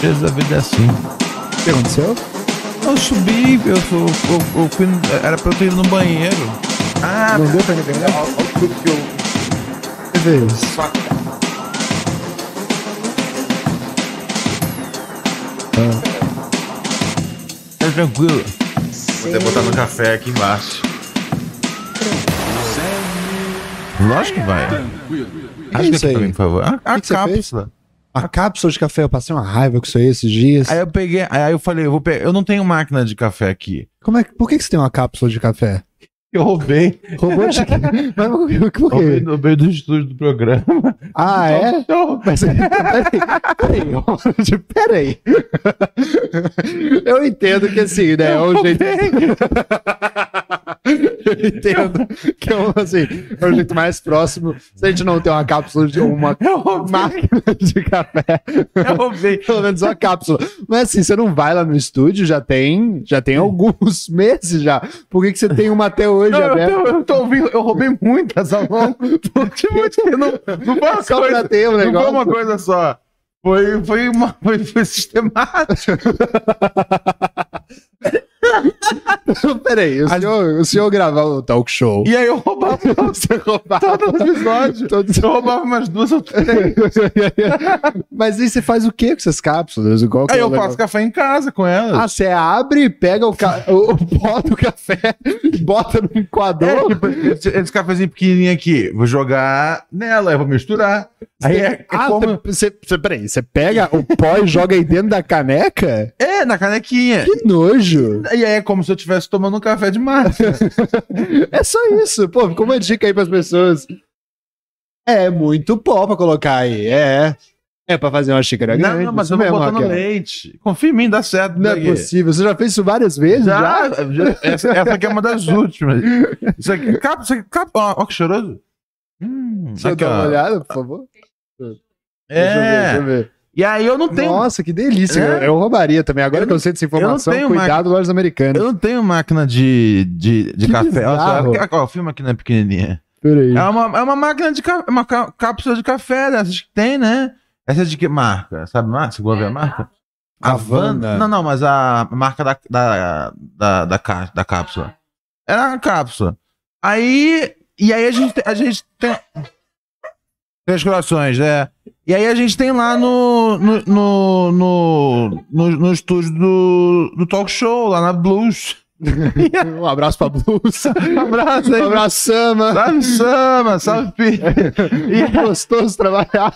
Às vezes a vida é assim. O que aconteceu? Eu subi, eu, eu, eu, eu fui, era pra eu ter ido no banheiro. Ah, Não deu pra entender? olha o truque que eu Que vez? Tá tranquilo. Vou até botar no café aqui embaixo. Lógico que vai. Acho que isso aqui pra mim, por favor. A, a que que você cápsula. A cápsula de café, eu passei uma raiva com isso aí esses dias. Aí eu peguei, aí eu falei, eu vou pegar, eu não tenho máquina de café aqui. Como é, que- por que, que você tem uma cápsula de café? Eu roubei. Roubou de Mas por quê? por Roubei, roubei do estúdio do programa. Ah, é? Então, Mas peraí, peraí, peraí. Eu entendo que assim, né? É um jeito. Eu entendo que é um, assim, é um jeito mais próximo. Se a gente não tem uma cápsula de uma máquina de café, Eu roubei. pelo menos uma cápsula. Mas assim, você não vai lá no estúdio, já tem, já tem alguns meses já. Por que, que você tem uma até hoje Não, eu, aberta? tô, eu tô ouvindo, eu roubei muitas ao longo. Tipo, não, não foi uma Só coisa, ter um não foi negócio. uma coisa só. Foi, foi, uma, foi, foi sistemático. Peraí, o senhor, o senhor gravar o talk show. E aí eu roubava Você roubava todo episódio. Todos- Eu roubava umas duas ou três. Mas aí você faz o que com essas cápsulas? Aí é o eu faço café em casa com elas. Ah, você abre, pega o, ca... o, pó do café, bota no É, enquador. tipo, esse, esse cafezinho pequenininho aqui, vou jogar nela, eu vou misturar. Aí é, é ah, como... você, você, peraí, você pega o pó e joga aí dentro da caneca? É, na canequinha. Que nojo! E aí é como se eu estivesse tomando um café de massa. É só isso, pô, ficou uma dica aí pras pessoas. É muito pó pra colocar aí, é. É pra fazer uma xícara não, grande. não, mas eu vou botando Raquel. leite. Confia em mim, dá certo. Não é possível, você já fez isso várias vezes? Já? Já, essa, essa aqui é uma das últimas. Isso aqui, capa, isso aqui, capa, ó, ó que cheiroso. Hum, Deixa eu dar uma olhada, por favor. É. Deixa eu ver, deixa eu ver. E aí eu não tenho, Nossa, que delícia. É? Eu roubaria também. Agora Eu que eu sei dessa informação, cuidado, lojas americanas. eu não tenho máquina de, de, de Que café. Olha só, o filme aqui não é pequenininha. Peraí. É uma, é uma máquina de ca- uma cá- cápsula de café dessas que tem, né? Essa é de que marca? Sabe a marca? Você gosta de ver a marca? Havana. Não, não, mas a marca da, da, da, da, cá- da cápsula. Era a cápsula. Aí. E aí a gente, a gente tem. Três corações, é. E aí a gente tem lá no. no, no, no, no, no estúdio do, do talk show, lá na Blues. Um abraço pra Blues. Um abraço aí. Um abraço, Sama. Salve, Sama, salve. É gostoso trabalhar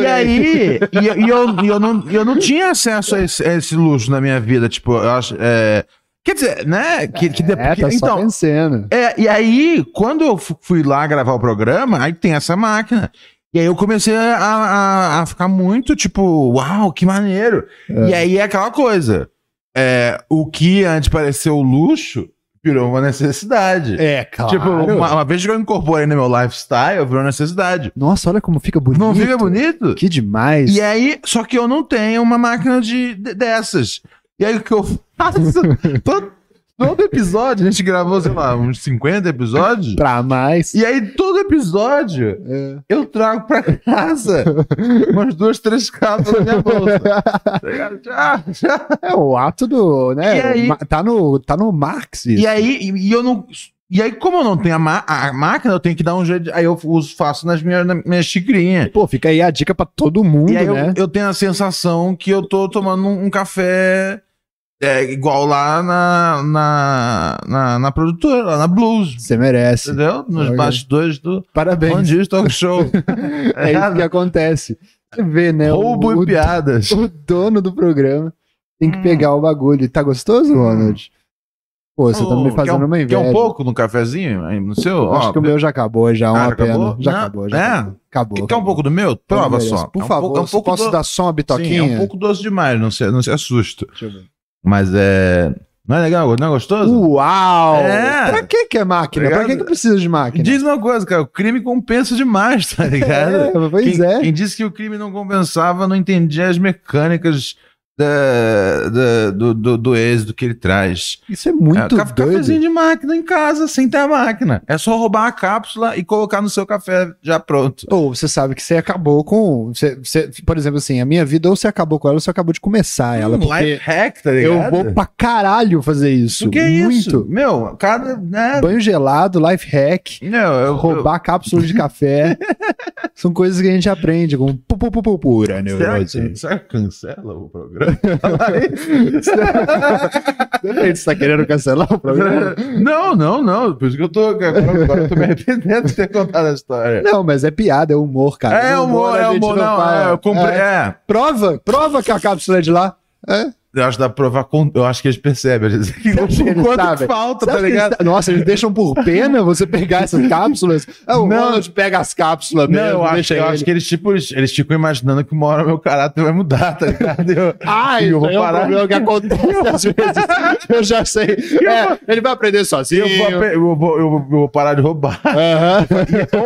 E aí, e, eu- e eu, eu, não, eu não tinha acesso a esse, a esse luxo na minha vida, tipo, eu acho. é, quer dizer, né? Que, que É, depois. tá só então, vencendo. é, e aí, quando eu fu- fui lá gravar o programa, aí tem essa máquina. E aí eu comecei a, a, a ficar muito, tipo, uau, que maneiro. É. E aí é aquela coisa. É, o que antes pareceu luxo virou uma necessidade. É, claro. Tipo, uma, uma vez que eu incorporei no meu lifestyle, virou necessidade. Nossa, olha como fica bonito. Não fica bonito? Que demais. E aí, só que eu não tenho uma máquina de, de- dessas. E aí o que eu faço? todo, todo episódio, a gente gravou, sei lá, uns 50 episódios. Pra mais. E aí, todo episódio, É. eu trago pra casa umas duas, três cápsulas na minha bolsa. Já, já. É o ato do, né? Aí- Tá no, tá no Marx isso. E aí, e, e eu não. E aí, como eu não tenho a, ma- a máquina, eu tenho que dar um jeito. de- Aí eu uso, faço nas minhas, nas minhas xicrinhas. Pô, fica aí a dica pra todo mundo, né? eu, eu tenho a sensação que eu tô tomando um, um café é, igual lá na, na, na, na produtora, lá na Blues. Você merece. Entendeu? Nos Ok. bastidores do Parabéns. Bom Dia Talk Show. É isso que acontece. Você vê, né? Roubo o, e piadas. o dono do programa tem Hum. que pegar o bagulho. Tá gostoso, Ronald? Pô, você tá me Quer fazendo um, uma Quer inveja. um pouco no cafezinho aí no seu? Acho que o meu já acabou, já, uma Ah, já pena. acabou? Já Não, acabou, já é? acabou. Acabou. Quer um pouco do meu? Prova só. Por É um favor, pouco- é um pouco posso do- dar só uma Sim, bitoquinha? é um pouco doce demais, não se, não se assusta. Deixa eu ver. Mas é. Não é legal? Não é gostoso? Uau! É. Pra que que é máquina? Obrigado. Pra que que precisa de máquina? Diz uma coisa, cara, o crime compensa demais, tá ligado? É, pois quem, é. quem disse que o crime não compensava não entendia as mecânicas da- da- do, do, do êxito que ele traz. Isso é muito é, cafezinho de máquina em casa, sem ter a máquina. É só roubar a cápsula e colocar no seu café já pronto. Ou você sabe que você acabou com. Você, você- por exemplo, assim, a minha vida, ou você acabou com ela, ou você acabou de começar ela. um Porque life hack, tá eu ligado? vou pra caralho fazer isso. O que é muito. isso? Meu, cada. Né? Banho gelado, life hack, Não, eu, roubar cápsulas de café. São coisas que a gente aprende com pu, pu, pu, pu, pura eu, será, neurose. que, será que cancela o programa? Você tá querendo cancelar o programa? não, não, não. Por isso que eu tô. Agora, agora eu tô me arrependendo de ter contado a história. Não, mas é piada, é humor, cara. é humor, é humor, não. fala. é, eu comprei. É. É. Prova, prova que a cápsula é de lá. É. Eu acho que dá pra provar com. Eu acho que eles percebem. Eles eles quanto sabem? falta, tá ligado? eles- Nossa, eles deixam por pena você pegar essas cápsulas? Ah, o Não. Ronald pega as cápsulas Não, mesmo, eu, acho, eu acho que eles, tipo, eles, ficam imaginando que uma hora meu caráter vai mudar, tá ligado? Eu- Ah, eu vou aí é um parar. problema que acontece às vezes. Eu já sei. É, ele vai aprender sozinho. eu, vou, eu, vou, eu vou- parar de roubar.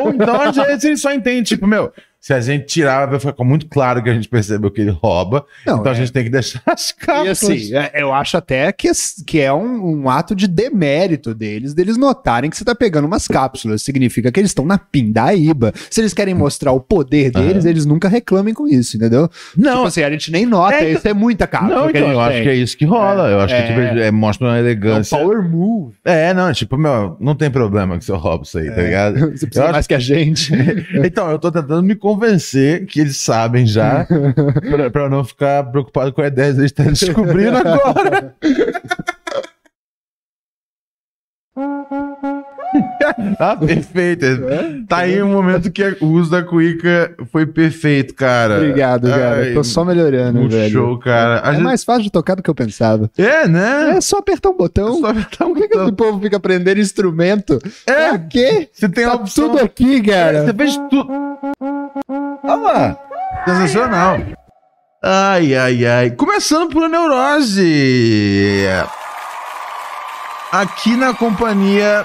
Ou então, às vezes, ele só entende, tipo, meu, se a gente tirar, vai ficar muito claro que a gente percebeu que ele rouba. Não, então é. a gente tem que deixar as E cápsulas. assim, é, eu acho até que, que é um, um ato de demérito deles, deles notarem que você tá pegando umas cápsulas. Significa que eles estão na pindaíba. Se eles querem mostrar o poder deles, eles nunca reclamem com isso, entendeu? não, Tipo assim, a gente nem nota, É, então- isso é muita cápsula não, então, eu acho tem. que é isso que rola. eu acho É. que tipo, ele- é, mostra uma É um elegância. power move. É, não, tipo, meu, não tem problema que você rouba isso aí, tá ligado? Você precisa Eu acho- mais que a gente. Então, eu tô tentando me convencer que eles sabem já, eu não ficar preocupado com a ideia de eles estarem descobrindo agora. ah, perfeito. Tá aí um momento que o uso da cuíca foi perfeito, cara. Obrigado, cara. Ai, Tô só melhorando, muito velho. show, cara. A É gente- mais fácil de tocar do que eu pensava. É, né? É só apertar um botão. Só apertar um Por que, que botão. esse povo fica aprendendo instrumento? É, Pra quê? você tem Tá opção. tudo aqui, cara. Você fez tudo. Olha lá. Sensacional. Ai, ai, ai. Começando por neurose. Aqui na companhia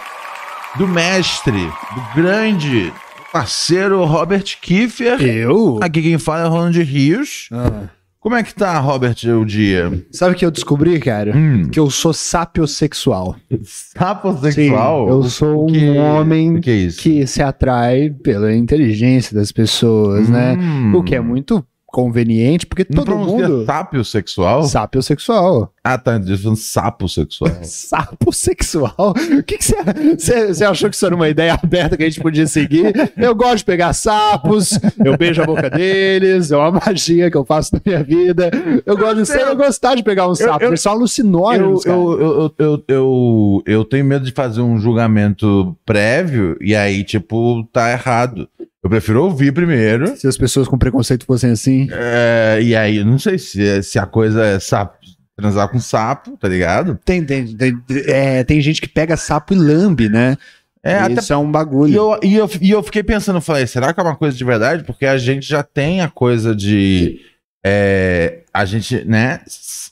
do mestre, do grande parceiro Robert Kiefer. Eu? Aqui quem fala é Ronald Rios. Ah. Como é que tá, Robert, o dia? Sabe o que eu descobri, cara? Hum. Que eu sou sapiosexual. Saposexual? Sim, eu sou um que- homem que é que se atrai pela inteligência das pessoas, né? Hum. O que é muito conveniente, porque Não todo mundo... sápio sexual? Sapiosexual. Ah, tá. Falando sapo sexual. Sapo sexual? O que você achou que isso era uma ideia aberta que a gente podia seguir? Eu gosto de pegar sapos, eu beijo a boca deles, é uma magia que eu faço na minha vida. Eu gosto de ser, eu gostar de pegar um sapo, eu- eles são alucinógenos, eu, eu, eu, eu, eu tenho medo de fazer um julgamento prévio e aí, tipo, tá errado. Eu prefiro ouvir primeiro. Se as pessoas com preconceito fossem assim. é, e aí, eu não sei se, se a coisa é sapo, transar com sapo, tá ligado? Tem, tem, tem, é, tem gente que pega sapo e lambe, né? É, até. Isso é um E bagulho. eu, e, eu, e eu fiquei pensando, falei, será que é uma coisa de verdade? Porque a gente já tem a coisa de. é, a gente, né?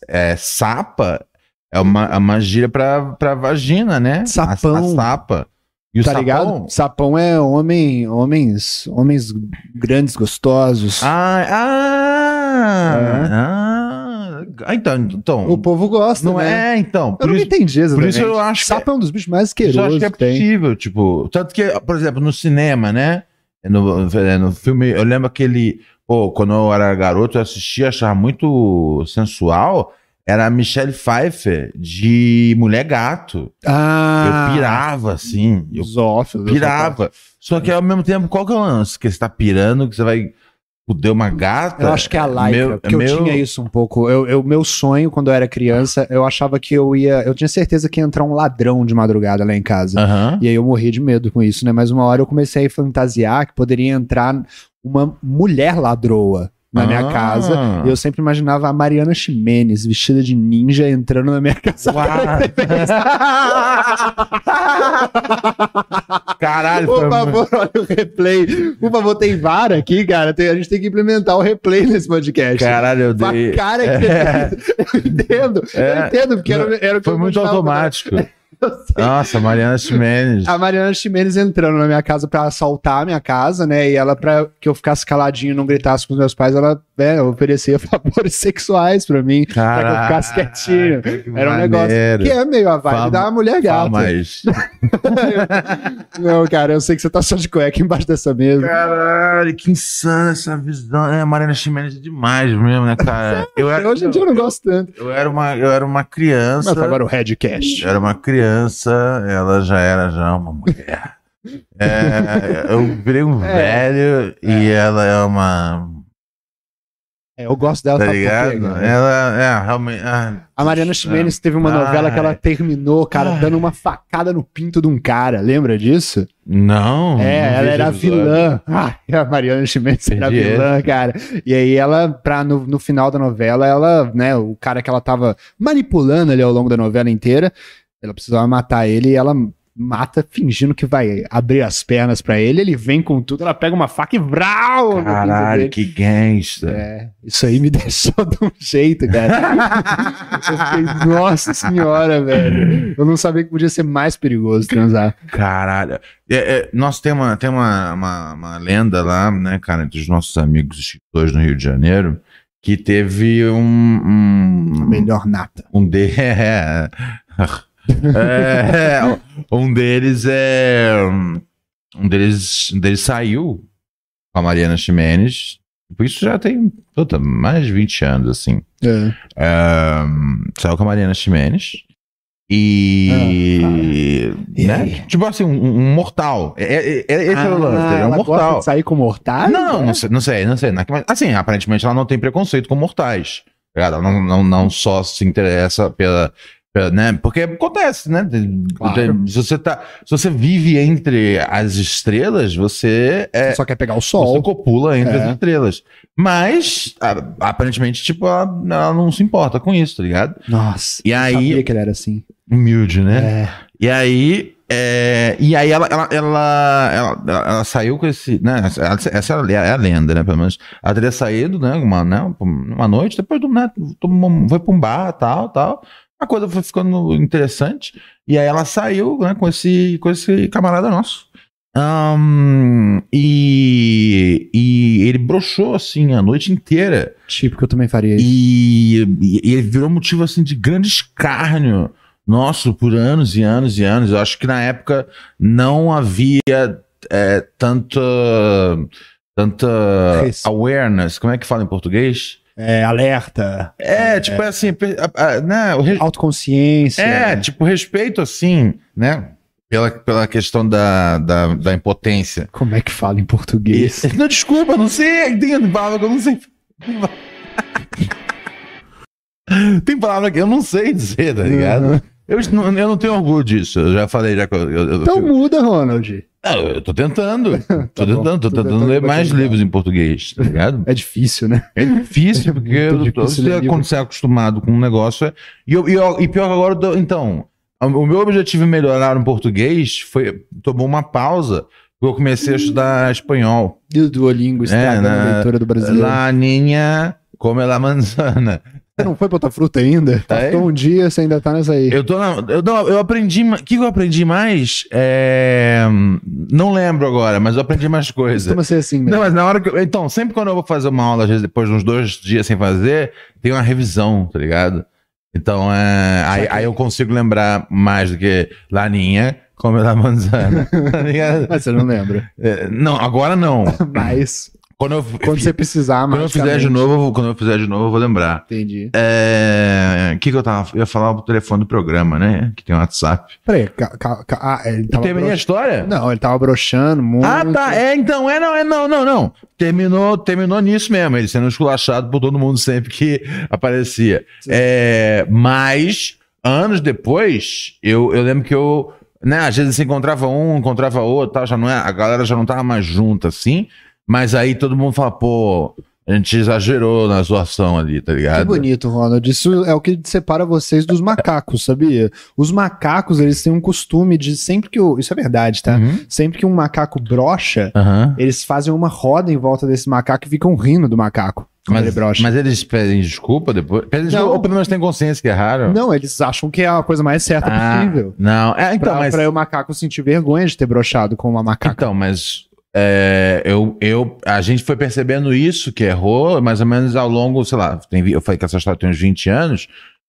é, sapa é uma, é uma gíria pra, pra vagina, né? A- Sapão. A, sapa. E o tá sapão? ligado? Sapão é homem, homens, homens grandes, gostosos. Ah, ah, ah, então, então o povo gosta, não né? é, então. Eu Por não isso, entendi exatamente. por isso eu acho que Sapo é um dos bichos mais eu acho que é que tem. possível, tipo, tanto que, por exemplo, no cinema, né? No, no filme, eu lembro aquele, pô, quando eu era garoto, eu assistia, achava muito sensual, era a Michelle Pfeiffer de Mulher Gato. Ah, Eu pirava, assim, eu Zófilo, pirava. Só que ao mesmo tempo, qual que é o lance? Que você tá pirando, que você vai fuder uma gata? Eu acho que é a Laika, Meu- porque meu- eu tinha isso um pouco. Eu, eu- meu sonho, quando eu era criança, eu achava que eu ia. Eu tinha certeza que ia entrar um ladrão de madrugada lá em casa. Aham. E aí eu morri de medo com isso, né? Mas uma hora eu comecei a fantasiar que poderia entrar uma mulher ladroa na minha Ah. casa. E eu sempre imaginava a Mariana Ximenes vestida de ninja entrando na minha casa. Caralho, Por favor, olha o replay. Por favor, tem VAR aqui, cara. Tem- a gente tem que implementar o replay nesse podcast. Caralho, eu dei. a cara que É. eu entendo, É. eu entendo, porque era, era o que Foi muito automático. Nossa, Mariana Ximenes. A Mariana Ximenes entrando na minha casa pra assaltar a minha casa, né? E ela, pra que eu ficasse caladinho e não gritasse com os meus pais, ela né, oferecia favores sexuais pra mim, pra que eu ficasse quietinho. Era um negócio que é meio a vibe Fala- da mulher gata. Mas... Não, cara, eu sei que você tá só de cueca embaixo dessa mesa. Caralho, que insana essa visão. É, Mariana Ximenes é demais mesmo, né, cara? Eu era, Hoje em dia eu não gosto tanto. eu era uma, eu era uma criança. Mas agora o Redcast. Eu era uma criança, ela já era já uma mulher. É, eu virei um É. velho e ela é uma. É, eu gosto dela, Tá ligado? cara? Ela é realmente. ah, A Mariana Ximenes teve uma Ai. novela que ela terminou, cara, Ai. dando uma facada no pinto de um cara. Lembra disso? não. É, não ela era vilã. Ah, a Mariana Ximenes era vilã, cara. E aí ela, pra, no, no final da novela, ela, né, o cara que ela tava manipulando ali ao longo da novela inteira, ela precisava matar ele e ela mata fingindo que vai abrir as pernas pra ele, ele vem com tudo, ela pega uma faca e vral Caralho, que gangsta. É, isso aí me deixou de um jeito, cara. Eu fiquei, nossa senhora, velho. Eu não sabia que podia ser mais perigoso transar. Caralho. É, é, nós tem uma, tem uma, uma, uma lenda lá, né, cara, entre os nossos amigos escritores no Rio de Janeiro, que teve um. um Melhor nata. Um de... é, um deles é. Um deles, um deles saiu com a Mariana Ximenes. Isso já tem puta, mais de 20 anos, assim. É. É, saiu com a Mariana Ximenes. E. E né? aí? Tipo assim, um, um mortal. É, é- é- esse é o lance, ele é um Ah, mortal. de sair com mortal? Não, não, não sei, não sei, não sei. Não é que- mas, Assim, aparentemente ela não tem preconceito com mortais. tá? Ela não, não, não só se interessa pela. Pela- né? Porque acontece, né? Claro. Se, você tá, se você vive entre as estrelas, você é. Só quer pegar o Você sol. copula entre É. as estrelas. Mas, a- aparentemente, tipo, ela, ela não se importa com isso, tá ligado? Nossa. E aí- sabia que ele era assim. Humilde, né? É. E aí, é, e aí ela, ela, ela, ela, ela- saiu com esse, né, essa, essa é a lenda, né, pelo menos, ela teria saído, né, uma, né, uma noite, depois do, né, tomou- foi pra um bar, tal, tal, a coisa foi ficando interessante, e aí ela saiu, né, com esse, com esse camarada nosso. Ahn, e, e ele broxou, assim, a noite inteira, Tipo que eu também faria isso. e, e- ele virou motivo assim de grande escárnio nosso por anos e anos e anos. Eu acho que na época não havia é, tanta tanta awareness. Como é que fala em português? É, alerta. É, tipo é assim, a- a- né, re- Autoconsciência. é, tipo respeito assim, né? Pela, pela questão da, da, da impotência. Como é que fala em português? Não, desculpa, não sei. Tem palavra que eu não sei. Tem palavra que eu não sei dizer, tá ligado? Uhum. Eu, não- eu não tenho orgulho disso. Eu já falei, já eu, eu- Então eu- muda, Ronald. Não, eu tô tentando. Tô Tá bom. tentando, tô Tô tentando tentando ler mais livros em português, tá ligado? É difícil, né? É difícil, porque muito eu tô- difícil você, quando você é acostumado com um negócio. é- E, eu- e, eu- e pior que agora, tô- então, o meu objetivo em melhorar no português foi. Tomou uma pausa, porque eu comecei a estudar espanhol. E o Duolingo estragando na- a leitura do brasileiro. La niña come la manzana. Você não foi pra outra fruta ainda? Passou um dia, você ainda tá nessa aí. Eu tô na, eu, não, eu aprendi. O que eu aprendi mais? É, não lembro agora, mas eu aprendi mais coisas. Costuma ser assim, né? Não, mas na hora que. eu- Então, sempre quando eu vou fazer uma aula, às vezes depois de uns dois dias sem fazer, tem uma revisão, tá ligado? Então, é, aí, aí eu consigo lembrar mais do que Laninha, como la manzana, tá ligado? Mas você não lembra. É, não, agora não. Mas, Quando eu, quando você precisar, quando eu fizer de novo, quando eu fizer de novo, eu vou lembrar. Entendi. É, O que, que eu tava. Eu ia falar o telefone do programa, né? Que tem um WhatsApp. Peraí, ca, ca, ca, ah, ele tava terminei a história? Não, ele tava broxando muito. Ah, tá. É, então, é, não, é, não, não, não. Terminou, terminou nisso mesmo, ele sendo esculachado por todo mundo sempre que aparecia. Sim. É, mas, anos depois, eu, eu lembro que eu, né, às vezes se encontrava um, encontrava outro, tal, já não é, a galera já não tava mais junta assim, mas aí todo mundo fala, pô, a gente exagerou na zoação ali, tá Que ligado? bonito, Ronald. Isso é o que separa vocês dos macacos, sabia? Os macacos, eles têm um costume de sempre que o. Isso é verdade, tá? Uhum. Sempre que um macaco brocha, Aham. eles fazem uma roda em volta desse macaco e ficam rindo do macaco. quando ele Mas, brocha. mas eles pedem desculpa depois? Pedem desculpa, ou pelo menos têm consciência que erraram? Não, eles acham que é a coisa mais certa Ah, possível. Não, é, então, pra, mas... pra o macaco sentir vergonha de ter brochado com uma macaca. Então, mas é, eu, eu, a gente foi percebendo isso, que errou, mais ou menos ao longo, sei lá, tem, eu falei que essa história tem uns 20 anos,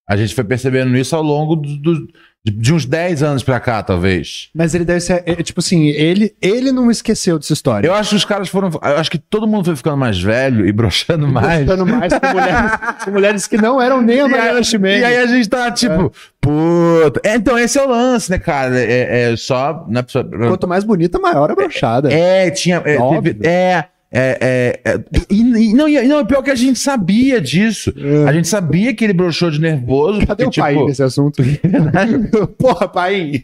a gente foi percebendo isso ao longo do- do- de, uns 10 anos pra cá, talvez. Mas ele deve ser, é, tipo assim, ele, ele não esqueceu dessa história. Eu acho que os caras foram. Eu acho que todo mundo foi ficando mais velho e broxando mais. Gostando mais com mulheres, com mulheres que não eram nem a Mariana aí, Ximenes. e aí a gente tá tipo, puta. É, então, esse é o lance, né, cara? É, é só. É pra- Quanto mais bonita, maior a brochada. É, tinha. É, é, é, é, é, e, e- não, e, não, pior que a gente sabia disso. A gente sabia que ele broxou de nervoso. Cadê porque, o pai tipo, nesse assunto? Porra, pai.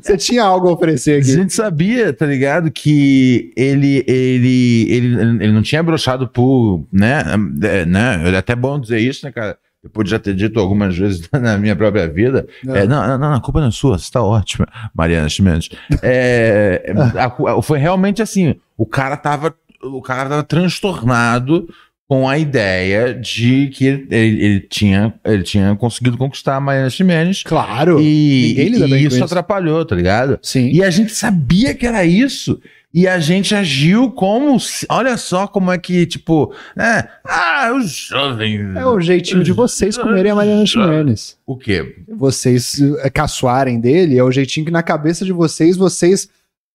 Você tinha algo a oferecer A aqui. gente sabia, tá ligado? Que ele, ele, ele, ele não tinha broxado por, né, é, né? É até bom dizer isso, né, cara? De já ter dito algumas vezes na minha própria vida. Não. É, não, não, não, a culpa não é sua, você tá ótima, Mariana Chimenez. É, a a- foi realmente assim, o cara tava, o cara tava transtornado com a ideia de que ele, ele- ele tinha, ele tinha conseguido conquistar a Mariana Chimenez Claro. e, e com isso atrapalhou, tá ligado? Sim. E a gente sabia que era isso. E a gente agiu como. Olha só como é que, tipo. né? Ah, os jovens. É o jeitinho de vocês comerem a Mariana Ximenes. O quê? Vocês eh, caçoarem dele, é o jeitinho que na cabeça de vocês, vocês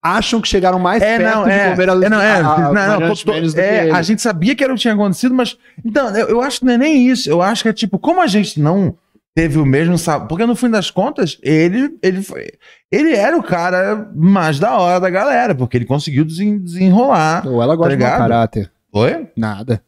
acham que chegaram mais É, perto não, de é. comer a, é, não, é, a- a não, não, do é, a gente sabia que era o que tinha acontecido, mas. Então, eu, eu acho que não é nem isso. Eu acho que é tipo, como a gente não teve o mesmo sabor. Porque no fim das contas, ele, ele foi. Ele era o cara mais da hora da galera, porque ele conseguiu desen- desenrolar. Ou ela gosta Tá de caráter. Foi? Nada.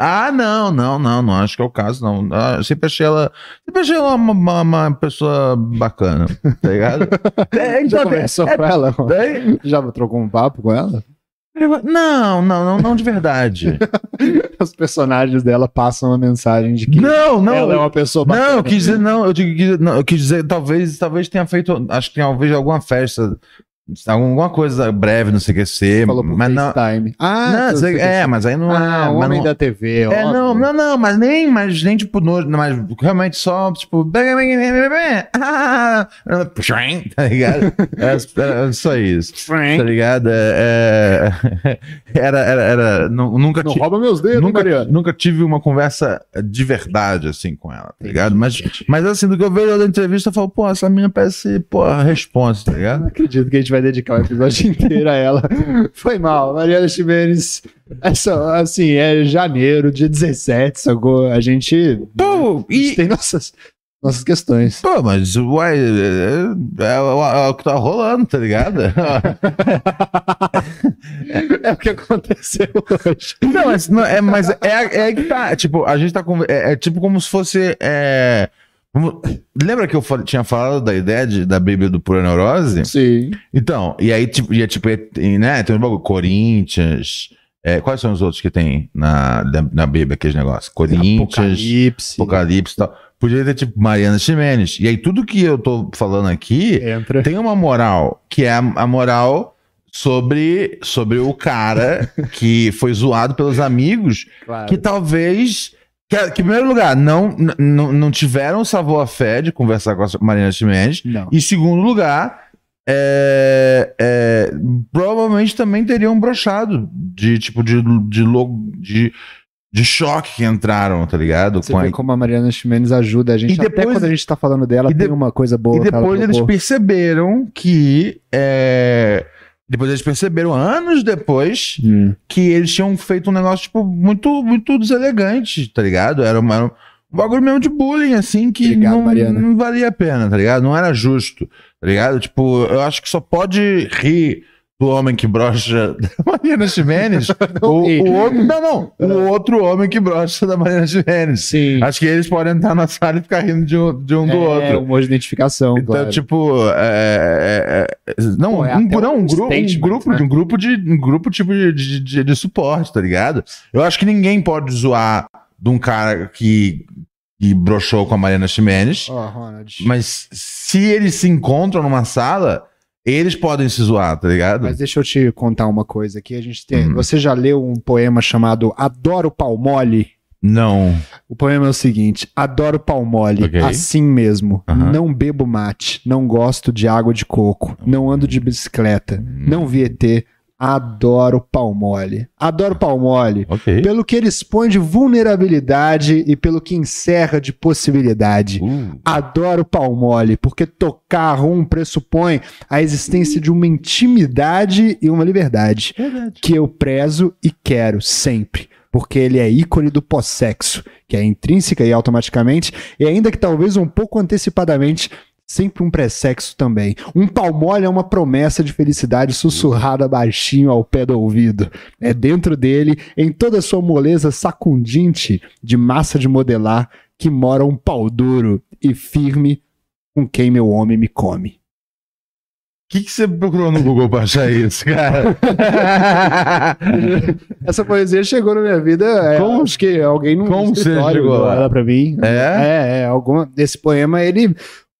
Ah, não, não, não, não acho que é o caso, não. Ah, Eu sempre achei ela, sempre achei ela uma, uma- uma pessoa bacana, tá ligado? É, Já então, conversou é- com ela? é- Já trocou um papo com ela? não, não, não, não de verdade. Os personagens dela passam a mensagem de que Não, não. ela é uma pessoa bacana. Não, eu quis dizer, não, eu, digo não, eu quis dizer, talvez, talvez tenha feito, acho que talvez alguma festa, alguma coisa breve, não sei o que ser, Falou mas não. FaceTime. Ah, não, sei- tu- é, mas aí não Ah, é. o homem não- da TV, É, não, não, não, mas nem, mas nem tipo, no, mas realmente só, tipo, ah, tá ligado? Era, só isso, tá ligado? É, era, era, era, nu- nunca, Não rouba meus dedos, nunca, nunca tive uma conversa de verdade, assim, com ela, tá ligado? Mas, mas assim, do que eu vejo da entrevista, eu falo, pô, essa menina parece, pô, a responsa, tá Não ligado? acredito que a gente vai dedicar o episódio inteiro a ela. Foi mal. Mariana Ximenes, é só, assim, é janeiro, dia 17, sacou? A gente, Pô, a gente e, tem nossas, nossas questões. Pô, mas uai, é, é, o- é o que tá rolando, tá ligado? É o que aconteceu hoje. Não, mas, não, é, mas é, é que tá. Tipo, a gente tá com. É, é tipo como se fosse. é, lembra que eu tinha falado da ideia de- da Bíblia do Pura Neurose? Sim. Então, e aí, tipo, ia, tipo, e, né, tem um bagulho, Corinthians. é, quais são os outros que tem na, na, na Bíblia, aqueles negócios? Corinthians. Apocalipse. Apocalipse e tal. Podia ter, tipo, Mariana Ximenes. E aí, tudo que eu tô falando aqui Entra. tem uma moral, que é a, a moral sobre, sobre o cara que foi zoado pelos amigos, Claro. que talvez. Que, que, em primeiro lugar, não, não, não tiveram sabor-fé de conversar com a Mariana Ximenes. Não. E segundo lugar, é, é, provavelmente também teriam brochado de tipo de, de, lo- de, de choque que entraram, tá ligado? Você Com a- vê como a Mariana Ximenes ajuda a gente. E Até depois- quando a gente tá falando dela, de- tem uma coisa boa E depois eles perceberam que. é, depois eles perceberam, anos depois, Hum. que eles tinham feito um negócio, tipo, muito, muito deselegante, tá ligado? Era, uma, era um bagulho mesmo de bullying, assim, que Obrigado, não, não valia a pena, tá ligado? Não era justo, tá ligado? Tipo, eu acho que só pode rir do homem que brocha da Mariana Ximenes. o, o outro, não, não. O outro homem que brocha da Mariana Ximenes. Sim. Acho que eles podem entrar na sala e ficar rindo de um, de um do é, outro. uma de identificação, Então, claro. tipo, é, é, é, não, Pô, é um, não, um um, grupo, um grupo, né? um grupo de, um grupo tipo de, de, de- de suporte, tá ligado? Eu acho que ninguém pode zoar de um cara que, que broxou com a Mariana Ximenes, Ronald. mas se eles se encontram numa sala, Eles podem se zoar, tá ligado? Mas deixa eu te contar uma coisa aqui. A gente tem. Hum. Você já leu um poema chamado Adoro Pau Mole? Não. O poema é o seguinte: Adoro pau mole, Ok. assim mesmo. Aham. Não bebo mate, não gosto de água de coco, não ando de bicicleta, Hum. não vi ET. Adoro pau mole. Adoro pau mole. Ok. Pelo que ele expõe de vulnerabilidade e pelo que encerra de possibilidade. Uh, Adoro pau mole, porque tocar rum pressupõe a existência de uma intimidade e uma liberdade verdade. que eu prezo e quero sempre. Porque ele é ícone do pós-sexo, que é intrínseca e automaticamente, e ainda que talvez um pouco antecipadamente, sempre um pré-sexo também. Um pau mole é uma promessa de felicidade sussurrada baixinho ao pé do ouvido. É dentro dele, em toda a sua moleza sacundinte de massa de modelar, que mora um pau duro e firme com quem meu homem me come. O que, você procurou no Google pra achar isso, cara? Essa poesia chegou na minha vida. é, Como- acho que alguém no como você chegou lá? ela pra mim. É? É, é. Alguma, esse poema ele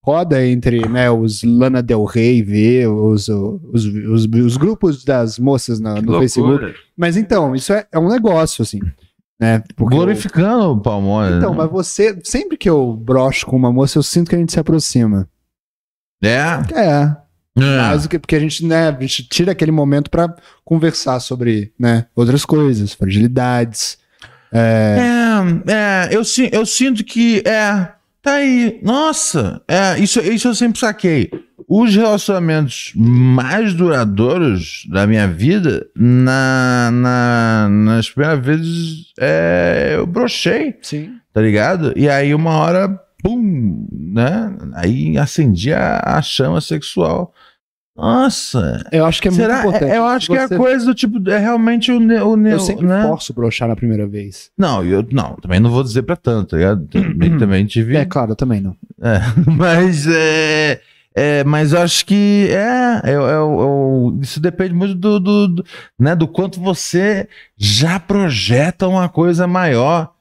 roda entre né, os Lana Del Rey, V, os, os, os, os grupos das moças na- no Facebook. Mas então, isso é, é um negócio, assim. Né? Porque eu- Glorificando o Palmone. então, né? mas você, sempre que eu brocho com uma moça, eu sinto que a gente se aproxima. É. É. É. Mais do que porque a gente, né, a gente tira aquele momento pra conversar sobre, né, outras coisas, fragilidades. É, É, é, eu, eu sinto que é, tá aí. Nossa, é, isso, isso eu sempre saquei. Os relacionamentos mais duradouros da minha vida, na, na- nas primeiras vezes, é, eu brochei, sim. tá ligado? E aí uma hora, pum, né? Aí acendia a chama sexual. Nossa, Eu acho que é será? muito importante. É- eu acho que é Você- a coisa do tipo, é realmente o, ne- o, Eu sempre né? forço brochar na primeira vez. Não, eu não, também não vou dizer pra tanto, tá ligado? Também, também tive. É, claro, eu também não. É, mas é, é, mas eu acho que é, é, é é o- isso depende muito do, do, do, né, do quanto você já projeta uma coisa maior.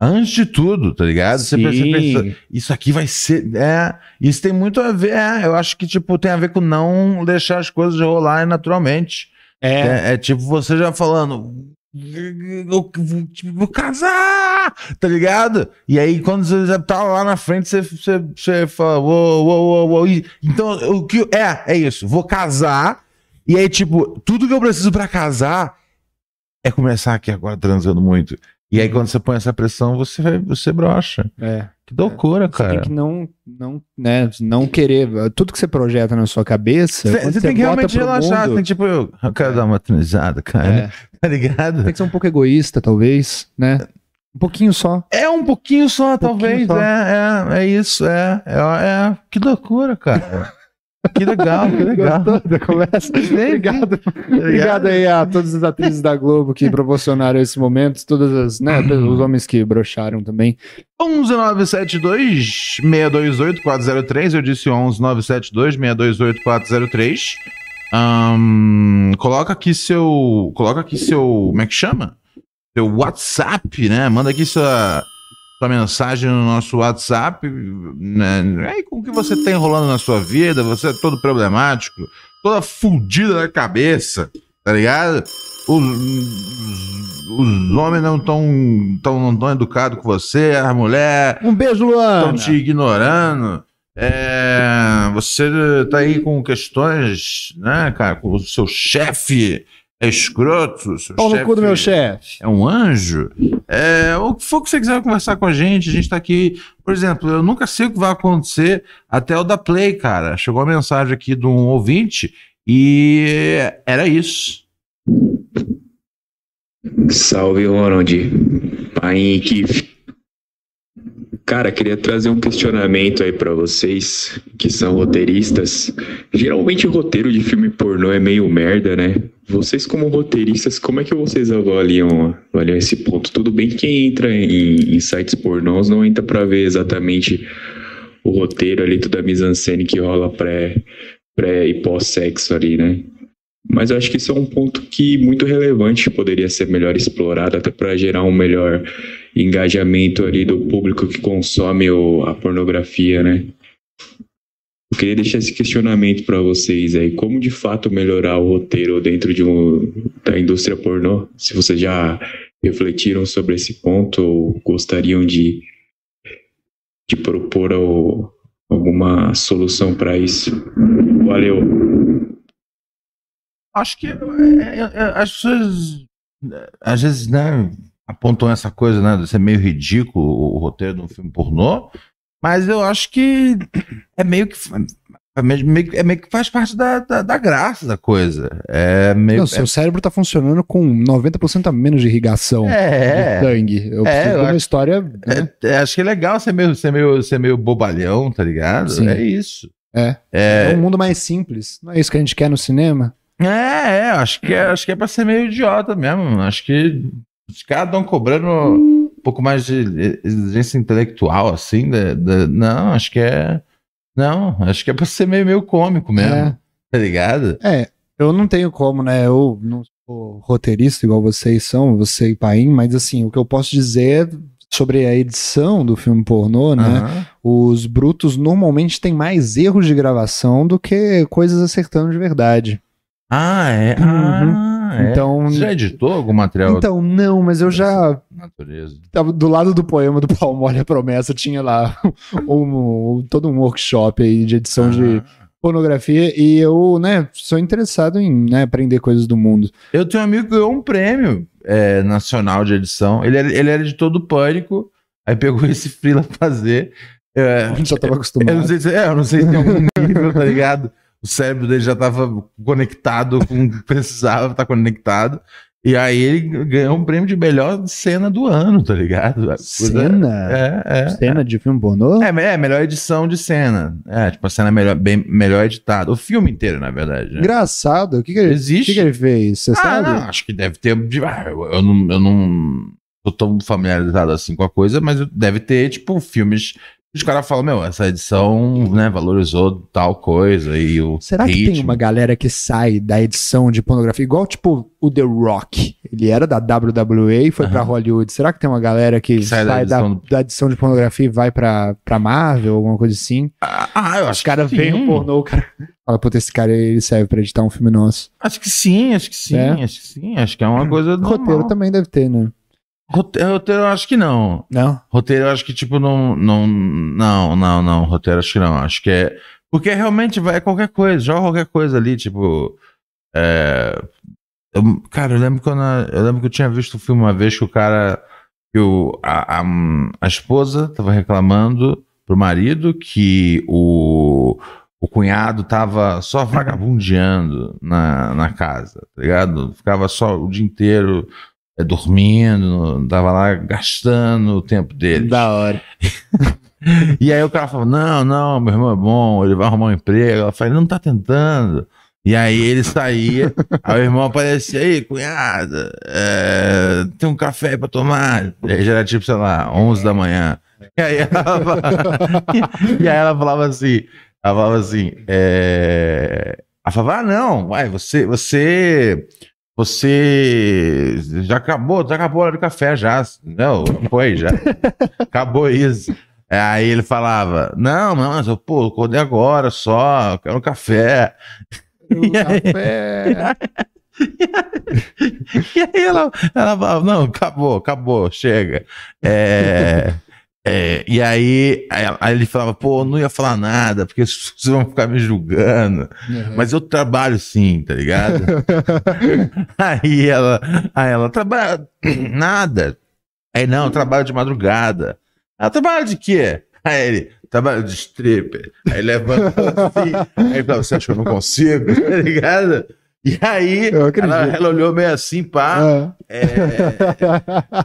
Antes de tudo, tá ligado? Você pensa- você pensa, isso aqui vai ser. É, isso tem muito a ver. É, eu acho que tipo, tem a ver com não deixar as coisas rolarem naturalmente. É. É, é tipo você já falando. Eu tipo, vou casar, tá ligado? E aí, quando você já tá lá na frente, você, você, você fala, uou, uou, uou, Então, o que. É, é isso. Vou casar. E aí, tipo, tudo que eu preciso pra casar é começar aqui agora transando muito. E aí, quando você põe essa pressão, você, você brocha. É. Que loucura, Você tem cara. que não, não, né, não querer. Tudo que você projeta na sua cabeça. Você, quando você tem que realmente relaxar. mundo, Tem tipo, eu, eu quero dar uma transada, cara. é, Tá ligado? tem que ser um pouco egoísta, talvez, né? Um pouquinho só. É um pouquinho só, pouquinho talvez. só. É, é, é isso, é, é, é. Que loucura, cara. Que legal, que legal. Gostou da conversa? Obrigado. Obrigado aí a todas as atrizes da Globo que proporcionaram esse momento, todas as, né, os homens que brocharam também. 11972 628 403. Eu disse 11972 628 403. Ahn, coloca aqui seu. Coloca aqui seu. Como é que chama? Seu WhatsApp, né? Manda aqui sua, sua mensagem no nosso WhatsApp. Né? Aí, com o que você tem rolando na sua vida, você é todo problemático, toda fudida na cabeça, tá ligado? Os, os, os homens não estão tão, não tão educados com você, as mulheres Um beijo, estão Luana. te ignorando. É, você tá aí com questões, né, cara? Com o seu chefe é escroto, seu Pau no cu do meu chefe. é um anjo. É, o que for que você quiser conversar com a gente, a gente tá aqui. Por exemplo, eu nunca sei o que vai acontecer até o da Play, cara. Chegou a mensagem aqui de um ouvinte e era isso. Salve, Ronald. Pai em equipe. Cara, queria trazer um questionamento aí pra vocês que são roteiristas. Geralmente roteiro de filme pornô é meio merda, né? Vocês como roteiristas, como é que vocês avaliam, avaliam esse ponto? Tudo bem que quem entra em, em sites pornôs não entra pra ver exatamente o roteiro ali, toda a mise-en-scène que rola pré, pré e pós-sexo ali, né? Mas eu acho que isso é um ponto que muito relevante poderia ser melhor explorado até para gerar um melhor engajamento ali do público que consome o- a pornografia, né? Eu queria deixar esse questionamento para vocês aí, como de fato melhorar o roteiro dentro de um, da indústria pornô? Se vocês já refletiram sobre esse ponto ou gostariam de, de propor ao, alguma solução para isso. Valeu. Acho que é, é, é, as pessoas às vezes, né, apontam essa coisa, né, de ser meio ridículo o, o roteiro de um filme pornô, mas eu acho que é meio que é meio, é meio que faz parte da, da, da, graça da coisa. É meio, Não, seu é... cérebro tá funcionando com 90% a menos de irrigação é, de sangue. Eu é, preciso eu de uma acho, história. Né? É, acho que é legal ser meio, ser meio, ser meio bobalhão, tá ligado? Sim. É isso. É. É. é um mundo mais simples. Não é isso que a gente quer no cinema? É, é, acho que é, acho que é pra ser meio idiota mesmo. Acho que os caras estão cobrando um pouco mais de exigência intelectual, assim. De, de, não, acho que é. Não, acho que é pra ser meio, meio cômico mesmo. É. Tá ligado? É, eu não tenho como, né? Eu não sou roteirista igual vocês são, você e Paim, mas assim, o que eu posso dizer sobre a edição do filme pornô, né? Uhum. Os brutos normalmente têm mais erros de gravação do que coisas acertando de verdade. Ah, é? Uhum. Ah, é. Então, Você já editou algum material então não, mas eu já natureza? tava do lado do poema do Palmole a Promessa tinha lá um, todo um workshop aí de edição de Ah. pornografia e eu, né, sou interessado em né, aprender coisas do mundo. Eu tenho um amigo que ganhou um prêmio é, nacional de edição. Ele, era- ele era editor do Pânico, aí pegou esse freela pra fazer. É, A gente já tava eu não acostumado. sei se, é, eu não sei se tem algum nível, tá ligado? O cérebro dele já tava conectado com o que precisava estar conectado. E aí ele ganhou um prêmio de melhor cena do ano, tá ligado? Coisa- Cena? É, é. Cena de filme pornô? É, é, melhor edição de cena. É, tipo, a cena melhor, bem, melhor editada. O filme inteiro, na verdade. né? Engraçado. O que, que, ele, o Existe. que, que ele fez? Você Ah, sabe? não, acho que deve ter. ah, Eu, eu não, eu não tô tão familiarizado assim com a coisa, mas deve ter, tipo, filmes. Os caras falam, meu, essa edição, né, valorizou tal coisa e o. Será que tem ritmo. uma galera que sai da edição de pornografia, igual tipo o The Rock? Ele era da WWE e foi pra Aham. Hollywood. Será que tem uma galera que, Que sai sai, da da, edição da, do- edição de pornografia e vai pra, pra Marvel, alguma coisa assim? Ah, ah, eu Os acho caras que veem sim. o pornô, o cara fala, puta, esse cara ele serve pra editar um filme nosso. Acho que sim, acho que sim, É? acho que sim. Acho que é uma coisa. Roteiro normal. também deve ter, né? Roteiro, roteiro eu acho que não. Não? Roteiro eu acho que, tipo, não. Não, não, não, não. Roteiro acho que não. Acho que é. Porque realmente vai é qualquer coisa, joga qualquer coisa ali, tipo. É. eu- cara, eu lembro quando. a- Eu lembro que eu tinha visto um filme uma vez que o cara. Que o, a, a, a esposa tava reclamando pro marido que o. O cunhado tava só vagabundeando na, na casa, tá ligado? Ficava só o dia inteiro dormindo, tava lá gastando o tempo dele. Da hora. E aí o cara falou: Não, não, meu irmão é bom, ele vai arrumar um emprego. Ela falou: Ele não tá tentando. E aí ele saía, aí o irmão aparecia aí, cunhada, é, tem um café pra tomar. E aí já era tipo, sei lá, 11 da manhã. E aí ela, falava- e aí ela falava assim, ela falava assim, é, ela falava, ah não, vai, você, você, você já acabou, já acabou a hora do café já, não, foi já, acabou isso. É, Aí ele falava, não, não, mas eu, pô, acordei agora só, eu quero um café. E aí- Café. E aí ela, ela falava, não, acabou, acabou, chega. É, é, e aí, aí, ele falava, pô, eu não ia falar nada, porque vocês vão ficar me julgando. Mas eu trabalho sim, tá ligado? aí ela, aí ela trabalha nada. Aí não, eu trabalho de madrugada. Ela trabalha de quê? Aí ele, trabalho de stripper. Aí levanta assim, aí fala, você acha que eu não consigo? Tá ligado? E aí, ela, ela olhou meio assim, pá. Ah. é,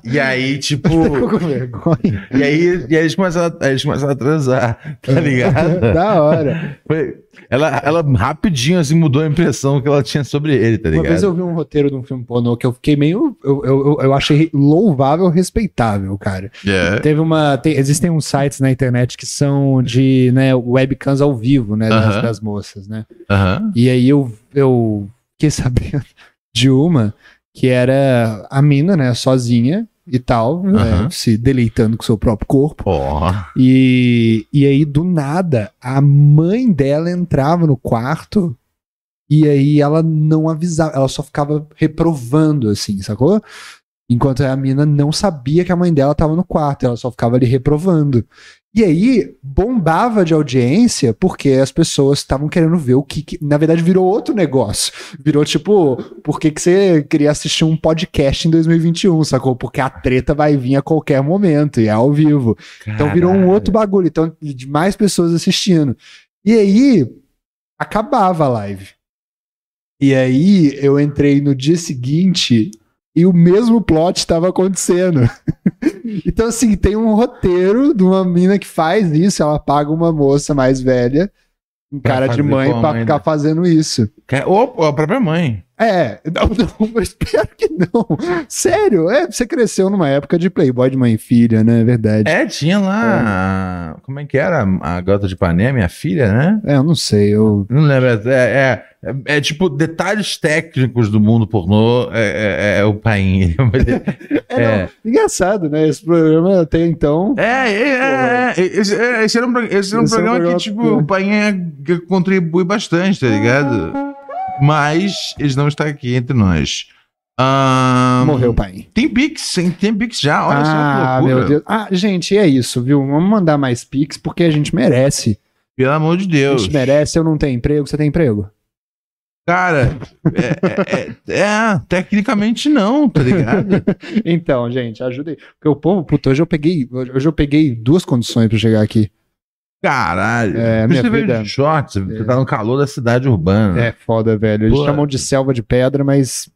e aí, tipo. Com vergonha. E aí, e aí eles, começaram a, eles começaram a transar, tá ligado? da hora. Foi- ela, ela rapidinho assim mudou a impressão que ela tinha sobre ele, tá Uma ligado? vez eu vi um roteiro de um filme pornô que eu fiquei meio. Eu, eu, eu- achei louvável, respeitável, cara. É. Teve uma. tem- existem uns sites na internet que são de né, webcams ao vivo, né? Das, Aham. das moças, né? Aham. E aí eu, eu fiquei sabendo de uma que era a mina, né, sozinha, e tal, né, se deleitando com o seu próprio corpo. Porra. E, e aí, do nada, a mãe dela entrava no quarto e aí ela não avisava, ela só ficava reprovando, assim, sacou? Enquanto a mina não sabia que a mãe dela tava no quarto, ela só ficava ali reprovando. E aí, bombava de audiência porque as pessoas estavam querendo ver o que, que- Na verdade, virou outro negócio. Virou tipo, por que, que você queria assistir um podcast em 2021, sacou? Porque a treta vai vir a qualquer momento e é ao vivo. Então virou um Caralho. outro bagulho. Então, de mais pessoas assistindo. E aí, acabava a live. E aí, eu entrei no dia seguinte e o mesmo plot estava acontecendo. então, assim, tem um roteiro de uma mina que faz isso. Ela paga uma moça mais velha, um cara de mãe, pra mãe ficar dela. fazendo isso. Que- Ou a própria mãe. É, não, não, eu espero que não. Sério, é, você cresceu numa época de Playboy de mãe e filha, né? É verdade. É, tinha lá. Como é que era? A garota de Ipanema, minha filha, né? É, eu não sei, eu. Não lembro. É, é, é, é tipo detalhes técnicos do mundo pornô. É, é- é o painho. É, É. engraçado, né? Esse programa até então. É, é, é, é. Esse, é, era um, esse era um Esse é um programa programa- que, tipo, o Painha que contribui bastante, tá ligado? Mas eles não estão aqui entre nós. Ahn, Morreu pai. Tem Pix, tem, Pix já, olha só que ah, loucura. meu Deus. Ah, gente, é isso, viu? Vamos mandar mais Pix porque a gente merece. Pelo amor de A Deus. gente merece. Eu não tenho emprego, você tem emprego? Cara, é, é- é, tecnicamente não, tá ligado? Então, gente, ajuda aí. Porque o povo, puta, hoje eu peguei, hoje eu peguei duas condições pra chegar aqui. Caralho. É, minha você veio vida- de shorts, você tá no calor da cidade urbana. É foda, velho. Eles Pô. chamam de selva de pedra, mas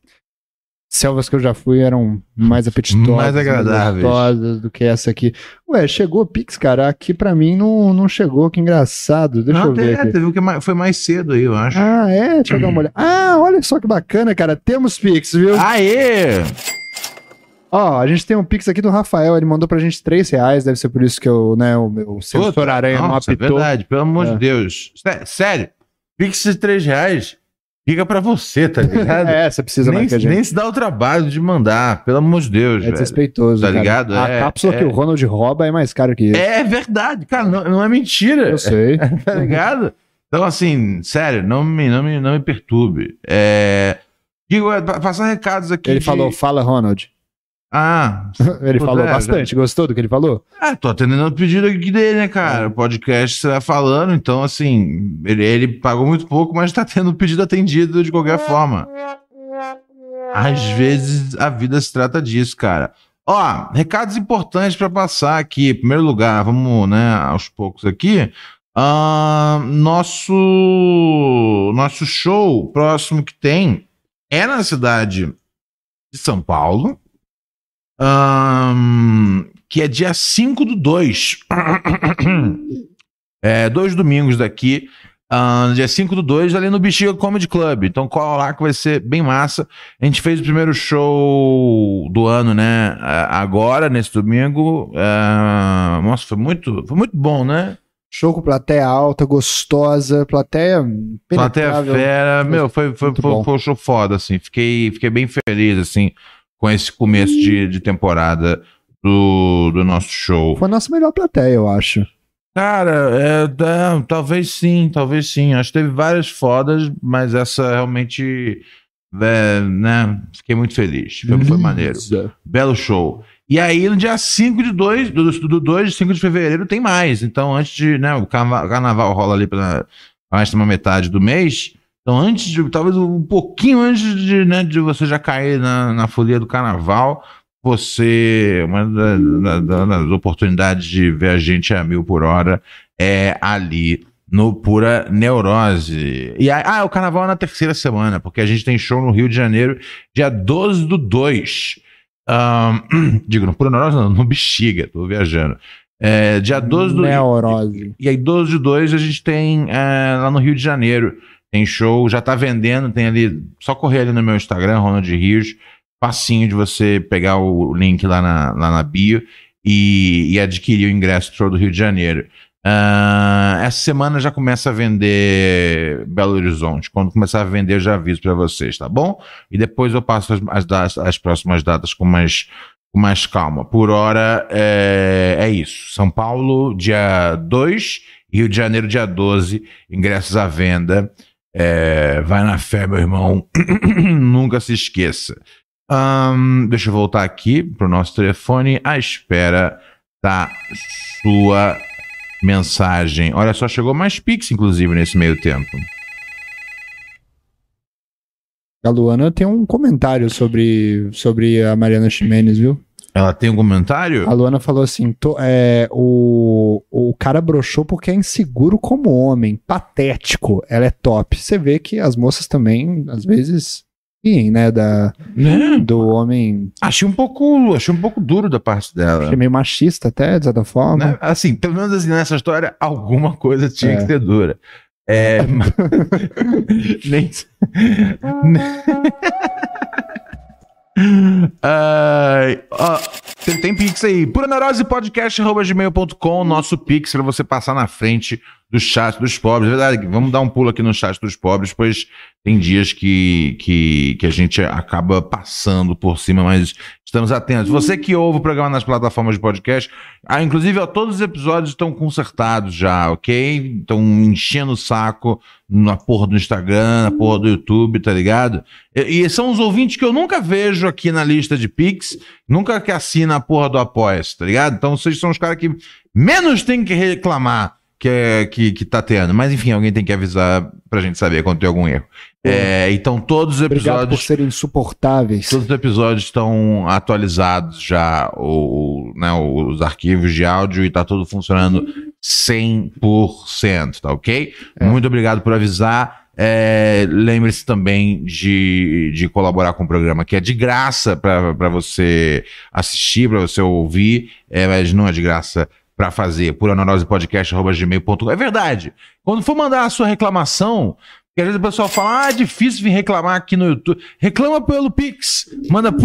selvas que eu já fui eram mais apetitosas, Mais agradáveis. gostosas do que essa aqui. Ué, chegou o Pix, cara. Aqui pra mim não, não chegou, que engraçado. Deixa não, eu ver é, teve um que mais- foi mais cedo aí, eu acho. Ah, é? Deixa eu dar uma olhada. Ah, olha só que bacana, cara. Temos Pix, viu? Aê! Ó, a gente tem um Pix aqui do Rafael. Ele mandou pra gente 3 reais. Deve ser por isso que eu, né, o meu sensor Puta, aranha não Nossa, é apitou. verdade, pelo amor É. de Deus. Sé- Sério, Pix de 3 reais fica pra você, tá ligado? É, você precisa nem, mais que a gente. nem se dá o trabalho de mandar, pelo amor de Deus. É velho. desrespeitoso. Tá cara. ligado? A É, cápsula é. que o Ronald rouba é mais cara que isso. É verdade, cara, não, não é mentira. Eu sei. tá ligado? Então, assim, sério, não me, não me, não me perturbe. É. Digo, pa- passar recados aqui. Ele de- falou, fala, Ronald. Ah, Ele Pois falou é, bastante. Gostou do que ele falou? é, tô atendendo o pedido aqui dele, né, cara? O podcast tá falando, então, assim, ele, ele pagou muito pouco, mas tá tendo o pedido atendido de qualquer forma. Às vezes a vida se trata disso, cara. Ó, recados importantes pra passar aqui. Em primeiro lugar, vamos, né, aos poucos aqui. Ahn, nosso nosso show próximo que tem é na cidade de São Paulo, Ahn, que é dia 5 do 2. é, dois domingos daqui. Dia 5 do 2, ali no Bexiga Comedy Club. Então cola lá que vai ser bem massa. A gente fez o primeiro show do ano, né? Agora, nesse domingo. Nossa, foi muito, foi muito bom, né? Show com plateia alta, gostosa, plateia Plateia. Fera, meu, foi, foi, foi, foi um show foda, assim. Fiquei, fiquei bem feliz, assim, com esse começo de, de temporada do, do nosso show. Foi a nossa melhor plateia, eu acho. Cara, é, é, talvez sim, talvez sim. Acho que teve várias fodas, mas essa realmente, é, né, fiquei muito feliz. Foi, foi maneiro. Belo show. E aí, no dia 5 de 2, do, do 2 de 5 de fevereiro, tem mais. Então, antes de, né, o carnaval, carnaval rola ali pela mais de uma metade do mês. Então, antes de, talvez um pouquinho antes de, né, de você já cair na, na folia do carnaval, você, uma da- da- das oportunidades de ver a gente a mil por hora é ali no Pura Neurose. E aí, ah, o carnaval é na terceira semana, porque a gente tem show no Rio de Janeiro, dia 12 do 2. Ahn, digo, no Pura Neurose, não, no Bexiga, tô viajando. É, dia 12 do Neurose. e aí, 12 de 2, a gente tem é, lá no Rio de Janeiro. Tem show, já tá vendendo, tem ali. Só correr ali no meu Instagram, Ronald Rios. Facinho de você pegar o link lá na, lá na bio e, e adquirir o ingresso pro show do Rio de Janeiro. Ah, essa semana já começa a vender Belo Horizonte. Quando começar a vender, eu já aviso para vocês, tá bom? E depois eu passo as, as, as próximas datas com mais com mais calma. Por hora, é, é isso. São Paulo, dia 2, Rio de Janeiro, dia 12, ingressos à venda. É, vai na fé, meu irmão. Nunca se esqueça. Ahn, deixa eu voltar aqui pro nosso telefone à espera da sua mensagem. Olha só, chegou mais Pix, inclusive, nesse meio tempo. A Luana tem um comentário sobre, sobre a Mariana Ximenes, viu? Ela tem um comentário? A Luana falou assim: "Tô- é, o, o cara broxou porque é inseguro como homem, patético. Ela é top. Você vê que as moças também, às vezes, riem, né? Da, Né? do homem. Achei um pouco, achei um pouco duro da parte dela. Achei meio machista, até, de certa forma. Né? Assim, pelo menos assim, nessa história, alguma coisa tinha É. que ser dura. É. Nem. Tem, tem Pix aí. Pura Neurose Podcast, nosso Pix pra você passar na frente do chat dos pobres. Verdade, vamos dar um pulo aqui no chat dos pobres, pois tem dias que, que, que a gente acaba passando por cima, mas estamos atentos. Você que ouve o programa nas plataformas de podcast, ah, inclusive, ó, todos os episódios estão consertados já, ok? Estão enchendo o saco na porra do Instagram, na porra do YouTube, tá ligado? E, e são os ouvintes que eu nunca vejo aqui na lista de Pix, nunca que assina a porra do Apoia-se, tá ligado? Então vocês são os caras que menos tem que reclamar que, é, que, que tá tendo. Mas enfim, alguém tem que avisar pra gente saber quando tem algum erro. É, então todos os Obrigado por episódios. serem insuportáveis. Todos os episódios estão atualizados já, o, né, os arquivos de áudio e tá tudo funcionando 100%, tá ok? É. Muito obrigado por avisar. É, Lembre-se também de, de colaborar com o programa, que é de graça para você assistir, para você ouvir, é, mas não é de graça para fazer. Puraneurosepodcast.gmail.com É verdade. Quando for mandar a sua reclamação, porque às vezes o pessoal fala, ah, é difícil vir reclamar aqui no YouTube. Reclama pelo Pix. Manda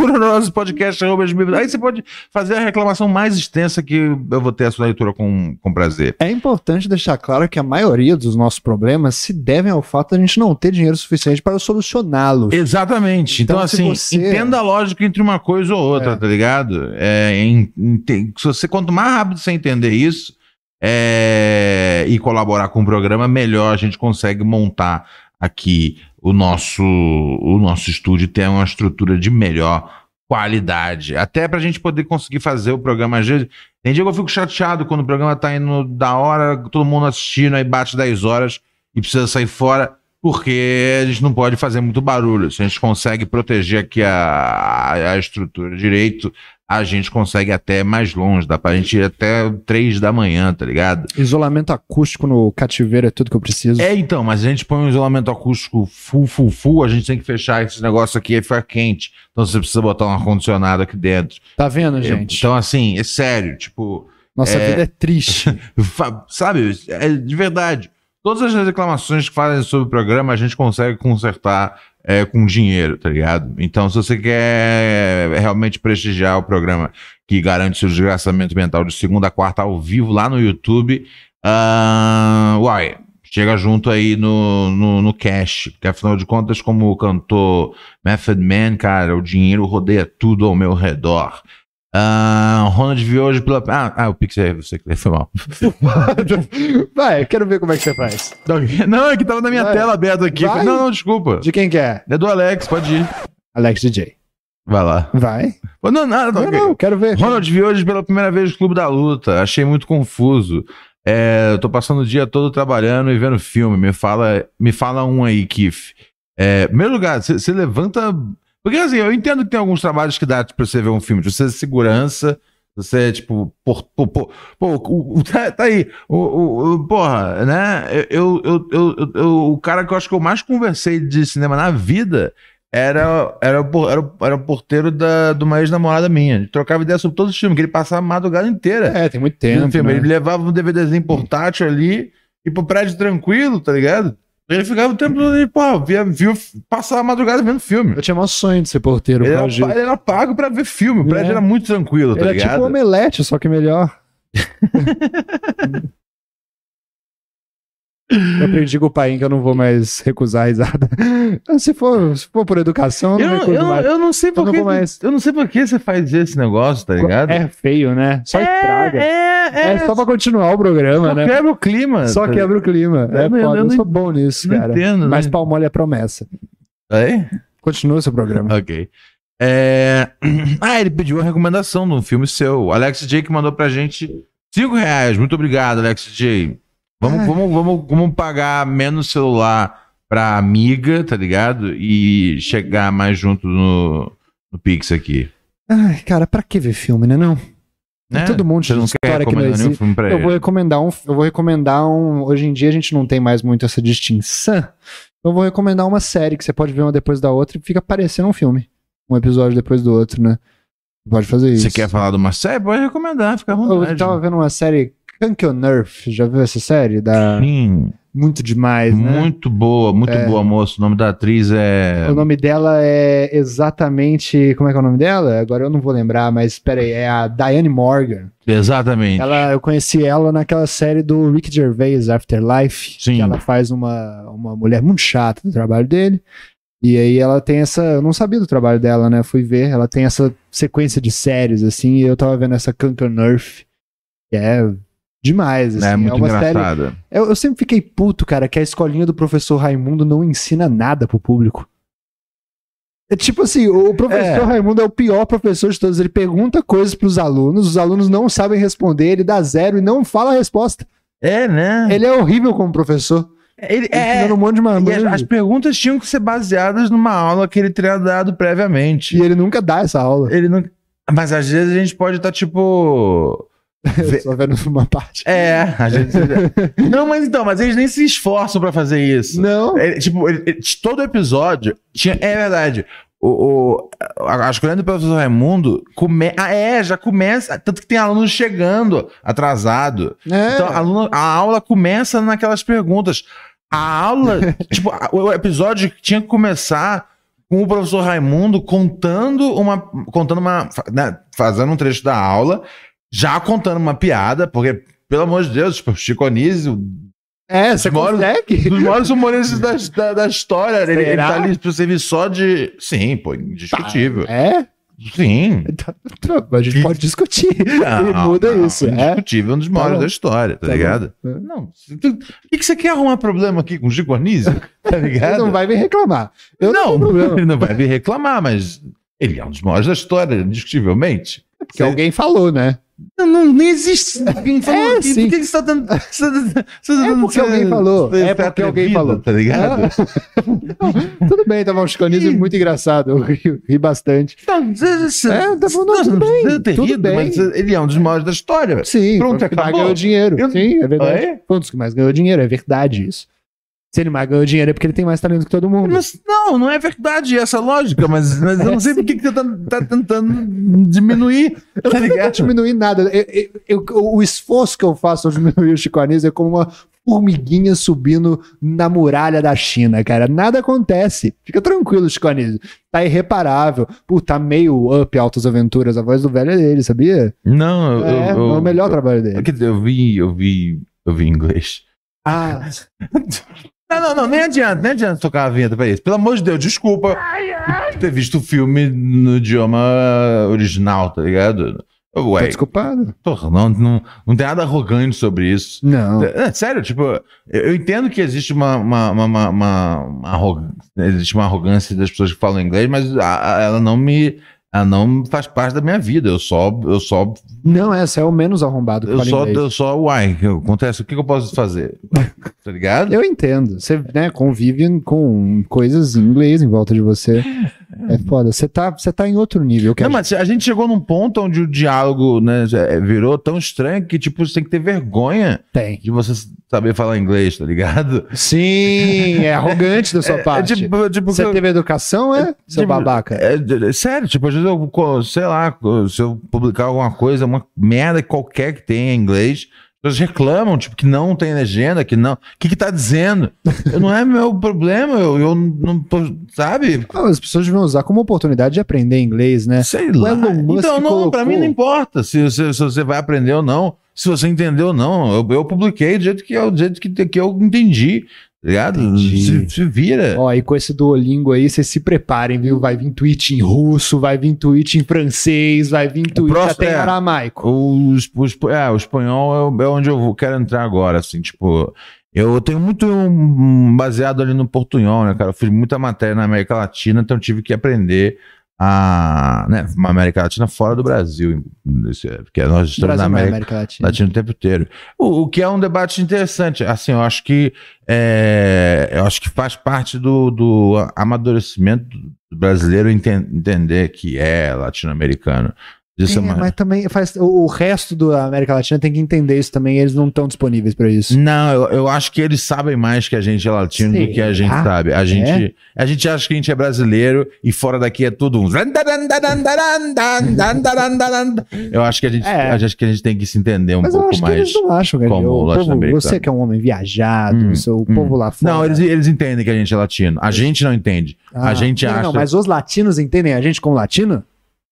puraneurosepodcast.gmail.com Aí você pode fazer a reclamação mais extensa que eu vou ter a sua leitura com, com prazer. É importante deixar claro que a maioria dos nossos problemas se devem ao fato de a gente não ter dinheiro suficiente para solucioná-los. Exatamente. Então, Então, assim, você- entenda a lógica entre uma coisa ou outra, É. tá ligado? É, em- ente- se você, quanto mais rápido você entender isso é, e colaborar com o programa, melhor a gente consegue montar aqui o nosso, o nosso estúdio ter uma estrutura de melhor qualidade. Até pra gente poder conseguir fazer o programa. Às vezes, tem dia que eu fico chateado quando o programa tá indo da hora, todo mundo assistindo, aí bate 10 horas e precisa sair fora porque a gente não pode fazer muito barulho. Se a gente consegue proteger aqui a, a estrutura direito, a gente consegue até mais longe. Dá pra gente ir até 3 da manhã, tá ligado? Isolamento acústico no cativeiro é tudo que eu preciso. É, então, mas a gente põe um isolamento acústico full, full, full, a gente tem que fechar esse negócio aqui e ficar quente. Então você precisa botar um ar-condicionado aqui dentro. Tá vendo, gente? Então, assim, é sério, tipo. Nossa é- vida é triste. Sabe, é de verdade. Todas as reclamações que fazem sobre o programa a gente consegue consertar é, com dinheiro, tá ligado? Então, se você quer realmente prestigiar o programa que garante seu desgraçamento mental de segunda a quarta ao vivo lá no YouTube, ah, uai, chega junto aí no, no, no cash, porque afinal de contas, como cantou Method Man, cara, o dinheiro rodeia tudo ao meu redor. Ah, Ronald viu hoje pela. Ah, ah, o Pix é você que foi mal. Vai, quero ver como é que você faz. Não, é que tava na minha Vai. tela aberta aqui. Vai. Não, não, desculpa. De quem que é? É do Alex, pode ir. Alex DJ. Vai lá. Vai. Não, nada, Não, ok. não, quero ver. Ronald vi hoje pela primeira vez no Clube da Luta. Achei muito confuso. É, eu tô passando o dia todo trabalhando e vendo filme. Me fala, me fala um aí, Kiff. É, primeiro lugar, você levanta. Porque assim, eu entendo que tem alguns trabalhos que dá pra você ver um filme. Tipo, Você é segurança. Você, tipo, por, por, por- pô, o, o- tá, tá aí, o, o- o- porra, né? Eu, eu, eu, eu- o cara que eu acho que eu mais conversei de cinema na vida era, era, era, era o porteiro da, de uma ex-namorada minha. Gente trocava ideia sobre todos os filmes, que ele passava a madrugada inteira. É, tem muito tempo. filme. né? Ele levava um DVDzinho portátil ali e pro prédio tranquilo, tá ligado? Ele ficava o tempo todo ali, pô, via, viu, passava a madrugada vendo filme. Eu tinha maior sonho de ser porteiro. Ele era, pa- ele era pago pra ver filme, o prédio É. era muito tranquilo, tá Ele é ligado? tipo omelete, só que melhor. Eu aprendi com o pai que eu não vou mais recusar a risada. Se for, se for por educação, eu não recuso eu, não- mais. eu não sei Eu não. Eu não sei por que você faz esse negócio, tá ligado? É feio, né? Só estraga. É, é, É, só pra continuar o programa, só né? quebra o clima. Só tá quebra o clima. É não- eu foda, eu não sou bom nisso, cara. entendo, Mas né? pau mole é promessa. É? Continua o seu programa. Ok. É... Ah, ele pediu uma recomendação de um filme seu. O Alex J que mandou pra gente 5 reais. Muito obrigado, Alex J. Vamos, Ai. vamos, vamos, vamos pagar menos celular pra amiga, tá ligado? E chegar mais junto no, no Pix aqui. Ai, cara, pra que ver filme, né? Não. Né? Todo mundo história que não existe. Eu ele? vou recomendar um. Eu vou recomendar um. Hoje em dia a gente não tem mais muito essa distinção. Eu vou recomendar uma série que você pode ver uma depois da outra e fica parecendo um filme. Um episódio depois do outro, né? Pode fazer isso. Você quer falar de uma série? Pode recomendar, fica à vontade. Eu tava vendo uma série Kank on Earth. Já viu essa série? Da... Sim, Muito demais, né? muito boa, muito É. boa, moço. O nome da atriz é. O nome dela é exatamente. Como é que é o nome dela? Agora eu não vou lembrar, mas peraí, é a Diane Morgan. Exatamente. Ela, eu conheci ela naquela série do Rick Gervais, Afterlife. Sim. Que ela faz uma, uma mulher muito chata do trabalho dele. E aí ela tem essa. Eu não sabia do trabalho dela, né? Fui ver. Ela tem essa sequência de séries, assim. E eu tava vendo essa Kankan Earth. Que é demais, assim. é muito uma série. Eu, eu sempre fiquei puto, cara, que a escolinha do professor Raimundo não ensina nada pro público. É tipo assim, o professor É. Raimundo é o pior professor de todos. Ele pergunta coisas pros alunos, os alunos não sabem responder, ele dá zero e não fala a resposta. É, né? Ele é horrível como professor. Ele, Ele é, um monte de as, marmanjo. as perguntas tinham que ser baseadas numa aula que ele teria dado previamente. E ele nunca dá essa aula. Ele não. Mas às vezes a gente pode estar tipo. Só vendo uma parte. É, a gente. não, mas então, mas eles nem se esforçam pra fazer isso. Não. Ele, tipo, ele- ele- todo episódio tinha. É verdade. O, o- a, escolha do professor Raimundo come, ah, é, já começa. Tanto que tem aluno chegando atrasado. É. Então, aluno- a aula começa naquelas perguntas. A aula, tipo, o episódio tinha que começar com o professor Raimundo contando uma. contando uma. né, fazendo um trecho da aula, já contando uma piada, porque, pelo amor de Deus, tipo, Chico Anísio, é, você Mora- consegue? dos maiores humoristas da, da, da história. Ele, ele tá ali pra servir só de. Sim, pô, indiscutível. É? Sim. Tá, tá, a gente pode discutir. Não, muda não, isso. É. Indiscutível, um dos maiores bom. da história, tá, Tá ligado? bom. É. Não. O que, que você quer arrumar problema aqui com o Chico Anísio? Tá Ele ligado? não vai vir reclamar. Eu não, não, ele não vai vir reclamar, mas ele é um dos maiores da história, indiscutivelmente. Porque alguém falou, né? Não, não, nem existe alguém falou É, aqui. sim. Por que, que você tá dando. Você você É porque alguém falou. É porque alguém atrevido, falou. Tá ligado? Não, tudo bem, tava um chicanismo muito engraçado. Eu ri, ri bastante. Não, você- você- É, tá bom, não, tudo bem, ter tudo rido, bem. mas ele é um dos maiores da história. Sim, Pronto, que mais acabou. ganhou dinheiro. Eu- Sim, é verdade. Ah, é? Foi um dos que mais ganhou dinheiro, é verdade isso. Se ele mais ganhou dinheiro é porque ele tem mais talento que todo mundo. Não, não, não é verdade essa lógica, mas, mas eu não sei por que que você tá, tá tentando diminuir, tá Eu não quero diminuir nada. Eu- eu- eu- o esforço que eu faço ao diminuir o Chico Anísio é como uma formiguinha subindo na muralha da China, cara. Nada acontece. Fica tranquilo, Chico Anísio. Tá irreparável. Pô, tá meio up Altas Aventuras. A voz do velho é dele, sabia? Não, eu, é, eu, é o melhor trabalho dele. Quer dizer, eu vi, eu vi, eu vi inglês. Ah, Não, não, não, nem adianta, nem adianta tocar a vinheta pra isso. Pelo amor de Deus, desculpa por ter visto o filme no idioma original, tá ligado? tô Ué, desculpado. porra, não, não, não tem nada arrogante sobre isso. Não. É, sério, tipo, eu, eu entendo que existe uma, uma, uma, uma, uma- uma arro- existe uma arrogância das pessoas que falam inglês, mas a- a- ela não me. Ela não faz parte da minha vida. Eu só. Eu só. Não, essa é o menos arrombado que Eu só. inglês. Eu só. Uai, o que acontece? O que que eu posso fazer? tá ligado? Eu entendo. Você né, convive com coisas em inglês em volta de você. É foda. Você tá, você tá em outro nível. Não, mas a gente chegou num ponto onde o diálogo né, é, virou tão estranho que, tipo, você tem que ter vergonha Tem. de você saber falar inglês, tá ligado? Sim, é arrogante da sua É, parte. tipo, tipo, Você que eu- teve educação, é? Seu tipo, babaca. É, é, sério, tipo, às vezes eu, sei lá, se eu publicar alguma coisa, uma merda qualquer que tenha em inglês, pessoas reclamam, tipo, que não tem legenda, que não. O que que tá dizendo? Não é meu problema, eu, eu não. Sabe? Ah, As pessoas deviam usar como oportunidade de aprender inglês, né? Sei O lá. Então, não, pra colocou- mim não importa se, se- se você vai aprender ou não. se você entendeu ou não. Eu, eu publiquei do jeito que eu, do jeito que, que eu entendi. Ligado? Se, se vira. Ó, e com esse Duolingo aí, vocês se preparem, viu? Vai vir tweet em russo, vai vir tweet em francês, vai vir tweet próximo- até em é. aramaico. O, o, é, o espanhol é, é onde eu vou- quero entrar agora, assim, tipo. Eu tenho muito um, baseado ali no portunhol, né, cara? Eu fiz muita matéria na América Latina, então tive que aprender a. Né, uma América Latina fora do Brasil. esse- Porque nós estamos na é América, América Latina. Latina o tempo inteiro. O, o que é um debate interessante. Assim, eu acho que é, eu acho que faz parte do, do amadurecimento do brasileiro enten- entender que é latino-americano. Isso é, É, uma- mas também faz. O, o resto da América Latina tem que entender isso também, eles não estão disponíveis pra isso. Não, eu, eu acho que eles sabem mais que a gente é latino do que a gente Será? sabe. A gente, a gente acha que a gente é brasileiro e fora daqui é tudo um. Eu acho que a gente, É. acho que a gente tem que se entender um Mas eu pouco acho que mais. eles não acham, como O povo, você que é um homem viajado, Hum, o hum. povo lá fora. Não, eles, eles entendem que a gente é latino. A gente não entende. Ah, a gente não, acha. Não, mas os latinos entendem a gente como latino?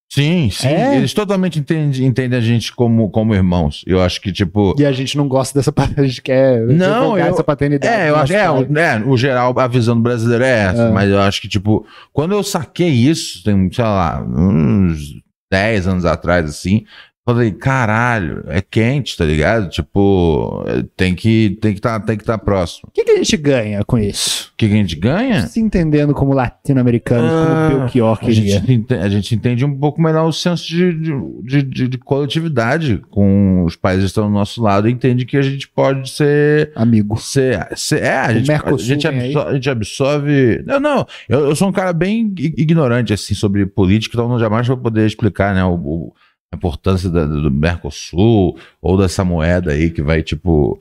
Sim, sim. É? Eles totalmente entendem, entendem a gente como, como irmãos. Eu acho que, tipo. E a gente não gosta dessa paternidade, a gente quer Não, eu- essa paternidade. É, eu acho nosso é, é, o geral, a visão do brasileiro é essa, É. mas eu acho que, tipo, quando eu saquei isso, tem, sei lá, uns 10 anos atrás, assim, falei, caralho, é quente, tá ligado? Tipo, tem que tem que tá, tem que estar próximo. O que, que a gente ganha com isso? O que, que a gente ganha? Se entendendo como latino-americanos, Ah, como o Belchior A gente, ente- a gente entende um pouco melhor o senso de, de, de, de- de coletividade com os países que estão do nosso lado e entende que a gente pode ser Amigo. Cê, cê- é, a gente, a, gente absorve, a gente absorve. Não, não. Eu, eu sou um cara bem ignorante assim sobre política, então jamais vou poder explicar, né, o, o- importância da- do Mercosul ou dessa moeda aí que vai, tipo,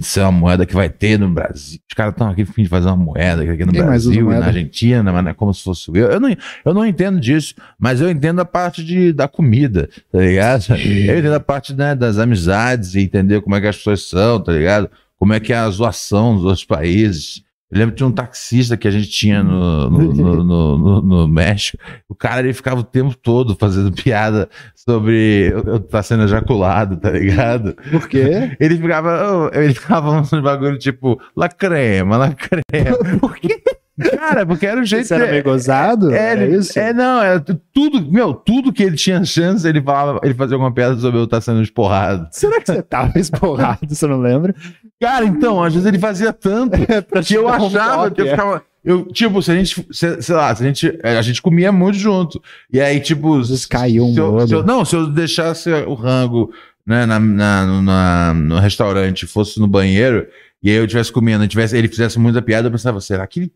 ser uma moeda que vai ter no Brasil. Os caras estão aqui a fim de fazer uma moeda aqui no Brasil e na Argentina, mas não é como se fosse eu. Eu não, eu não entendo disso, mas eu entendo a parte de, da comida, tá ligado? Eu entendo a parte né, das amizades e entender como é que as pessoas são, tá ligado? Como é que é a zoação dos outros países. Eu lembro tinha um taxista que a gente tinha no, no, no, no- México. O cara ele ficava o tempo todo fazendo piada sobre eu, tá sendo ejaculado, tá ligado? Por quê? Ele ficava, ele ficava uns bagulho tipo, la crema, la crema. Por quê? Cara, porque era o jeito Você era meio gozado? é, É, isso? é, não, é tu- tudo, meu, tudo que ele tinha chance, ele falava, ele fazia alguma piada sobre eu estar sendo esporrado. Será que você tava esporrado, você não lembra? Cara, então, às vezes ele fazia tanto Pra que eu um achava que eu é. ficava. Eu, tipo, se a gente, se- sei lá, se a gente, a gente comia muito junto. E aí, tipo. vezes caiu um se eu, se eu- Não, se eu deixasse o rango né, na, na- na- no restaurante fosse no banheiro, e aí eu estivesse comendo, e tivesse, ele fizesse muita piada, eu pensava, será que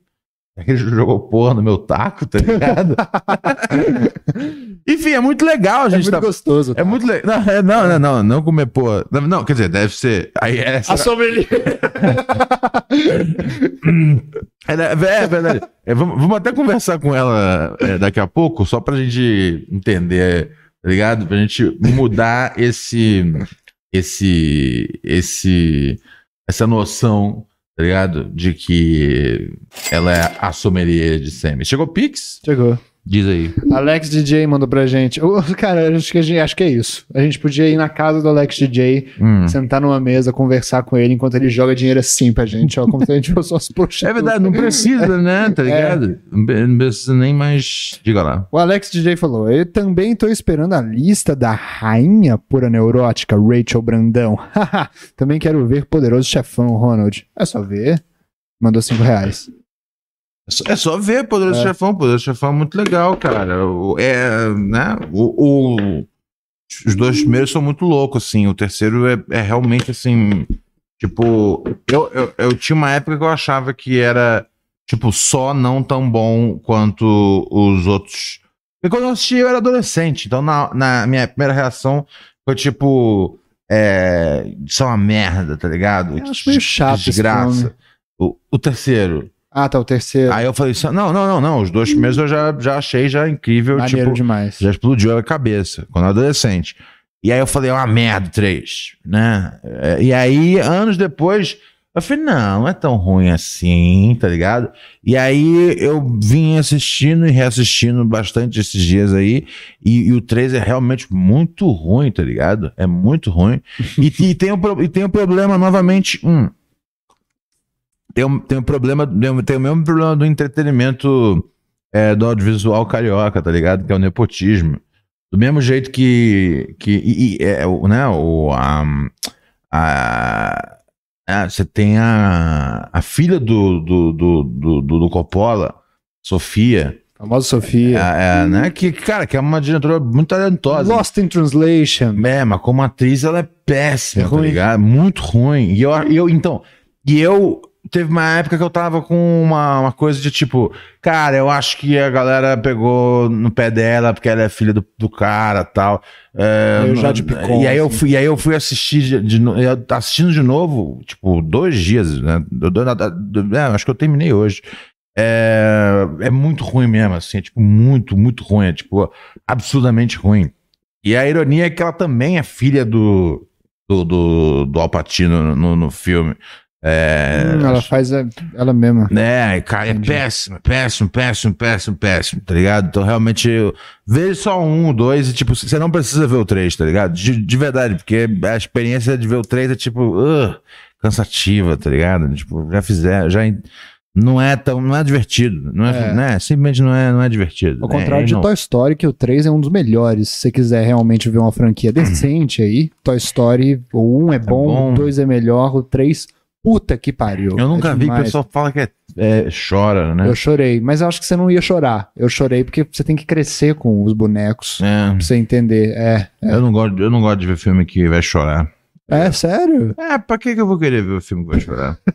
ele, será que ele jogou porra no meu taco, tá ligado? Enfim, é muito legal a É gente muito tá. gostoso. É muito legal. Não, é- não, não, não, não comer porra. Não, não, quer dizer, deve ser. Aí é essa. A sommelier. É, né, é verdade. É, vamos, vamos até conversar com ela é, daqui a pouco, só pra gente entender, tá ligado? Pra gente mudar esse. Esse. Esse. Essa noção, tá ligado? De que ela é a sommelier de semi. Chegou Pix? Chegou. Diz aí. Alex DJ mandou pra gente. Ô, cara, acho que, a gente, acho que é isso. A gente podia ir na casa do Alex DJ, Hum. sentar numa mesa, conversar com ele enquanto ele joga dinheiro assim pra gente, ó. Como se a gente fosse umas prostitutas. É verdade, não precisa, né? Tá É. ligado? Não pre- Não precisa nem mais. Diga lá. O Alex DJ falou: Eu também tô esperando a lista da rainha pura neurótica, Rachel Brandão. Haha, também quero ver Poderoso Chefão, Ronald. É só ver. Mandou cinco reais. É só- É só ver Poderoso É. Chefão. Poderoso Chefão é muito legal, cara. O- É, né? O, o- os dois primeiros são muito loucos, assim. O terceiro é, é realmente, assim... Tipo, eu, eu, eu tinha uma época que eu achava que era, tipo, só não tão bom quanto os outros. Porque quando eu assisti, eu era adolescente. Então, na, na minha primeira reação foi, tipo... É, isso é uma merda, tá ligado? Eu acho meio chato Desgraça. O, o terceiro... Ah, tá, o terceiro. Aí eu falei assim, não, não, não, não, os dois primeiros eu já, já achei já incrível, Maneiro tipo, demais. já explodiu a cabeça, quando adolescente. E aí eu falei, é uma merda, três, né? É, E aí, anos depois, Eu falei, não, não é tão ruim assim, tá ligado? E aí eu vim assistindo e reassistindo bastante esses dias aí, e, e o 3 é realmente muito ruim, tá ligado? É muito ruim. E, e tem, um, e tem um problema, novamente, hum, tem um, tem um problema, tem o mesmo problema do entretenimento é, do audiovisual carioca, tá ligado? Que é o nepotismo. Do mesmo jeito que. que e, e, é, né, o, a, a- a- você tem a, a filha do, do, do, do, do- Coppola, Sofia, Famosa Sofia. é, é, né? Que, cara, que é uma diretora muito talentosa. Lost in Translation. É, mas como atriz ela é péssima, É tá ligado? Muito ruim. E eu, eu, então, e eu teve uma época que eu tava com uma, uma coisa de tipo, cara, eu acho que a galera pegou no pé dela porque ela é filha do, do cara tal. É, Jade Picon, e aí eu assim. fui, e aí eu fui assistir de, de eu assistindo de novo, tipo, dois dias, né? Eu- eu- eu- eu- é, acho que eu terminei hoje. É, é muito ruim mesmo, assim, é tipo, muito, muito ruim, é tipo, absurdamente ruim. E a ironia é que ela também é filha do, do, do, do Al Pacino no, no filme. É, Hum, ela faz ela mesma. né, cara, é péssimo, péssimo, péssimo, péssimo, péssimo, tá ligado? Então, realmente, eu vejo só um, dois, e, tipo, você não precisa ver o três, tá ligado? De, de verdade, porque a experiência de ver o três é, tipo, ugh, cansativa, tá ligado? Tipo, já fizeram, já. Não é tão. Não é divertido. Não é, É. né? Simplesmente não é, não é divertido. Ao né? contrário de não- Toy Story, que o 3 é um dos melhores. Se você quiser realmente ver uma franquia decente aí, Toy Story, o 1 é bom, bom. o 2 é melhor, o 3, puta que pariu. Eu nunca É vi o pessoal fala que é, é- chora, né? Eu chorei, mas eu acho que você não ia chorar. Eu chorei porque você tem que crescer com os bonecos. É. Pra você entender. É. Eu, não gosto, eu não gosto de ver filme que vai chorar. É, sério? É, pra que, que eu vou querer ver o filme que vai chorar?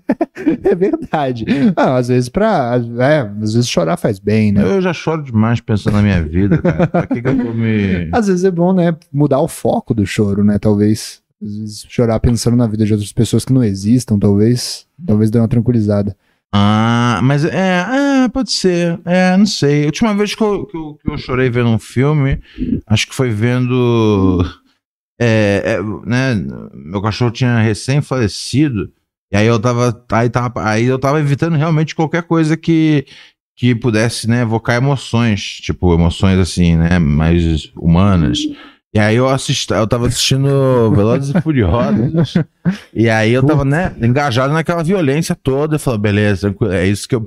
É verdade. Ah, às vezes pra. É, às vezes chorar faz bem, né? Eu já choro demais pensando na minha vida, cara. Pra que, que eu vou me. Às vezes é bom, né? Mudar o foco do choro, né? Talvez. Às vezes chorar pensando na vida de outras pessoas que não existam, talvez. Talvez dê uma tranquilizada. Ah, mas é, é, pode ser. É, não sei. A última vez que eu, que eu, que eu chorei vendo um filme, acho que foi vendo. É, é, né, meu cachorro tinha recém falecido. E aí eu tava, aí tava. Aí eu tava evitando realmente qualquer coisa que, que pudesse, né, evocar emoções. Tipo, emoções assim, né? Mais humanas. E aí eu assisti, eu tava assistindo Velozes e Furiosos. E aí eu tava, né, engajado naquela violência toda. Eu falei, beleza, tranquilo, é isso que eu,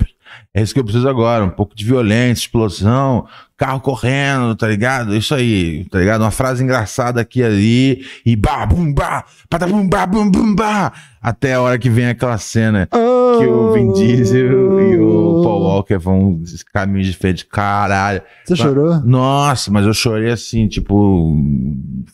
é isso que eu preciso agora. Um pouco de violência, explosão, carro correndo, tá ligado? Isso aí, tá ligado? Uma frase engraçada aqui e ali. E bah, bum, bah, patapum, bah, bum, bum, bah. Até a hora que vem aquela cena que o Vin Diesel e o Paul Walker vão de caminho diferente. Caralho. Você chorou? Nossa, mas eu chorei assim, tipo,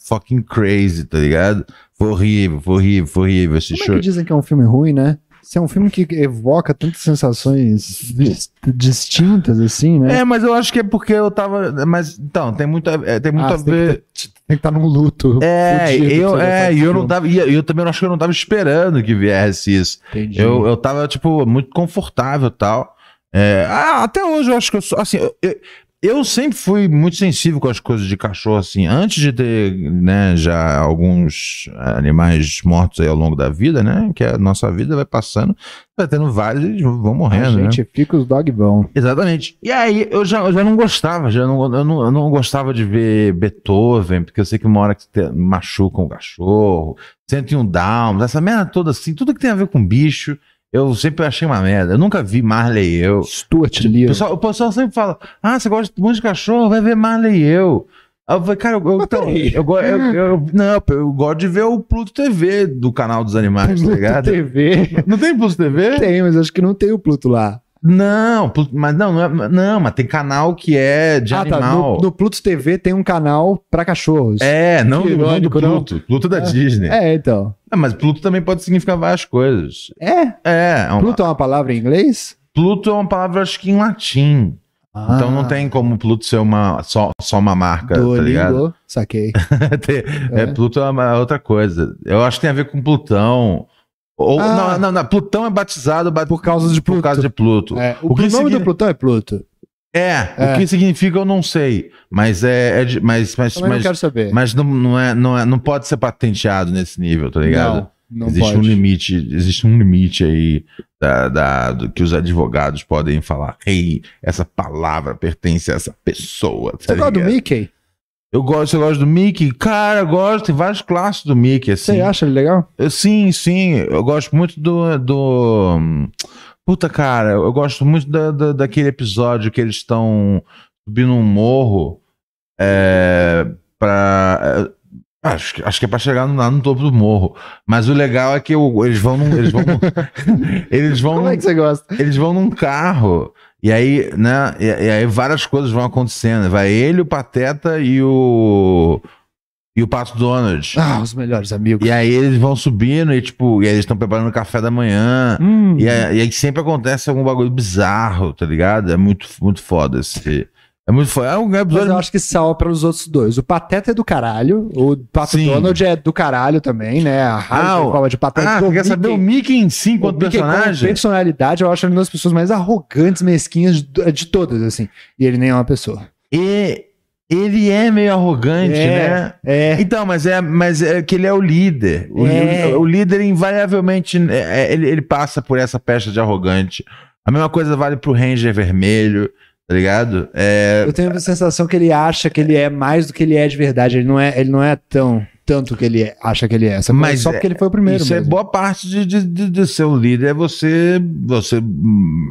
fucking crazy, tá ligado? Foi horrível, foi horrível, foi horrível. Esse Como é choro. dizem que é um filme ruim, né? Se é um filme que evoca tantas sensações dis- distintas, assim, né? É, mas eu acho que é porque eu tava. Mas, então, tem muito, a- é, tem muito Ah, a você tem ver. que Tem que estar num luto. É, eu, é, e eu não tava. E eu também acho que eu não tava esperando que viesse isso. Entendi. Eu, eu tava, tipo, muito confortável e tal. É, ah, até hoje eu acho que eu sou. Assim, eu, eu, eu sempre fui muito sensível com as coisas de cachorro, assim. Antes de ter, né, já alguns animais mortos aí ao longo da vida, né? Que a nossa vida vai passando, vai tendo vários e eles vão A morrendo, né? gente fica os dog bom. Exatamente. E aí eu já, eu já não gostava, já não, eu, não, eu não gostava de ver Beethoven, porque eu sei que uma hora que te, machucam o cachorro, 101 Dálmatas, essa merda toda assim, tudo que tem a ver com bicho, eu sempre achei uma merda. Eu nunca vi Marley e eu. Stuart O Little. pessoal, o pessoal sempre fala: Ah, você gosta muito de cachorro, vai ver Marley e eu. Eu falei, cara, eu, eu, então, eu, eu, eu- não, eu gosto de ver o Pluto TV do canal dos animais, tá ligado? TV. Não tem Pluto TV? Tem, mas acho que não tem o Pluto lá. Não, Pluto- mas não, não, é, não, mas tem canal que é de ah, tá. animal. No, no Pluto TV tem um canal pra cachorros. É, não Que do, não do irônico, não? Pluto. Pluto da Disney. É, então. É, mas Pluto também pode significar várias coisas. É? É, é uma- Pluto é uma palavra em inglês? Pluto é uma palavra, acho que em latim. Então não Ah, tem como Pluto ser uma, só, só uma marca, tá ligado? Saquei. É. É. Pluto é uma outra coisa. Eu acho que tem a ver com Plutão. Ou, Ah. não, não, não, Plutão é batizado ba- Por causa de por Pluto. causa de Pluto. É, o, O nome signi- do Plutão é Pluto. É, É. o que significa eu não sei. Mas é. é de- mas, mas, Também mas, não quero saber. mas não, não, é, não, é, não pode ser patenteado nesse nível, tá ligado? Não. Não existe pode. um limite, existe um limite aí da, da- do que os advogados podem falar. Ei, essa palavra pertence a essa pessoa. tá Você gosta do ligado? Mickey? Eu gosto, eu gosto do Mickey. Cara, eu gosto, tem vários classes do Mickey, assim. Você acha ele legal? Eu- sim, sim. Eu gosto muito do. do... Puta, cara, eu gosto muito da, da- daquele episódio que eles estão subindo um morro. É. Pra. é, Acho, que- acho que é pra chegar lá no topo do morro. Mas o legal é que o- eles vão num. Eles vão num, eles vão Como num- é que você gosta? eles vão num carro. E aí, né? E, e aí várias coisas vão acontecendo. Vai ele, o Pateta e o. E o Pato Donald. Ah, os melhores amigos. E aí eles vão subindo e, tipo, e aí eles estão preparando o café da manhã. Hum, E, aí, e aí sempre acontece algum bagulho bizarro, tá ligado? É muito, muito foda esse. É muito foda. É um Mas episódio. eu acho que salva para os outros dois. O Pateta é do caralho, o Pato Sim. Donald é do caralho também, né? A Ah, forma de Pateta. Ah, quer saber o Mickey em si o enquanto Mickey como personagem? personalidade, eu acho ele uma das pessoas mais arrogantes, mesquinhas de, de todas, assim. E ele nem é uma pessoa. E ele é meio arrogante, É, né? É. Então, mas é, mas é que ele é o líder. O, É. o- o líder, invariavelmente, é- é- ele, ele passa por essa pecha de arrogante. A mesma coisa vale pro Ranger Vermelho, tá ligado? É, Eu tenho a sensação que ele acha que ele é mais do que ele é de verdade. Ele não é, ele não é tão tanto que ele é- acha que ele é. Só, Mas só é- porque ele foi o primeiro Isso é mesmo. boa parte de, de, de, ser o líder, é você, você hum,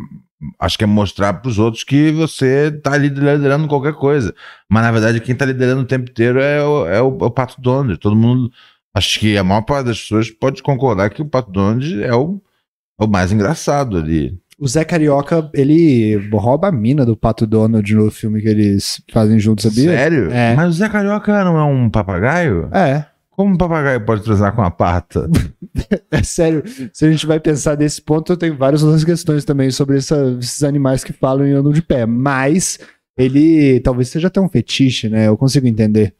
acho que é mostrar pros outros que você tá liderando qualquer coisa. Mas na verdade quem tá liderando o tempo inteiro é o, é o, é o Pato Donald. Todo mundo, acho que a maior parte das pessoas pode concordar que o Pato Donald é o, é o mais engraçado ali. O Zé Carioca, ele rouba a mina do Pato Donald no filme que eles fazem juntos, sabia? Sério? É. Mas o Zé Carioca não é um papagaio? É. Como um papagaio pode transar com a pata? É sério, se a gente vai pensar nesse ponto, eu tenho várias outras questões também sobre essa- esses animais que falam e andam de pé. Mas ele talvez seja até um fetiche, né? Eu consigo entender.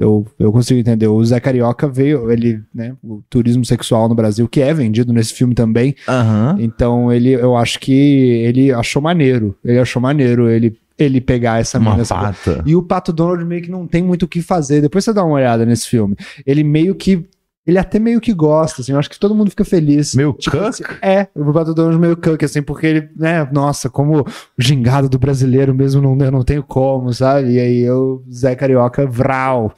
Eu, eu consigo entender. O Zé Carioca veio, ele, né? O turismo sexual no Brasil, que é vendido nesse filme também. Aham. Então ele, eu acho que ele achou maneiro. Ele achou maneiro ele, ele pegar essa Uma mina. essa- pata. e o Pato Donald meio que não tem muito o que fazer. Depois você dá uma olhada nesse filme. Ele meio que. Ele até meio que gosta, assim. Eu acho que todo mundo fica feliz. Meio Tipo assim, é, o Donald meio cuck, assim, porque ele, né, nossa, como o gingado do brasileiro mesmo não, eu não tenho como, sabe? E aí eu, Zé Carioca, vral,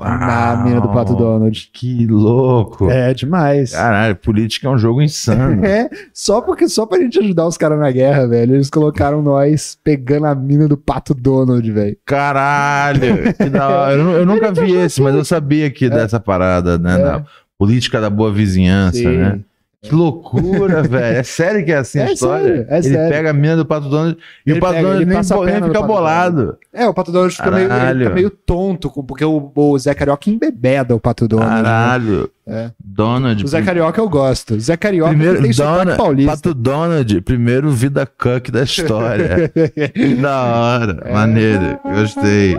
na Uau. mina do Pato Donald. Que louco. É demais. Caralho, política é um jogo insano. É, só porque só pra gente ajudar os caras na guerra, velho. Eles colocaram nós pegando a mina do Pato Donald, velho. Caralho, que da hora. Eu, eu nunca vi esse, mas eu sabia que dessa parada, né? É. Da política da boa vizinhança, Sim. né? Que loucura, velho. É sério que é assim a É história? sério, é ele sério. pega a mina do Pato Donald e Ele o Pato pega, Donald nem, bo- nem fica bolado. É, o Pato Donald fica meio, fica meio tonto, porque o, o Zé Carioca embebeda o Pato Donald. né? Caralho. É. Donald. O Zé Carioca eu gosto. O Zé Carioca Primeiro, tem Dona, paulista. Pato Donald, primeiro vida cuck da história. da hora, maneiro, gostei.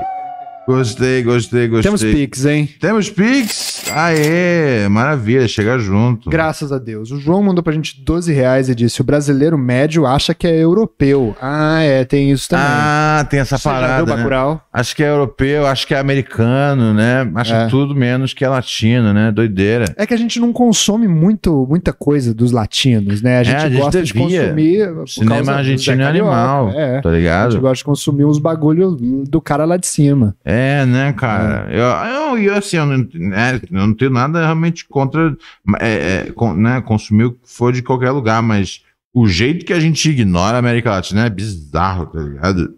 Gostei, gostei, gostei. Temos Pix, hein? Temos Pix? Aê, maravilha, chega junto. Graças a Deus. O João mandou pra gente 12 reais e disse: o brasileiro médio acha que é europeu. Ah, é, tem isso também. Ah, tem essa Você já viu parada, né? Acho que é europeu, acho que é americano, né? Acho É. tudo menos que é latino, né? Doideira. É que a gente não consome muito, muita coisa dos latinos, né? A gente, É, a gente gosta de devia. consumir. por causa Cinema argentino é animal, É. tá A gente ligado? gosta de consumir uns bagulho do cara lá de cima. É, né, cara? Eu, eu, eu, assim, eu não, né, eu não tenho nada realmente contra é, é, com- né, consumir o que for de qualquer lugar, mas o jeito que a gente ignora a América Latina é bizarro, tá ligado?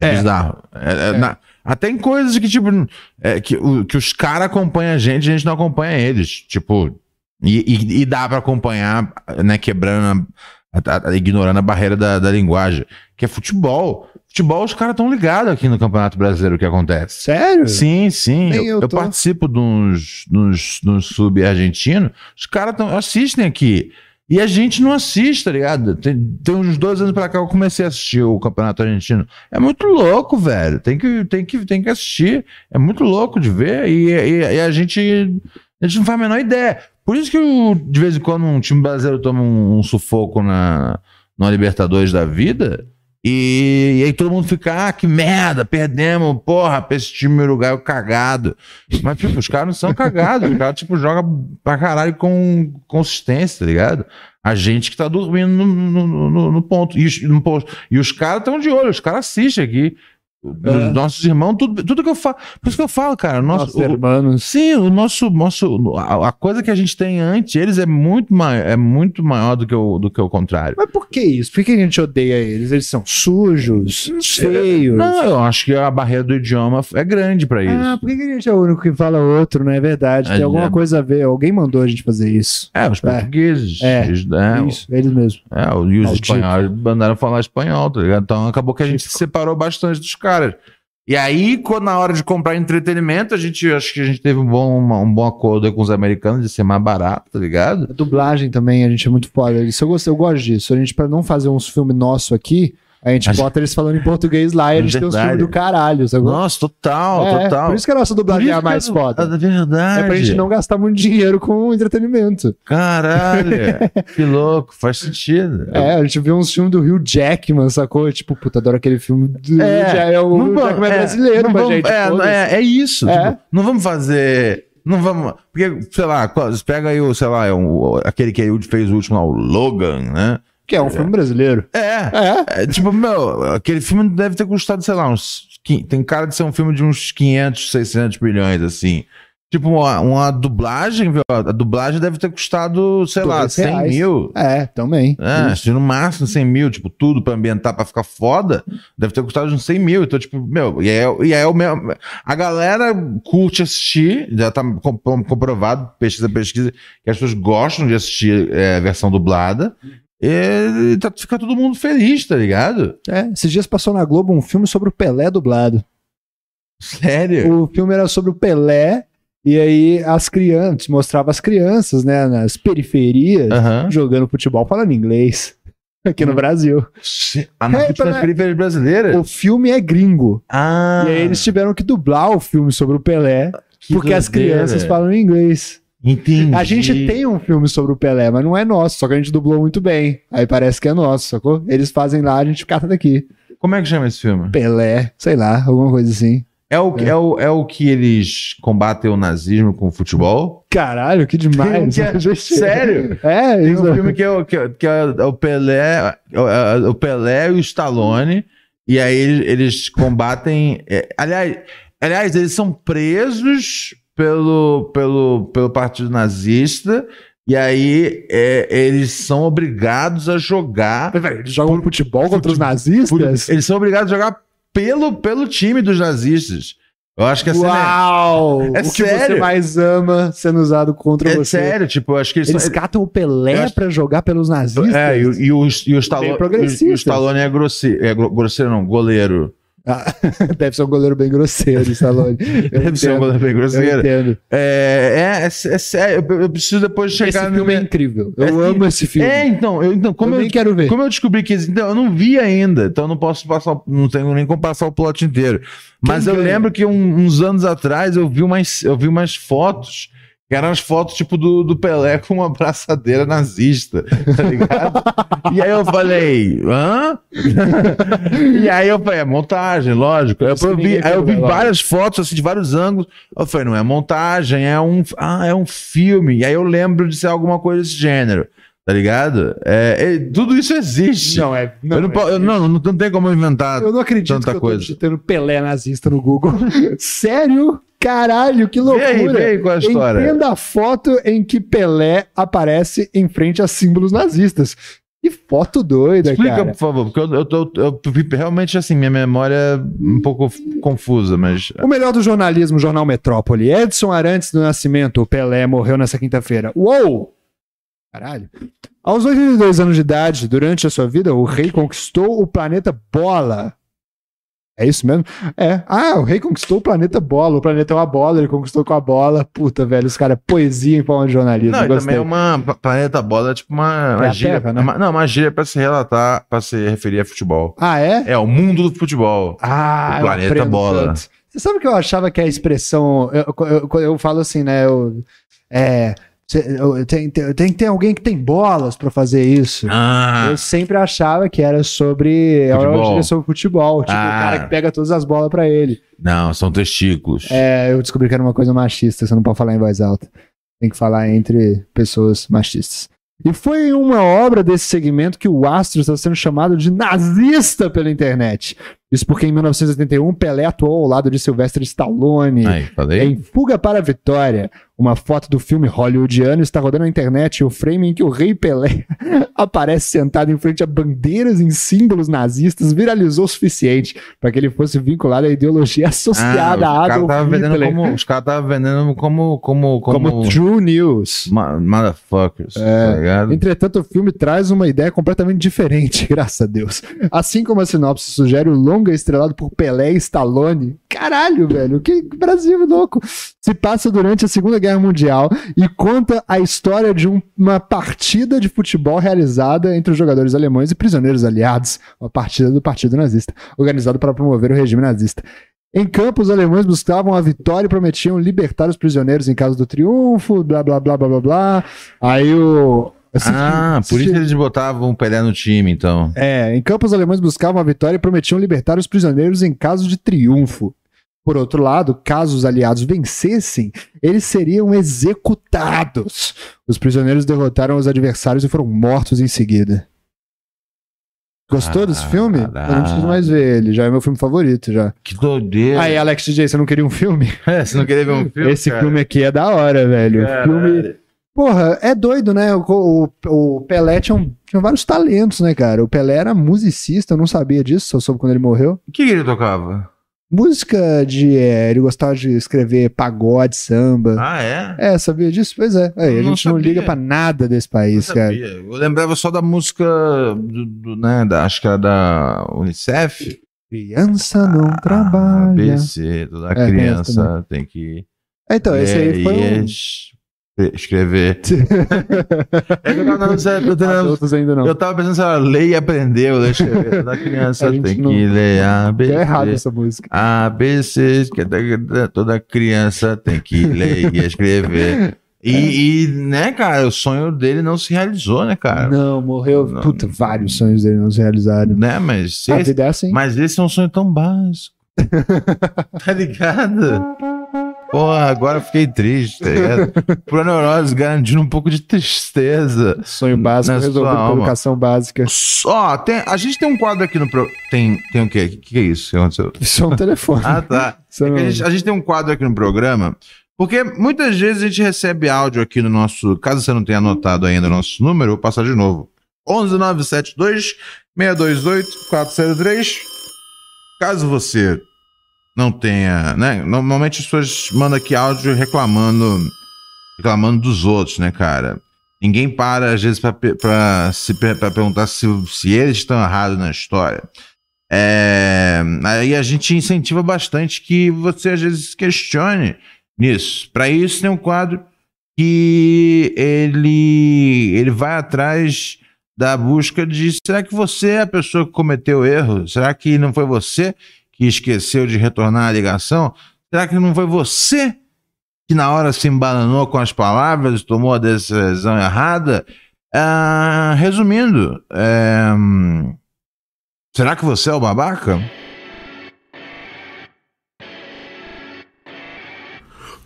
É, É. bizarro. É, é, É. na- até em coisas que, tipo, é, que, o- que os caras acompanham a gente, a gente não acompanha eles. Tipo, e, e- e dá pra acompanhar, né, quebrando, a- a- a- ignorando a barreira da, da linguagem, que é futebol. Futebol, os caras estão ligados aqui no Campeonato Brasileiro o que acontece. Sério? Sim, sim. Eu, eu eu participo de uns, nos, nos sub argentinos. Os caras assistem aqui. E a gente não assiste, tá ligado? Tem, tem uns dois anos pra cá que eu comecei a assistir o Campeonato Argentino. É muito louco, velho. Tem que, tem que, tem que assistir. É muito louco de ver. E, e- e a gente. A gente não faz a menor ideia. Por isso que o- de vez em quando um time brasileiro toma um, um sufoco na, na Libertadores da vida. E, e aí todo mundo fica, ah, que merda, perdemos, porra, pra esse time uruguaio cagado. Mas, tipo, os caras não são cagados, os caras, tipo, jogam pra caralho com consistência, tá ligado? A gente que tá dormindo no, no, no, no ponto. E no. E os caras estão de olho, os caras assistem aqui. Os nossos irmãos, tudo, tudo que eu falo. Por isso que eu falo, cara. Nosso, Nossos irmãos. Sim, o nosso, nosso a, a coisa que a gente tem antes, eles é muito, mai, é muito maior do que, o, do que o contrário. Mas por que isso? Por que a gente odeia eles? Eles são sujos, feios. Não, eu acho que a barreira do idioma é grande pra isso. Ah, por que a gente é o único que fala outro, não é verdade? Tem É, alguma é. coisa a ver. Alguém mandou a gente fazer isso. É, os É. portugueses. É, eles, né, isso, eles mesmos. É, e os Maldito. espanhóis mandaram falar espanhol, tá ligado? Então acabou que a gente se separou bastante dos caras. E aí, quando na hora de comprar entretenimento, a gente acho que a gente teve um bom, um bom acordo com os americanos de ser mais barato, tá ligado? A dublagem também, a gente é muito foda. Isso eu, gosto, eu gosto disso. A gente, pra não fazer uns filmes nossos aqui, a gente bota eles falando em português lá e a gente tem Verdade. filmes do caralho, sacou? Nossa, total, É, total. Por isso que a nossa dublagem é a mais que foda. É verdade. É pra gente não gastar muito dinheiro com entretenimento. Caralho, que louco, faz sentido. É, a gente viu uns filmes do Rio Jackman, sacou? Tipo, puta, adoro aquele filme do É, Rio é o Não Rio vamos- Jackman é é, brasileiro vamos- gente. É, é, é isso. É. tipo, não vamos fazer. Não vamos. Porque, sei lá, pega aí o, sei lá, é um- aquele que aí fez o último lá, o Logan, né? Que é um filme brasileiro. É. É. É, tipo, meu, aquele filme deve ter custado, sei lá, uns. Tem cara de ser um filme de uns 500, 600 milhões, assim. Tipo, uma, uma dublagem, viu? A dublagem deve ter custado, sei lá, Dois 100 reais. mil. É, também. É, se no máximo 100 mil, tipo, tudo pra ambientar, pra ficar foda, deve ter custado uns 100 mil. Então, tipo, meu, e é, e é o mesmo. A galera curte assistir, já tá com- com- comprovado, pesquisa, pesquisa, que as pessoas gostam de assistir é, a versão dublada. E tá, fica todo mundo feliz, tá ligado? É, esses dias passou na Globo um filme sobre o Pelé dublado. Sério? O filme era sobre o Pelé, e aí as crianças, mostrava as crianças, né, nas periferias, Aham. jogando futebol falando inglês. Aqui Hum. no Brasil. Ah, na das Pelé. periferias brasileiras? O filme é gringo. Ah. E aí eles tiveram que dublar o filme sobre o Pelé, que porque as doideira. crianças falam inglês. Entendi. A gente tem um filme sobre o Pelé, mas não é nosso, só que a gente dublou muito bem. Aí parece que é nosso, sacou? Eles fazem lá, a gente cata daqui. Como é que chama esse filme? Pelé, sei lá, alguma coisa assim. É o, é. o, é o que eles combatem o nazismo com o futebol? Caralho, que demais. Que é- Sério? É, Tem isso. um filme que é, o- que é, que é o Pelé, é o Pelé e o Stallone, e aí eles, eles combatem. é, aliás, aliás, eles são presos pelo, pelo, pelo Partido Nazista, e aí é, eles são obrigados a jogar. Eles jogam futebol contra os nazistas? Eles são obrigados a jogar pelo, pelo time dos nazistas. Eu acho que cena Uau! É o que você sério? mais ama sendo usado contra é, é você. sério, tipo, eu acho que eles, Eles são. catam o Pelé acho- pra jogar pelos nazistas? É, e, o- e o, e o e o Stallone é grosseiro, é gro- grosseiro não, goleiro. Ah, deve ser um goleiro bem grosseiro, Stallone. Eu Deve ser um entendo, goleiro bem Eu grosseiro. entendo. É, é, é, é sério, eu, eu preciso depois Esse chegar filme é no... incrível. Eu É, amo esse filme. É, então, eu, então como, eu eu, quero ver. como eu descobri que então, eu não vi ainda, então eu não posso passar, não tenho nem como passar o plot inteiro. Mas eu ganha? lembro que um- uns anos atrás eu vi umas, eu vi umas fotos, que eram as fotos tipo do, do Pelé com uma braçadeira nazista, tá ligado? e aí eu falei, hã? e aí eu falei, é montagem, lógico. Eu, vi, aí eu vi lógico. várias fotos assim, de vários ângulos. Eu falei, não é montagem, é um, ah, é um filme. E aí eu lembro de ser alguma coisa desse gênero. Tá ligado? É, é, tudo isso existe. Não, é. eu não, é- eu- não, não, não tem como inventar. Eu não acredito tanta que eu coisa. tô digitando Pelé nazista no Google. Sério? Caralho, que loucura. aí qual é a história. Entenda a foto em que Pelé aparece em frente a símbolos nazistas. Que foto doida, Explica, cara. por favor, porque eu, eu, tô- eu, realmente assim, minha memória é um pouco confusa, mas. O melhor do jornalismo, Jornal Metrópole. Edson Arantes do Nascimento, o Pelé, morreu nessa quinta-feira. Uou! Caralho. Aos 82 anos de idade, durante a sua vida, o rei conquistou o planeta Bola. É isso mesmo? É. Ah, o rei conquistou o planeta Bola. O planeta é uma bola, ele conquistou com a bola. Puta, velho, os caras, poesia em forma de jornalismo. Não, Gostei. também é uma. Planeta Bola é tipo uma, uma É gíria. Terra, né? é uma- não, uma gíria pra se relatar, pra se referir a futebol. Ah, é? É, o mundo do futebol. Ah, O eu planeta bola. tanto. Você sabe que eu achava que a expressão. Eu, eu, eu falo assim, né? Eu, é, eu- Tem, tem, tem que ter alguém que tem bolas pra fazer isso. Ah, Eu sempre achava que era sobre. Era Futebol. gíria sobre futebol. Tipo, Ah. o cara que pega todas as bolas pra ele. não, são testículos. É, eu descobri que era uma coisa machista, você não pode falar em voz alta. Tem que falar entre pessoas machistas. E foi em uma obra desse segmento que o Astro está sendo chamado de nazista pela internet. Isso porque em 1981 Pelé atuou ao lado de Sylvester Stallone. Aí, falei. Em Fuga para a Vitória, uma foto do filme hollywoodiano está rodando na internet o frame em que o rei Pelé aparece sentado em frente a bandeiras em símbolos nazistas viralizou o suficiente para que ele fosse vinculado à ideologia associada Ah, a os caras Adolf estavam vendendo Hitler como. Os caras estavam vendendo como. Como. como, Como. True News. ma- Motherfuckers. É. Tá? Entretanto, o filme traz uma ideia completamente diferente, graças a Deus. Assim como a sinopse sugere, o longa estrelado por Pelé e Stallone. Caralho, velho, que Brasil louco. Se passa durante a Segunda Guerra Mundial e conta a história de um- uma partida de futebol realizada entre os jogadores alemães e prisioneiros aliados. Uma partida do Partido Nazista, organizado para promover o regime nazista. Em campo, os alemães buscavam a vitória e prometiam libertar os prisioneiros em caso do triunfo, blá blá blá blá blá blá. Aí o. assisti- Ah, por isso eles botavam o Pelé no time, então. É, em campo, os alemães buscavam a vitória e prometiam libertar os prisioneiros em caso de triunfo. Por outro lado, caso os aliados vencessem, eles seriam executados. Os prisioneiros derrotaram os adversários e foram mortos em seguida. Gostou desse filme? Eu não preciso mais ver ele, já é meu filme favorito já. Que doideira. Aí, Alex DJ, você não queria um filme? É, você não queria ver um filme? Esse cara? filme aqui é da hora, velho. O filme. Porra, é doido, né? O, o, o Pelé tinha, um- tinha vários talentos, né, cara? O Pelé era musicista, eu não sabia disso, só soube quando ele morreu. O que ele tocava? Música de. é, ele gostava de escrever pagode, samba. Ah, é? É, sabia disso? Pois é. Aí, a Não gente não sabia. liga pra nada desse Não país, cara. Eu lembrava só da música do, do, né, da, acho que era da Unicef. Criança não Ah, trabalha. ABC, toda É, criança tem que Então, esse aí foi um. Es- escrever. É que eu tava, eu tava- Outros ainda não. eu tava pensando se era ler e aprender, ou ler e escrever. Toda criança A tem não- que ler ABC. É errado essa música. ABC, que é toda criança tem que ler e escrever. E, e, né, cara, o sonho dele não se realizou, né, cara? Não, morreu. Não. Puta, vários sonhos dele não se realizaram. Né, mas se A esse, vida é assim. mas esse é um sonho tão básico. tá ligado? Porra, agora eu fiquei triste, tá ligado? Pro neurose garantindo um pouco de tristeza. Sonho básico resolvido alma. educação básica. Ó, tem, a gente tem um quadro aqui no pro... Tem, tem o quê? O que, que é isso? Isso é um telefone. Ah, tá. É não- a, gente, a gente tem um quadro aqui no programa, porque muitas vezes a gente recebe áudio aqui no nosso. Caso você não tenha anotado ainda o nosso número, eu vou passar de novo. 11972 628 403. Caso você não tenha, né? Normalmente as pessoas mandam aqui áudio reclamando reclamando dos outros, né, cara? Ninguém para às vezes pra se pra perguntar se, se eles estão errados na história. É, aí a gente incentiva bastante que você às vezes questione nisso. Para isso tem um quadro que ele ele vai atrás da busca de será que você é a pessoa que cometeu o erro? Será que não foi você que esqueceu de retornar a ligação? Será que não foi você que na hora se embananou com as palavras e tomou a decisão errada? Ah, resumindo, é, será que você é o babaca?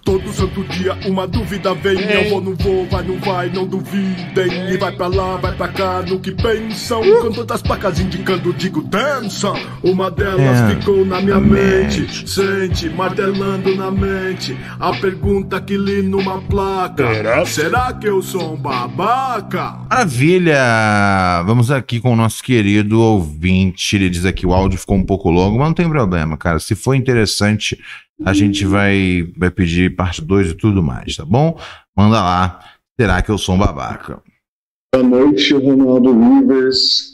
Todo santo dia uma dúvida vem Eu vou, não vou, vai, não vai, não duvidem E vai pra lá, vai pra cá, no que pensam Com tantas placas indicando, digo dança Uma delas É. ficou na minha mente. mente. Sente, martelando na mente A pergunta que li numa placa Será que eu sou um babaca? Maravilha! Vamos aqui com o nosso querido ouvinte. Ele diz aqui: o áudio ficou um pouco longo, mas não tem problema, cara. Se for interessante, a gente vai, vai pedir parte 2 e tudo mais, tá bom? Manda lá. Será que eu sou um babaca? Boa noite, Ronaldo Rivers,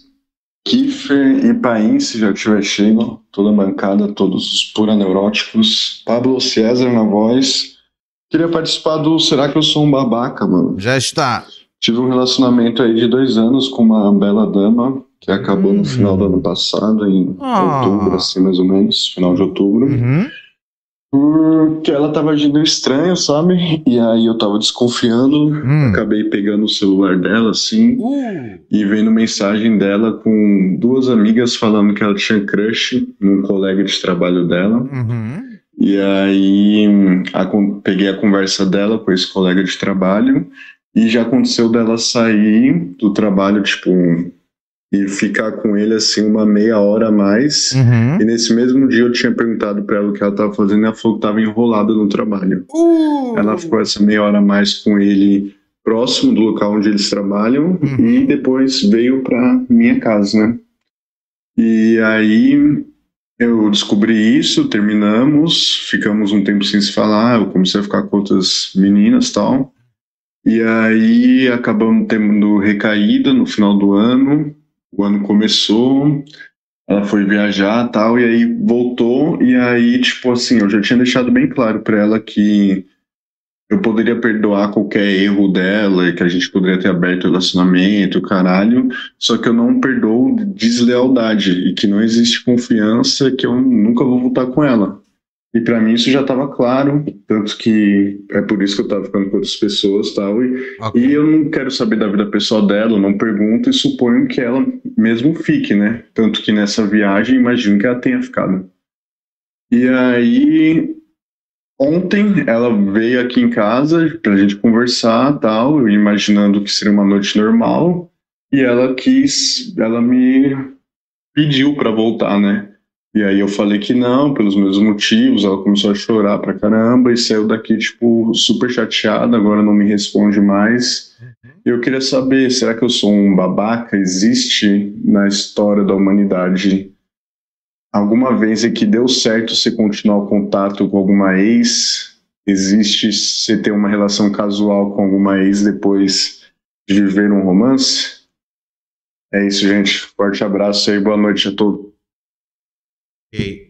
Kiefer e Paim, se já estiver cheio, toda a bancada, todos os pura neuróticos, Pablo César na voz. Queria participar do Será que eu sou um babaca, mano? Já está. Tive um relacionamento aí de dois anos com uma bela dama, que acabou no final do ano passado, em Ah. outubro, assim, mais ou menos, final de outubro. Uhum. Porque ela tava agindo estranho, sabe? E aí eu tava desconfiando, Hum. acabei pegando o celular dela, assim, e vendo mensagem dela com duas amigas falando que ela tinha crush num colega de trabalho dela. Uhum. E aí a con- peguei a conversa dela com esse colega de trabalho e já aconteceu dela sair do trabalho, tipo, e ficar com ele assim uma meia hora a mais. Uhum. E nesse mesmo dia eu tinha perguntado pra ela o que ela tava fazendo e ela falou que tava enrolada no trabalho. Uh! Ela ficou essa meia hora a mais com ele próximo do local onde eles trabalham Uhum. e depois veio pra minha casa, né? E aí eu descobri isso, terminamos, ficamos um tempo sem se falar, eu comecei a ficar com outras meninas e tal. E aí acabamos tendo recaída no final do ano, o ano começou, ela foi viajar tal, e aí voltou, e aí, tipo assim, eu já tinha deixado bem claro pra ela que eu poderia perdoar qualquer erro dela, e que a gente poderia ter aberto o relacionamento, caralho, só que eu não perdoo deslealdade, e que não existe confiança, que eu nunca vou voltar com ela. E pra mim isso já tava claro, tanto que é por isso que eu tava ficando com outras pessoas tal, e Ok. e eu não quero saber da vida pessoal dela, não pergunto e suponho que ela mesmo fique, né? Tanto que nessa viagem, imagino que ela tenha ficado. E aí, ontem ela veio aqui em casa pra gente conversar tal, eu imaginando que seria uma noite normal, e ela quis, ela me pediu pra voltar, né? E aí eu falei que não, pelos mesmos motivos, ela começou a chorar pra caramba e saiu daqui, tipo, super chateada, agora não me responde mais. Eu queria saber, será que eu sou um babaca? Existe na história da humanidade alguma vez em que deu certo você continuar o contato com alguma ex? Existe você ter uma relação casual com alguma ex depois de viver um romance? É isso, gente. Forte abraço aí, boa noite a todos.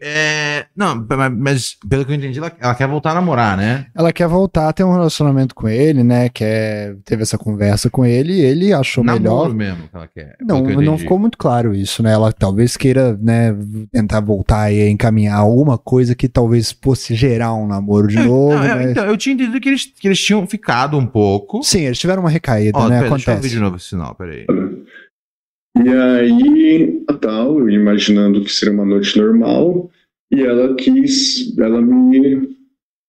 É, não, mas, pelo que eu entendi, ela, ela quer voltar a namorar, né? Ela quer voltar a ter um relacionamento com ele, né? Quer, teve essa conversa com ele e ele achou Namoro melhor. mesmo que ela quer. Não, que não ficou muito claro isso, né? Ela talvez queira, né, tentar voltar e encaminhar alguma coisa que talvez fosse gerar um namoro de É, novo, não, é, mas... Então, eu tinha entendido que eles, que eles tinham ficado um pouco. Sim, eles tiveram uma recaída, Ó, né? pera, deixa eu Acontece. de novo esse sinal, peraí. E aí, a tal, eu imaginando que seria uma noite normal, e ela quis, ela me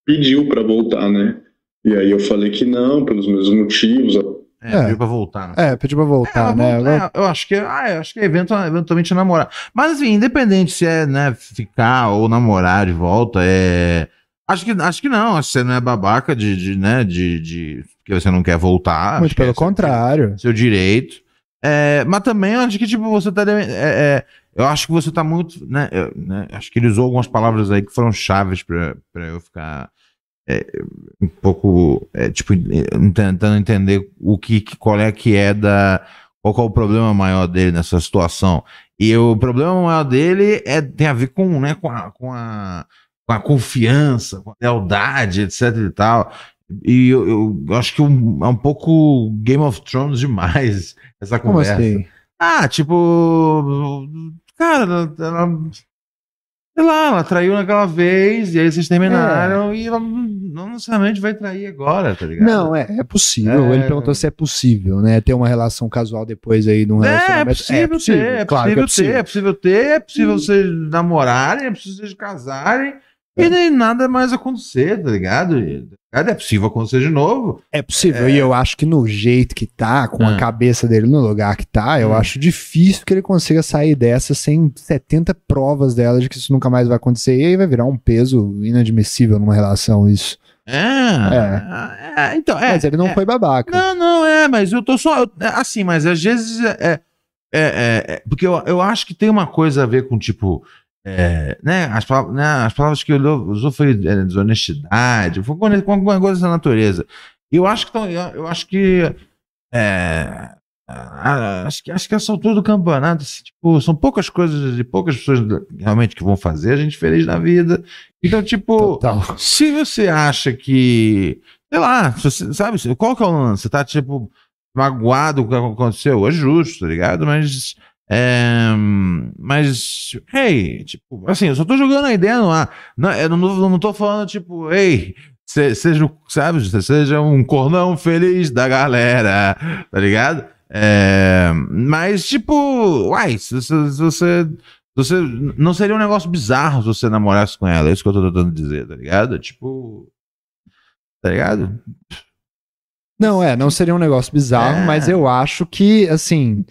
pediu pra voltar, né? E aí eu falei que não, pelos mesmos motivos. É, É. pediu pra voltar. Não É, pediu pra voltar, É, né? vamos- é, eu acho que, ah, eu acho que é eventual- eventualmente namorar. Mas assim, independente se é, né, ficar ou namorar de volta, é. Acho que, acho que não, acho que você não é babaca de, de né, de, de. Porque você não quer voltar. Muito que pelo é seu- contrário. Seu direito. É, mas também eu acho que, tipo, você tá. é, é, eu acho que você tá muito. Né, eu- né, acho que ele usou algumas palavras aí que foram chaves pra, pra eu ficar. é, um pouco. é, tipo, tentando entender o que, qual é que é da. Qual é o problema maior dele nessa situação? E o problema maior dele é, tem a ver com, né, com, a, com, a, com a confiança, com a lealdade, etc e tal. E eu, eu acho que é um pouco Game of Thrones demais essa Como conversa. assim? Ah, tipo. Cara, ela, ela- Sei lá, ela traiu naquela vez, e aí vocês terminaram, e ela não necessariamente vai trair agora, tá ligado? Não, é, é possível. É. Ele perguntou se é possível, né? Ter uma relação casual depois aí de um É, é relacionamento. possível, ter, é claro possível ter, é possível ter, é possível vocês namorarem, é possível vocês casarem, e nem nada mais acontecer, tá ligado? É possível acontecer de novo. É possível, e eu acho que no jeito que tá, com Ah. a cabeça dele no lugar que tá, eu Hum. acho difícil que ele consiga sair dessa sem 70 provas dela de que isso nunca mais vai acontecer, e aí vai virar um peso inadmissível numa relação isso. É, é, então, é. Mas ele não é. foi babaca. Não, não, é, mas eu tô só. eu- é, assim, mas às vezes é. é, é, é, porque eu, eu acho que tem uma coisa a ver com, tipo. É, né, as, palavras, né, as palavras que ele usou foi é, desonestidade, foi alguma coisa dessa natureza. Eu acho que. Eu, eu acho que. É, acho que acho que essa altura do campeonato, assim, tipo, são poucas coisas e poucas pessoas realmente que vão fazer a gente feliz na vida. Então, tipo, Total. se você acha que. Sei lá, você, sabe, qual que é o lance? Você tá, tipo, magoado com o que aconteceu? É justo, tá ligado? Mas É, mas, hey, tipo, assim, eu só tô jogando a ideia no ar. Não, eu não, não tô falando, tipo, ei, se- seja, sabe, seja um cornão feliz da galera, tá ligado? É, mas, tipo, uai, se você, se você, se você. Não seria um negócio bizarro se você namorasse com ela, é isso que eu tô tentando dizer, tá ligado? Tipo. Tá ligado? Não, é, não seria um negócio bizarro, É. mas eu acho que, assim,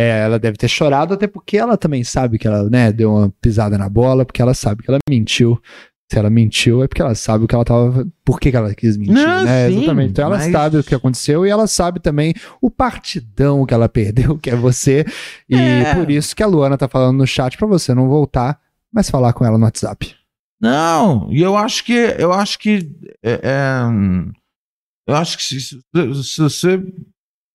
é, ela deve ter chorado, até porque ela também sabe que ela, né, deu uma pisada na bola, porque ela sabe que ela mentiu. Se ela mentiu, é porque ela sabe o que ela tava. Por que, que ela quis mentir, Não, né? sim, Exatamente. Então ela mas- sabe o que aconteceu e ela sabe também o partidão que ela perdeu, que é você. E É. por isso que a Luana tá falando no chat pra você não voltar, mas falar com ela no WhatsApp. Não, e eu acho que eu acho que é, é, eu acho que se, se- se você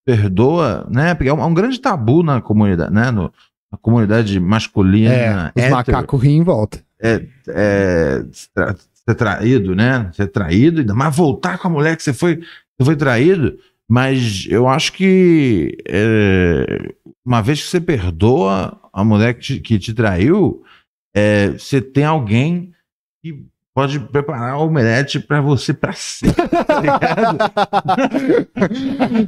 perdoa, né? Porque é um, é um grande tabu na comunidade, né? No, na comunidade masculina, É, os macacos riem em volta. é, se tra- ser traído, né? Ser traído, ainda mais voltar com a mulher que você foi, você foi traído. Mas eu acho que é, uma vez que você perdoa a mulher que te, que te traiu, é, você tem alguém que pode preparar o omelete pra você pra sempre, tá ligado?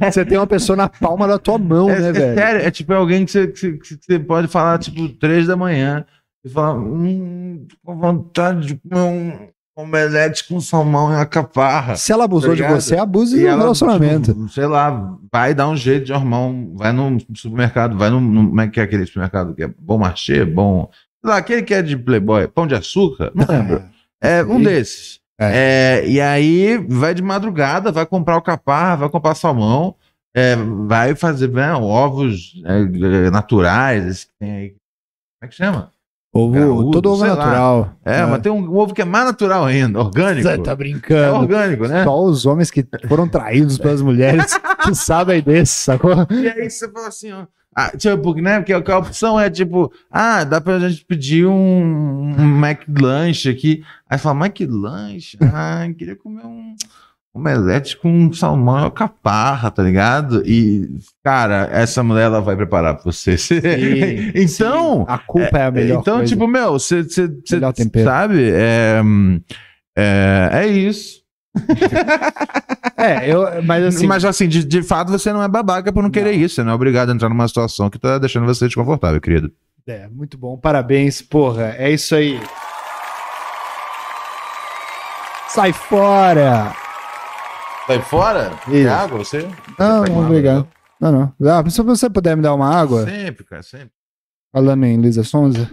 você tem uma pessoa na palma da tua mão, É, né, é velho? sério, é tipo alguém que você, que que você pode falar, tipo, três da manhã e falar, hum, com vontade de comer um omelete com salmão e uma caparra. Se ela abusou Tá de você, abuse ela, relacionamento. tipo, sei lá, vai dar um jeito de arrumar um. Vai no supermercado, vai no. no- como é que é aquele supermercado que é bom marché, bom. Sei lá, aquele que é de Playboy, pão de açúcar? Não lembro. É um Sim. desses. É, e aí vai de madrugada, vai comprar o caparra, vai comprar salmão, é, vai fazer né, ovos é, naturais, esse que tem aí. Como é que chama? Ovo, todo ovo natural. É, mas tem um, um ovo que é mais natural ainda, orgânico. Você tá É brincando. orgânico, né? Só os homens que foram traídos pelas mulheres que sabem desse, sacou? E aí você fala assim, ó. Ah, tipo, né? Porque a opção é tipo, ah, dá pra gente pedir um, um McLanche aqui. Aí fala, McLanche? Ah, queria comer um omelete com salmão e alcaparra, tá ligado? E, cara, essa mulher ela vai preparar pra você. então, A culpa é, a melhor então coisa. tipo, meu, você Melhor tempero. sabe? É, é, é isso. É, eu, mas assim, Mas assim, de, de fato você não é babaca por não querer isso. Você não é obrigado a entrar numa situação que tá deixando você desconfortável, querido. é, muito bom, parabéns, porra, é isso aí. Sai fora! Sai fora? Quer Isso. água, você? Não, Pega não, obrigado. Não, não. Ah, se você puder me dar uma água, Sempre, cara, sempre. falando em Luísa Sonza.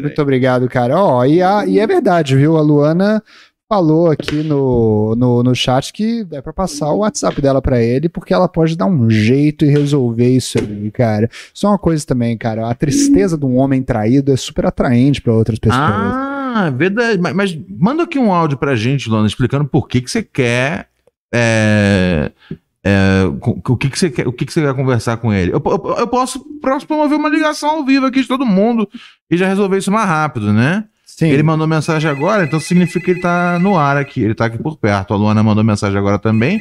Muito obrigado, cara. Ó, e, a- e é verdade, viu? A Luana falou aqui no, no, no chat que é pra passar o WhatsApp dela pra ele, porque ela pode dar um jeito e resolver isso aí, cara. É uma coisa também, cara. A tristeza de um homem traído é super atraente pra outras pessoas. Ah, verdade. Mas, mas manda aqui um áudio pra gente, Lona, explicando por que, que você quer. é, é, o que, que você quer, o que, que você quer conversar com ele? Eu, eu, eu posso promover uma ligação ao vivo aqui de todo mundo e já resolver isso mais rápido, né? Sim. Ele mandou mensagem agora, então significa que ele tá no ar aqui, ele tá aqui por perto. A Luana mandou mensagem agora também.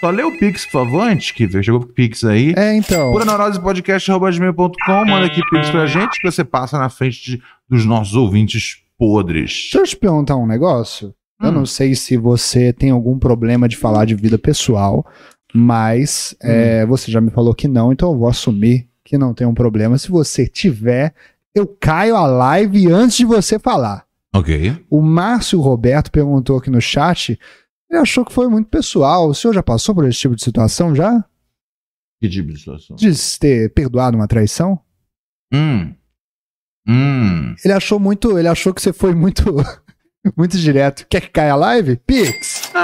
Só lê o Pix, por favor, antes que chegou o Pix aí. É, então. Puraneurosepodcast.com, manda aqui Pix pra gente, que você passa na frente de- dos nossos ouvintes podres. Deixa eu te perguntar um negócio. Eu Hum. não sei se você tem algum problema de falar de vida pessoal, mas Hum. é, você já me falou que não, então eu vou assumir que não tem um problema. Se você tiver, eu caio a live antes de você falar. Ok. O Márcio Roberto perguntou aqui no chat, ele achou que foi muito pessoal. O senhor já passou por esse tipo de situação já? Que tipo de situação? De ter perdoado uma traição? Hum. Hum. Ele achou muito, ele achou que você foi muito muito direto. Quer que caia a live? Pix.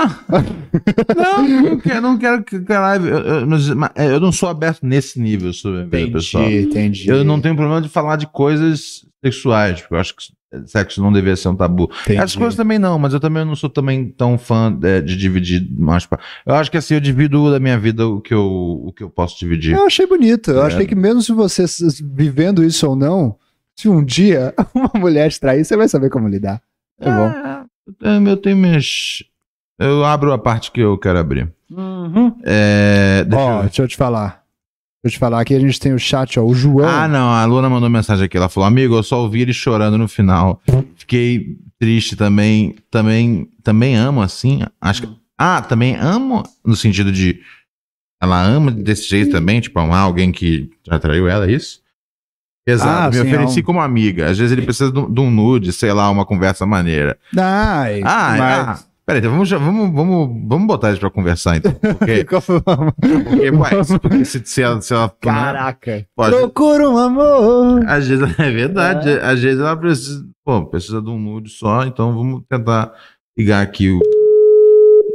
Não, não quero, não quero que que a live. Eu, eu, mas eu não sou aberto nesse nível vida pessoal. entendi. Eu não tenho problema de falar de coisas sexuais, porque eu acho que sexo não deveria ser um tabu. Entendi. Essas coisas também não, mas eu também não sou também tão fã é, de dividir mais. Eu acho que assim, eu divido da minha vida o que eu, o que eu posso dividir. Eu achei bonito. Eu É. achei que mesmo se você vivendo isso ou não, se um dia uma mulher te trair, você vai saber como lidar. É bom. É, eu tenho- eu tenho minhas. Eu abro a parte que eu quero abrir. É, deixa Ó, eu- deixa eu te falar. eu te falar aqui, a gente tem o chat, ó, o João. Ah, não, a Luna mandou mensagem aqui. Ela falou: Amigo, eu só ouvi ele chorando no final. Fiquei triste também. Também, também amo assim. Acho que. Ah, também amo no sentido de. Ela ama desse jeito também, tipo, amar alguém que já traiu ela, é isso? Exato, Ah, me sim, ofereci é um- como amiga. Às vezes ele precisa de um de nude, sei lá, uma conversa maneira. Ai, Ah, mas... ah peraí, então vamos, vamos, vamos, vamos botar eles pra conversar então. Porque, porque, ué, porque se, se ela, se ela né, Caraca. pode, Procura um amor. às vezes é verdade, às vezes ela precisa, pô, precisa de um nude só, então vamos tentar ligar aqui o.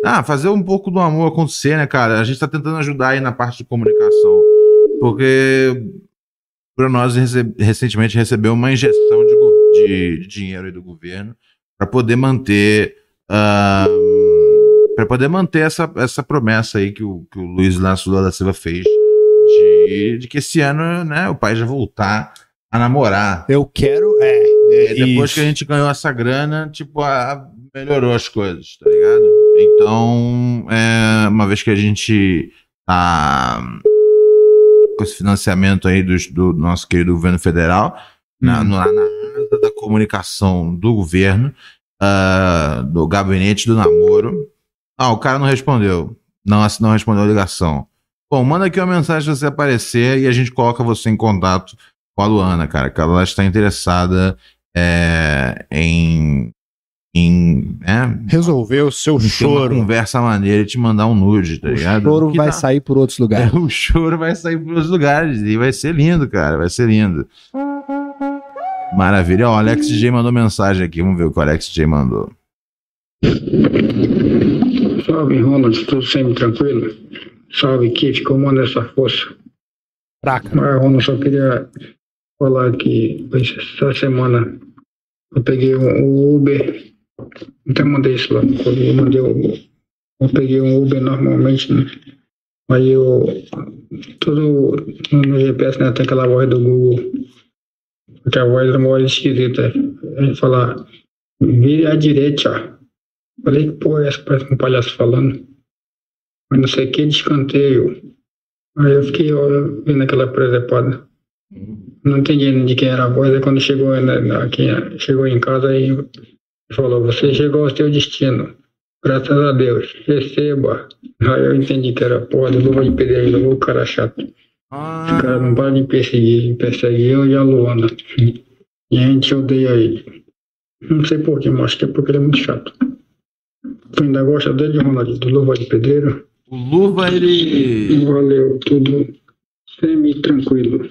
Ah, fazer um pouco do amor acontecer, né, cara? A gente tá tentando ajudar aí na parte de comunicação. Porque nós rece- recentemente recebeu uma injeção de, de- dinheiro do governo para poder manter. para poder manter essa, essa promessa aí que o, que o Luiz Inácio Lula da Silva fez de, de que esse ano né, o pai já voltar a namorar. Eu quero. É. é E depois isso. que a gente ganhou essa grana, tipo, a- melhorou as coisas, tá ligado? Então, é, uma vez que a gente tá com esse financiamento aí dos- do, nosso querido governo federal, na, Hum. no- na asa da comunicação do governo, ah, do gabinete do namoro. Ah, o cara não respondeu. Não, ass- não respondeu a ligação. Bom, manda aqui uma mensagem se você aparecer e a gente coloca você em contato com a Luana, cara, que ela está interessada é, em, em né, Resolveu o seu choro. conversa maneira e te mandar um nude, tá O ligado? choro Que vai dá- sair por outros lugares. é, o choro vai sair para os lugares e vai ser lindo, cara. Vai ser lindo. Maravilha. Ó, o Alex J mandou mensagem aqui. Vamos ver o que o Alex J mandou. Salve, Ronald, tudo sempre tranquilo? Salve, Kif, comanda essa força. Fraca. Mas, Ronald, só queria falar que essa semana eu peguei um Uber, até mandei isso lá, eu mandei o- eu peguei um Uber normalmente, né? Aí eu, todo no GPS, né, tem aquela voz do Google, que a voz é uma voz esquisita, ele fala, vire à direita, Falei, que porra, é essa parece um palhaço falando. Mas não sei o que de escanteio. Aí eu fiquei ó, vendo aquela presepada. Não entendi de quem era a voz. Aí quando chegou, né, quem chegou em casa, aí falou: Você chegou ao seu destino. Graças a Deus. Receba. Aí eu entendi que era porra do luva de pedreiro, o cara chato. Esse cara não para de perseguir. Persegue eu e a Luana. E a gente odeia ele. Não sei porquê, mas acho que é porque ele é muito chato. Tu ainda gosta dele, Ronaldinho, do Luva de Pedreiro? O Luva, ele. Valeu, tudo semi-tranquilo.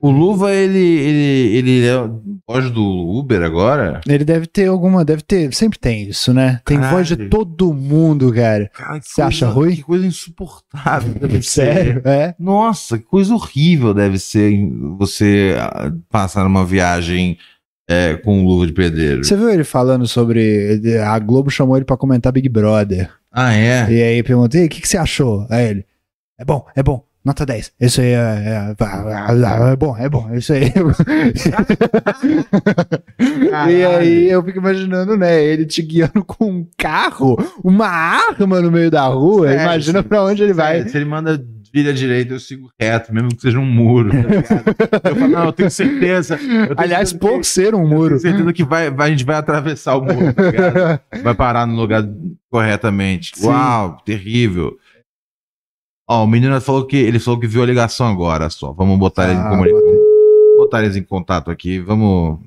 O Luva, ele. Ele, ele é voz do Uber agora? Ele deve ter alguma, deve ter, sempre tem isso, né? Tem Caralho. voz de todo mundo, cara. Cara, Você acha coisa- ruim? Que coisa insuportável. Deve Sério? ser. É. Nossa, que coisa horrível deve ser você ah, passar numa viagem é, com luva de pedreiro. Você viu ele falando sobre. A Globo chamou ele pra comentar Big Brother. Ah, é? E aí perguntei: o que, que você achou? Aí ele: é bom, é bom. Nota 10. Isso aí é, é, é bom, é bom. Isso aí. e aí eu fico imaginando, né? Ele te guiando com um carro, uma arma no meio da rua. Sério, Imagina pra onde ele vai. Se ele manda vira direita, eu sigo reto, mesmo que seja um muro. tá eu falo, não, eu tenho certeza. eu Aliás, pouco ser um eu muro. tenho certeza que vai, vai- a gente vai atravessar o muro, tá vai parar no lugar corretamente. Sim. Uau, terrível. Ó, o menino falou que ele falou que viu a ligação agora só. Vamos botar eles em Ah, comunicação. Botar eles em contato aqui. Vamos,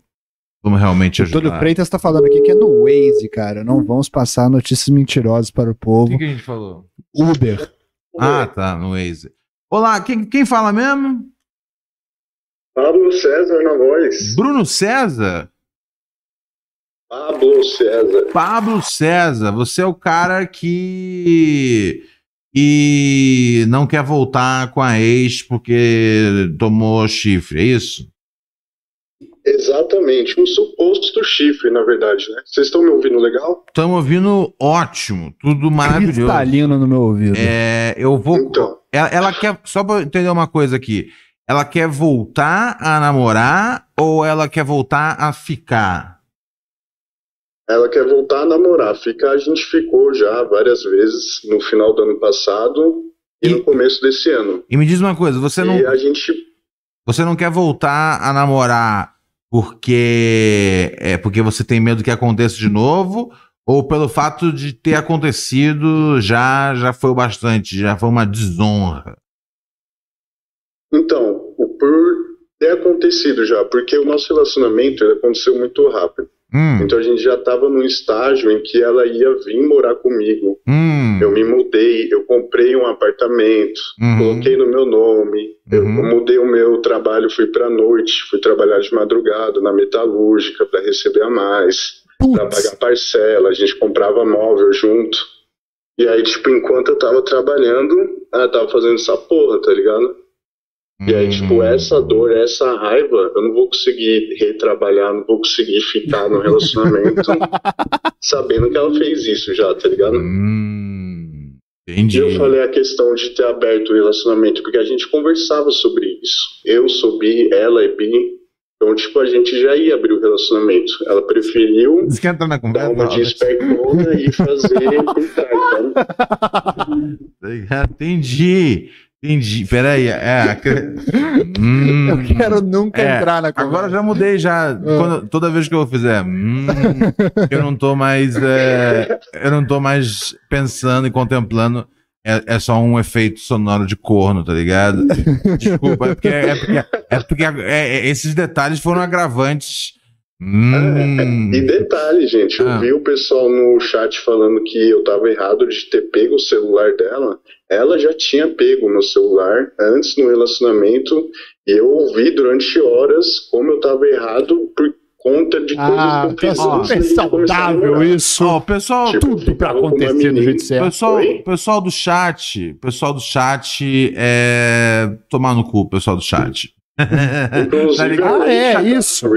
vamos realmente O Túlio ajudar. Freitas tá falando aqui que é no Waze, cara. Não vamos passar notícias mentirosas para o O povo. que, que a gente falou? Uber. Ah, tá, no Waze. Olá, quem, quem fala mesmo? Pablo César na voz. Bruno César? Pablo César. Pablo César, você é o cara que e não quer voltar com a ex porque tomou chifre, é isso? Exatamente, um suposto chifre, na verdade, né? Vocês estão me ouvindo legal? Estamos ouvindo ótimo, tudo maravilhoso. Cristalino no meu ouvido. É, eu vou. Então, Ela, ela quer. Só pra eu entender uma coisa aqui. Ela quer voltar a namorar ou ela quer voltar a ficar? Ela quer voltar a namorar. A gente ficou já várias vezes no final do ano passado. e, E- no começo desse ano. E me diz uma coisa, você não, E a gente. você não quer voltar a namorar porque é porque você tem medo que aconteça de novo? Ou pelo fato de ter acontecido já já foi o bastante, já foi uma desonra? Então, o por ter acontecido já, porque o nosso relacionamento aconteceu muito rápido. Hum, Então a gente já estava num estágio em que ela ia vir morar comigo. hum, Eu me mudei, eu comprei um apartamento, uhum, coloquei no meu nome, eu Uhum. mudei o meu trabalho, fui pra noite, fui trabalhar de madrugada na metalúrgica para receber a mais, para pagar parcela, a gente comprava móvel junto. E aí, tipo, enquanto eu tava trabalhando, ela tava fazendo essa porra, tá ligado? E aí, tipo, hum. essa dor, essa raiva, eu não vou conseguir retrabalhar, não vou conseguir ficar no relacionamento sabendo que ela fez isso já, tá ligado? Hum, E entendi. eu falei a questão de ter aberto o relacionamento, porque a gente conversava sobre isso. Eu sou bi, ela é bi. Então, tipo, a gente já ia abrir o relacionamento. Ela preferiu entrar na dar conversa? uma de espertona e fazer por trás, sabe? Entendi. Entendi. Peraí. É, Hum. Eu quero nunca É, entrar na conversa. Agora já mudei já. Quando- toda vez que eu fizer, hum, eu não tô mais, é, eu não tô mais pensando e contemplando. É, é só um efeito sonoro de corno, tá ligado? Desculpa, é porque, é porque, é porque é- é- esses detalhes foram agravantes. Hum, E detalhe, gente, eu Ah. vi o pessoal no chat falando que eu tava errado de ter pego o celular dela. Ela já tinha pego o meu celular antes no relacionamento e eu ouvi durante horas como eu tava errado por conta de coisas Ah, que tá eu fiz super saudável isso. ó, o pessoal, Tipo, Tudo pra uma acontecer do jeito certo. pessoal, Oi? pessoal do chat, pessoal do chat, é tomar no cu, pessoal do chat. Inclusive, Tá ligado? Ah, é, isso.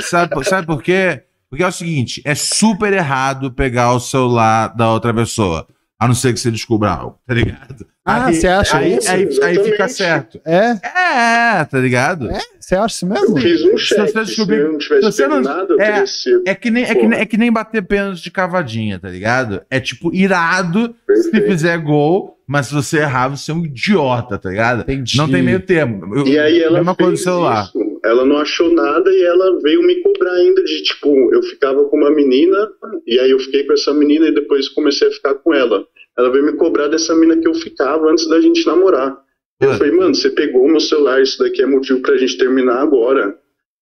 Sabe, sabe por quê? Porque é o seguinte: é super errado pegar o celular da outra pessoa. A não ser que você descubra algo, tá ligado? Ah, você acha aí, isso? Aí, aí fica certo. É? É, tá ligado? É? Você acha isso mesmo? Eu fiz um Se check. você Se, descobrir- eu não tivesse se você pego não- nada, eu é. É que, nem, é, que nem, é que nem bater pênalti de cavadinha, tá ligado? É tipo irado se Perfeito. fizer gol, mas se você errar, você é um idiota, tá ligado? Entendi. Não tem meio termo. Eu- E aí ela mesma coisa do celular. isso. Ela não achou nada e ela veio me cobrar ainda de tipo, eu ficava com uma menina e aí eu fiquei com essa menina e depois comecei a ficar com ela. Ela veio me cobrar dessa menina que eu ficava antes da gente namorar. Eu Ah. falei, mano, você pegou o meu celular, isso daqui é motivo pra gente terminar agora.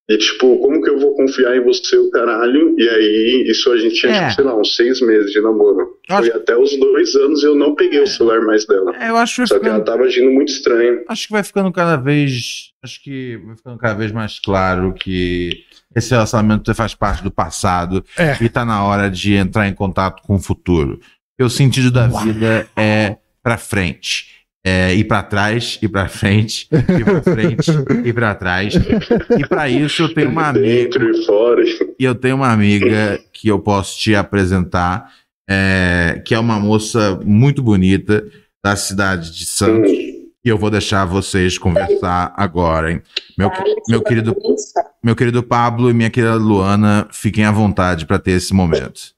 E tipo, como que eu vou confiar em você, o caralho? E aí, isso a gente tinha, É. tipo, sei lá, uns seis meses de namoro. Eu Foi acho- até os dois anos eu não peguei o celular mais dela. É, eu acho que Só que ela ficando, tava agindo muito estranho. acho que vai ficando cada vez. Acho que vai ficando cada vez mais claro que esse relacionamento faz parte do passado É. e tá na hora de entrar em contato com o futuro. Porque o sentido da vida é pra frente. É ir pra trás, ir pra frente, ir pra frente, ir pra trás. E pra isso eu tenho uma amiga. Dentro e fora. E eu tenho uma amiga que eu posso te apresentar, é, que é uma moça muito bonita da cidade de Santos. E eu vou deixar vocês conversar agora, hein? Meu, meu, querido, meu querido Pablo e minha querida Luana, fiquem à vontade para ter esse momento.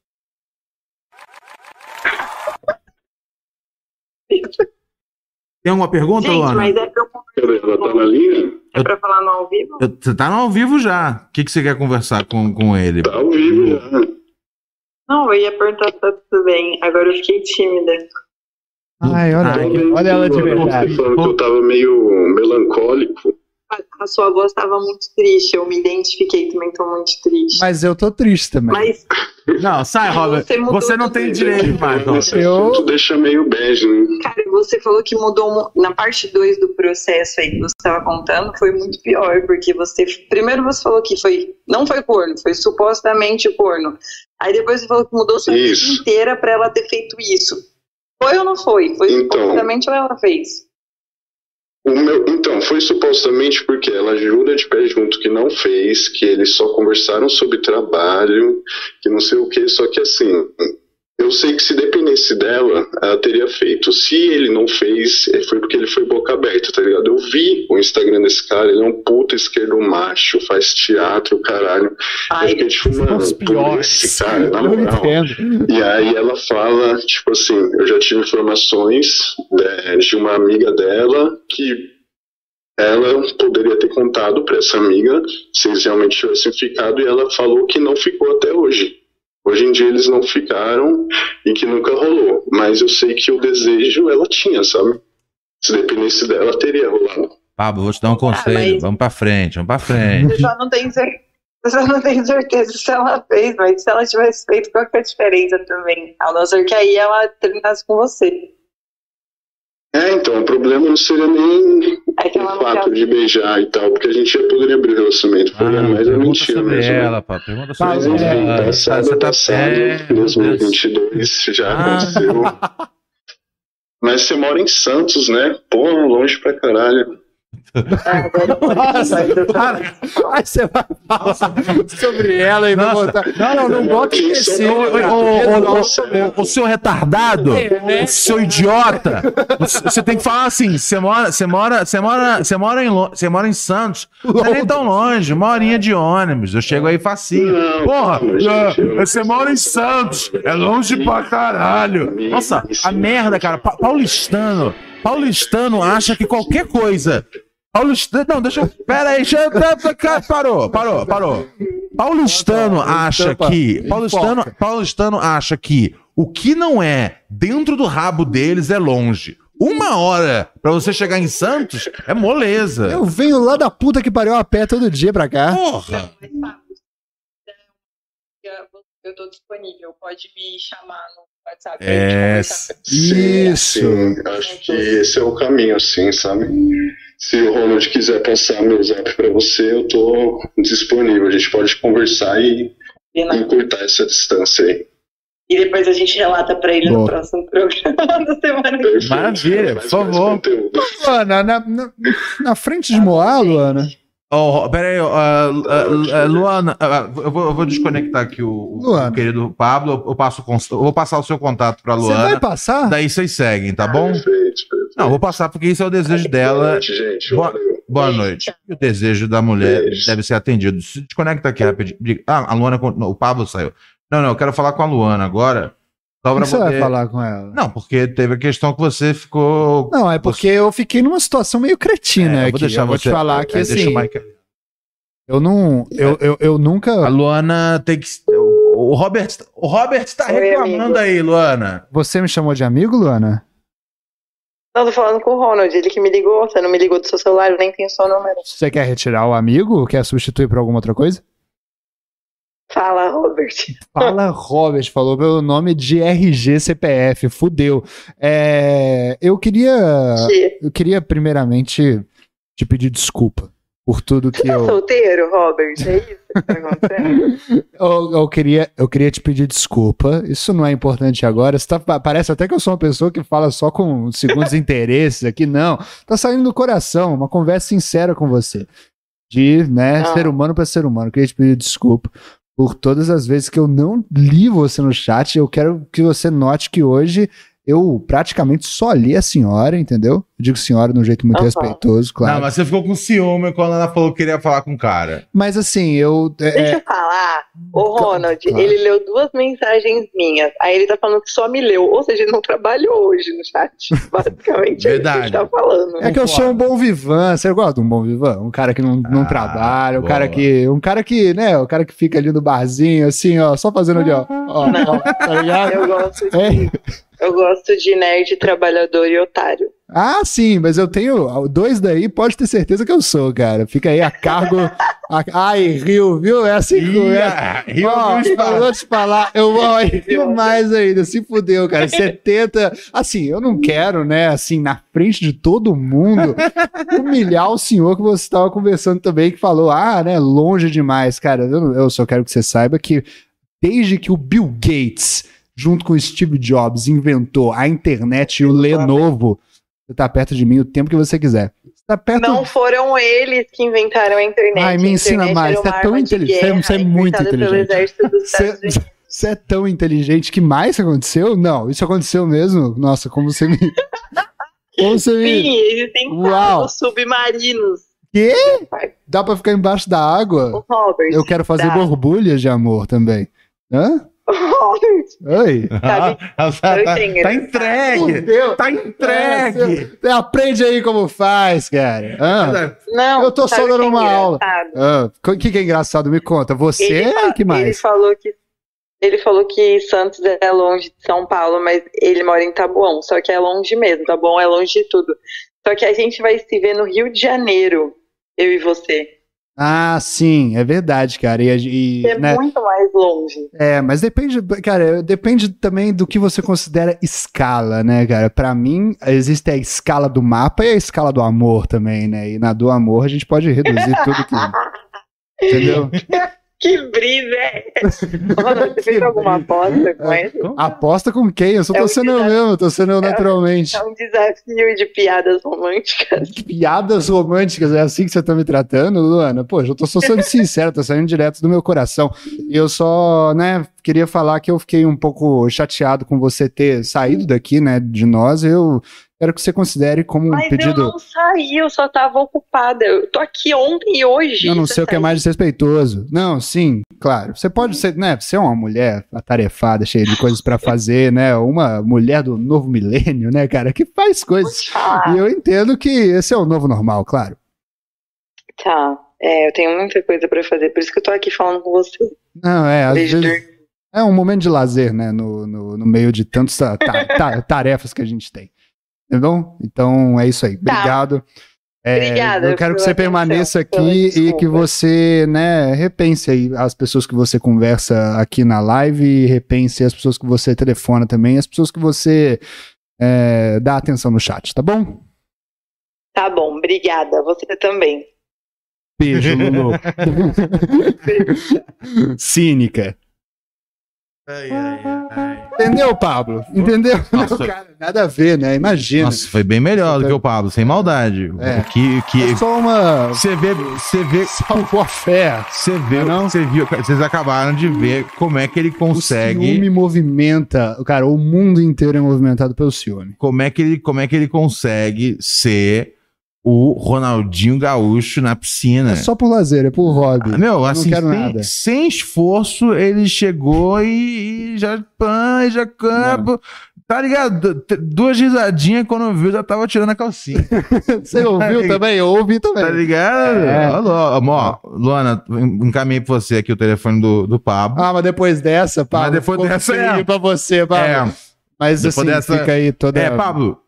Tem alguma pergunta, Gente, Luana? mas é pra, eu- Cadê? Ela tá na linha? é pra falar no ao vivo? Eu- Você tá no ao vivo já. O que, que você quer conversar com, com ele? Tá ao vivo já. Não, eu ia perguntar se tá tudo bem. Agora eu fiquei tímida. Ai, olha, Ai, olha ela de verdade. Falando que eu tava meio melancólico. A, sua voz estava muito triste. Eu me identifiquei também, tô muito triste. Mas eu tô triste também. Mas Não, sai, Robert. Você mudou Você não tem direito Robert. Esse Eu- assunto deixa meio bege, né? Cara, você falou que mudou mu- na parte 2 do processo aí que você estava contando, foi muito pior, porque você primeiro você falou que foi não foi corno, foi supostamente corno. Aí depois você falou que mudou sua vida inteira para ela ter feito isso. Foi ou não foi? Foi Então. supostamente ou ela fez? Meu, então, foi supostamente porque ela jura de pé junto que não fez, que eles só conversaram sobre trabalho, que não sei o que, só que assim, Eu sei que se dependesse dela, ela teria feito. Se ele não fez, é, foi porque ele foi boca aberta, tá ligado? Eu vi o Instagram desse cara, ele é um puta esquerdo macho, faz teatro, caralho. Eu Ai, fiquei tipo, mano, por esse cara, na Eu moral. entendo. E aí ela fala, tipo assim, eu já tive informações né, de uma amiga dela que ela poderia ter contado pra essa amiga se eles realmente tivessem ficado e ela falou que não ficou até hoje. Hoje em dia eles não ficaram e que nunca rolou. Mas eu sei que o desejo ela tinha, sabe? Se dependesse dela, teria rolado. Pablo, vou te dar um conselho. mas- Vamos pra frente, vamos pra frente. Eu só não tenho certeza. Eu só não tenho certeza se ela fez, mas se ela tivesse feito, qual que é a diferença também? A não ser que aí ela terminasse com você. É, então, o problema não seria nem É o fato de beijar e tal, porque a gente já poderia abrir o relacionamento. Ah, mais é mentira sobre mesmo. ela, pá. Pergunta sobre Mas Tá, enfim, ela. passado Você é tá passado, é, Deus. 2022 já Ah. aconteceu. Mas você mora em Santos, né? Pô, longe pra caralho. Nossa, cara, aí você vai falar sobre ela e vai botar. Não, não, não bota esse. ô, ô, o seu retardado, o seu idiota, você- tem que falar assim: você mora, você mora, você mora, você mora em, você mora em Santos, não é nem tão longe, uma horinha de ônibus. Eu chego aí facinho. Porra, é, você mora em Santos, é longe pra caralho. Nossa, a merda, cara, pa- paulistano, paulistano acha que qualquer coisa. Paulistano, não, deixa eu. Pera aí, deixa eu. Parou, parou, parou. Paulistano acha que. Paulistano, paulistano acha que o que não é dentro do rabo deles é longe. Uma hora pra você chegar em Santos é moleza. Eu venho lá da puta que pariu a pé todo dia pra cá. Porra! Eu tô disponível, pode me chamar no WhatsApp. É, conversar. Isso. Sim, acho que esse é o caminho, assim, sabe? Se o Ronald quiser passar meu zap pra você, eu tô disponível. A gente pode conversar e encurtar essa distância aí. E depois a gente relata pra ele Boa. no próximo programa da semana que vem. Maravilha, por favor. Luana, na, na, na frente de Moá, Luana. Oh, pera aí, ah, ah, ah, Luana, eu, vou, eu vou desconectar aqui o, o Luana. querido Pablo. Eu, passo, eu vou passar o seu contato pra Você vai Luana. passar? Daí vocês seguem, tá bom? Perfeito, perfeito. Não, vou passar porque isso é o desejo Boa dela. noite, gente. Boa-. Boa noite. E o desejo da mulher Beijo. deve ser atendido. Se desconecta aqui rapidinho. Ah, a Luana. não, o Pablo saiu. Não, não, eu quero falar com a Luana agora. Só pra que você vai poder- falar com ela? Não, porque teve a questão que você ficou. Não, é porque eu fiquei numa situação meio cretina É, eu aqui. vou deixar eu vou você. te falar que é, deixa assim, o Mike- eu não, eu, eu, eu A nunca, Luana tem que. O Robert, o Robert tá Oi, reclamando amigo. aí, Luana. você me chamou de amigo, Luana? Não, tô falando com o Ronald, ele que me ligou. Você não me ligou do seu celular, eu nem tenho seu número. Você quer retirar o amigo? Quer substituir por alguma outra coisa? Fala, Robert. Fala, Robert, falou meu nome de RG CPF, fudeu. É, eu queria, Que- eu queria primeiramente te pedir desculpa por tudo que Você tá eu, solteiro, Robert? É isso que tá acontecendo? eu, eu queria, eu queria te pedir desculpa. Isso não é importante agora. Tá- parece até que eu sou uma pessoa que fala só com segundos interesses aqui, não. Tá saindo do coração, uma conversa sincera com você. De, né, Ah. ser humano para ser humano. Eu queria te pedir desculpa por todas as vezes que eu não li você no chat. Eu quero que você note que hoje eu praticamente só li a senhora, entendeu? Eu digo senhora de um jeito muito Aham. respeitoso, claro. Não, mas você ficou com ciúme quando ela falou que queria falar com o cara. Mas assim, eu. é, Deixa eu falar. O Ronald, Claro. ele leu duas mensagens minhas. Aí ele tá falando que só me leu. Ou seja, ele não trabalhou hoje no chat. Basicamente, é isso que Verdade. ele tá falando. É que eu sou um bom vivan. Você gosta de um bom vivan? Um cara que não, não Ah, trabalha, um boa. cara que. Um cara que, né? O cara que fica ali no barzinho, assim, ó, só fazendo ali, ó. ó, ó, tá ligado? Eu gosto, de, É. eu gosto de nerd, trabalhador e otário. Ah, sim, mas eu tenho. Dois daí, pode ter certeza que eu sou, cara. Fica aí a cargo. a- ai, Rio, viu? É assim que Ih, é. ah, Rio viu espaço. eu vou te falar, eu vou rir mais ainda, se fudeu, cara. 70. Assim, eu não quero, né, assim, na frente de todo mundo, humilhar o senhor que você estava conversando também, que falou, ah, né, longe demais. Cara, eu, eu só quero que você saiba que desde que o Bill Gates, junto com o Steve Jobs, inventou a internet e o Lenovo, você tá perto de mim o tempo que você quiser. Você tá perto Não foram eles que inventaram a internet. Ai, me ensina mais, era você é tão inteligente, guerra você é muito inteligente. Você-. Você é tão inteligente que mais aconteceu? Não, isso aconteceu mesmo? Nossa, como você me. Como você me. Sim, existem Uau. submarinos. Quê? Dá pra ficar embaixo da água? O Robert. Eu quero fazer dá. borbulhas de amor também. Hã? Oi? tá, tá- tenho tá esse entregue. Fudeu. Tá entregue. Você aprende aí como faz, cara. Hã? Não, Eu tô só dando é uma aula. engraçado? Ah, O que, que é engraçado? Me conta. Você? Ele, que ele mais? falou que ele falou que Santos é longe de São Paulo, mas ele mora em Taboão, só que é longe mesmo. Taboão é longe de tudo. Só que a gente vai se ver no Rio de Janeiro, eu e você. Ah, sim, é verdade, cara. E, e, é né, muito mais longe. é, mas depende, cara, depende também do que você considera escala, né, cara? Pra mim, existe a escala do mapa e a escala do amor também, né? E na do amor a gente pode reduzir tudo que. Entendeu? Que brisa é? Mano, você fez alguma aposta com É. ele? Aposta com quem? Eu só É tô um sendo eu desafio. mesmo, tô sendo eu naturalmente. É um desafio de piadas românticas. Piadas românticas, é assim que você tá me tratando, Luana? Pô, eu tô só sendo sincero, tá saindo direto do meu coração. E eu só, né, queria falar que eu fiquei um pouco chateado com você ter saído daqui, né, de nós. Eu quero que você considere como um Mas eu pedido. não saí, eu só tava ocupada. Eu tô aqui ontem e hoje. Eu não sei o que é mais desrespeitoso. Não, sim, claro. Você pode ser, né? Você é uma mulher atarefada, cheia de coisas pra fazer, né? Uma mulher do novo milênio, né, cara, que faz coisas. E eu entendo que esse é o novo normal, claro. tá. É, eu tenho muita coisa pra fazer, por isso que eu tô aqui falando com você. Não, é, às Beijo, vezes é um momento de lazer, né? No, no, no meio de tantas ta- ta- ta- tarefas que a gente tem. Tá bom? Então é isso aí. Tá. Obrigado. É, Obrigada eu quero que você atenção, permaneça aqui e que você, né, repense aí as pessoas que você conversa aqui na live repense as pessoas que você telefona também, as pessoas que você é, dá atenção no chat, tá bom? Tá bom, obrigada. Você também. Beijo, Lulu. Cínica. Ai, ai, ai. Entendeu, Pablo? Entendeu? Nossa. Não, cara, nada a ver, né? Imagina. Nossa, foi bem melhor do que o Pablo, sem maldade. É. Que, que É só uma você vê, você vê, salvo-fé. você vê, Não? você viu, vocês acabaram de ver como é que ele O consegue, ciúme movimenta. Cara, o mundo inteiro é movimentado pelo ciúme. como é que ele, como é que ele consegue ser o Ronaldinho Gaúcho na piscina. É só por lazer, é por hobby. Ah, Meu, assim, sem, sem esforço, ele chegou e, e já pã, e já campo. Tá ligado? Duas risadinhas quando viu, já tava tirando a calcinha. Você ouviu também? Eu ouvi também. Tá ligado? É. Ó, ó, Luana, encaminhei pra você aqui o telefone do, do Pablo. Ah, mas depois dessa, Pablo. Mas depois dessa, é. pra você, Pablo. é, Mas depois assim, dessa- fica aí toda... é, Pablo.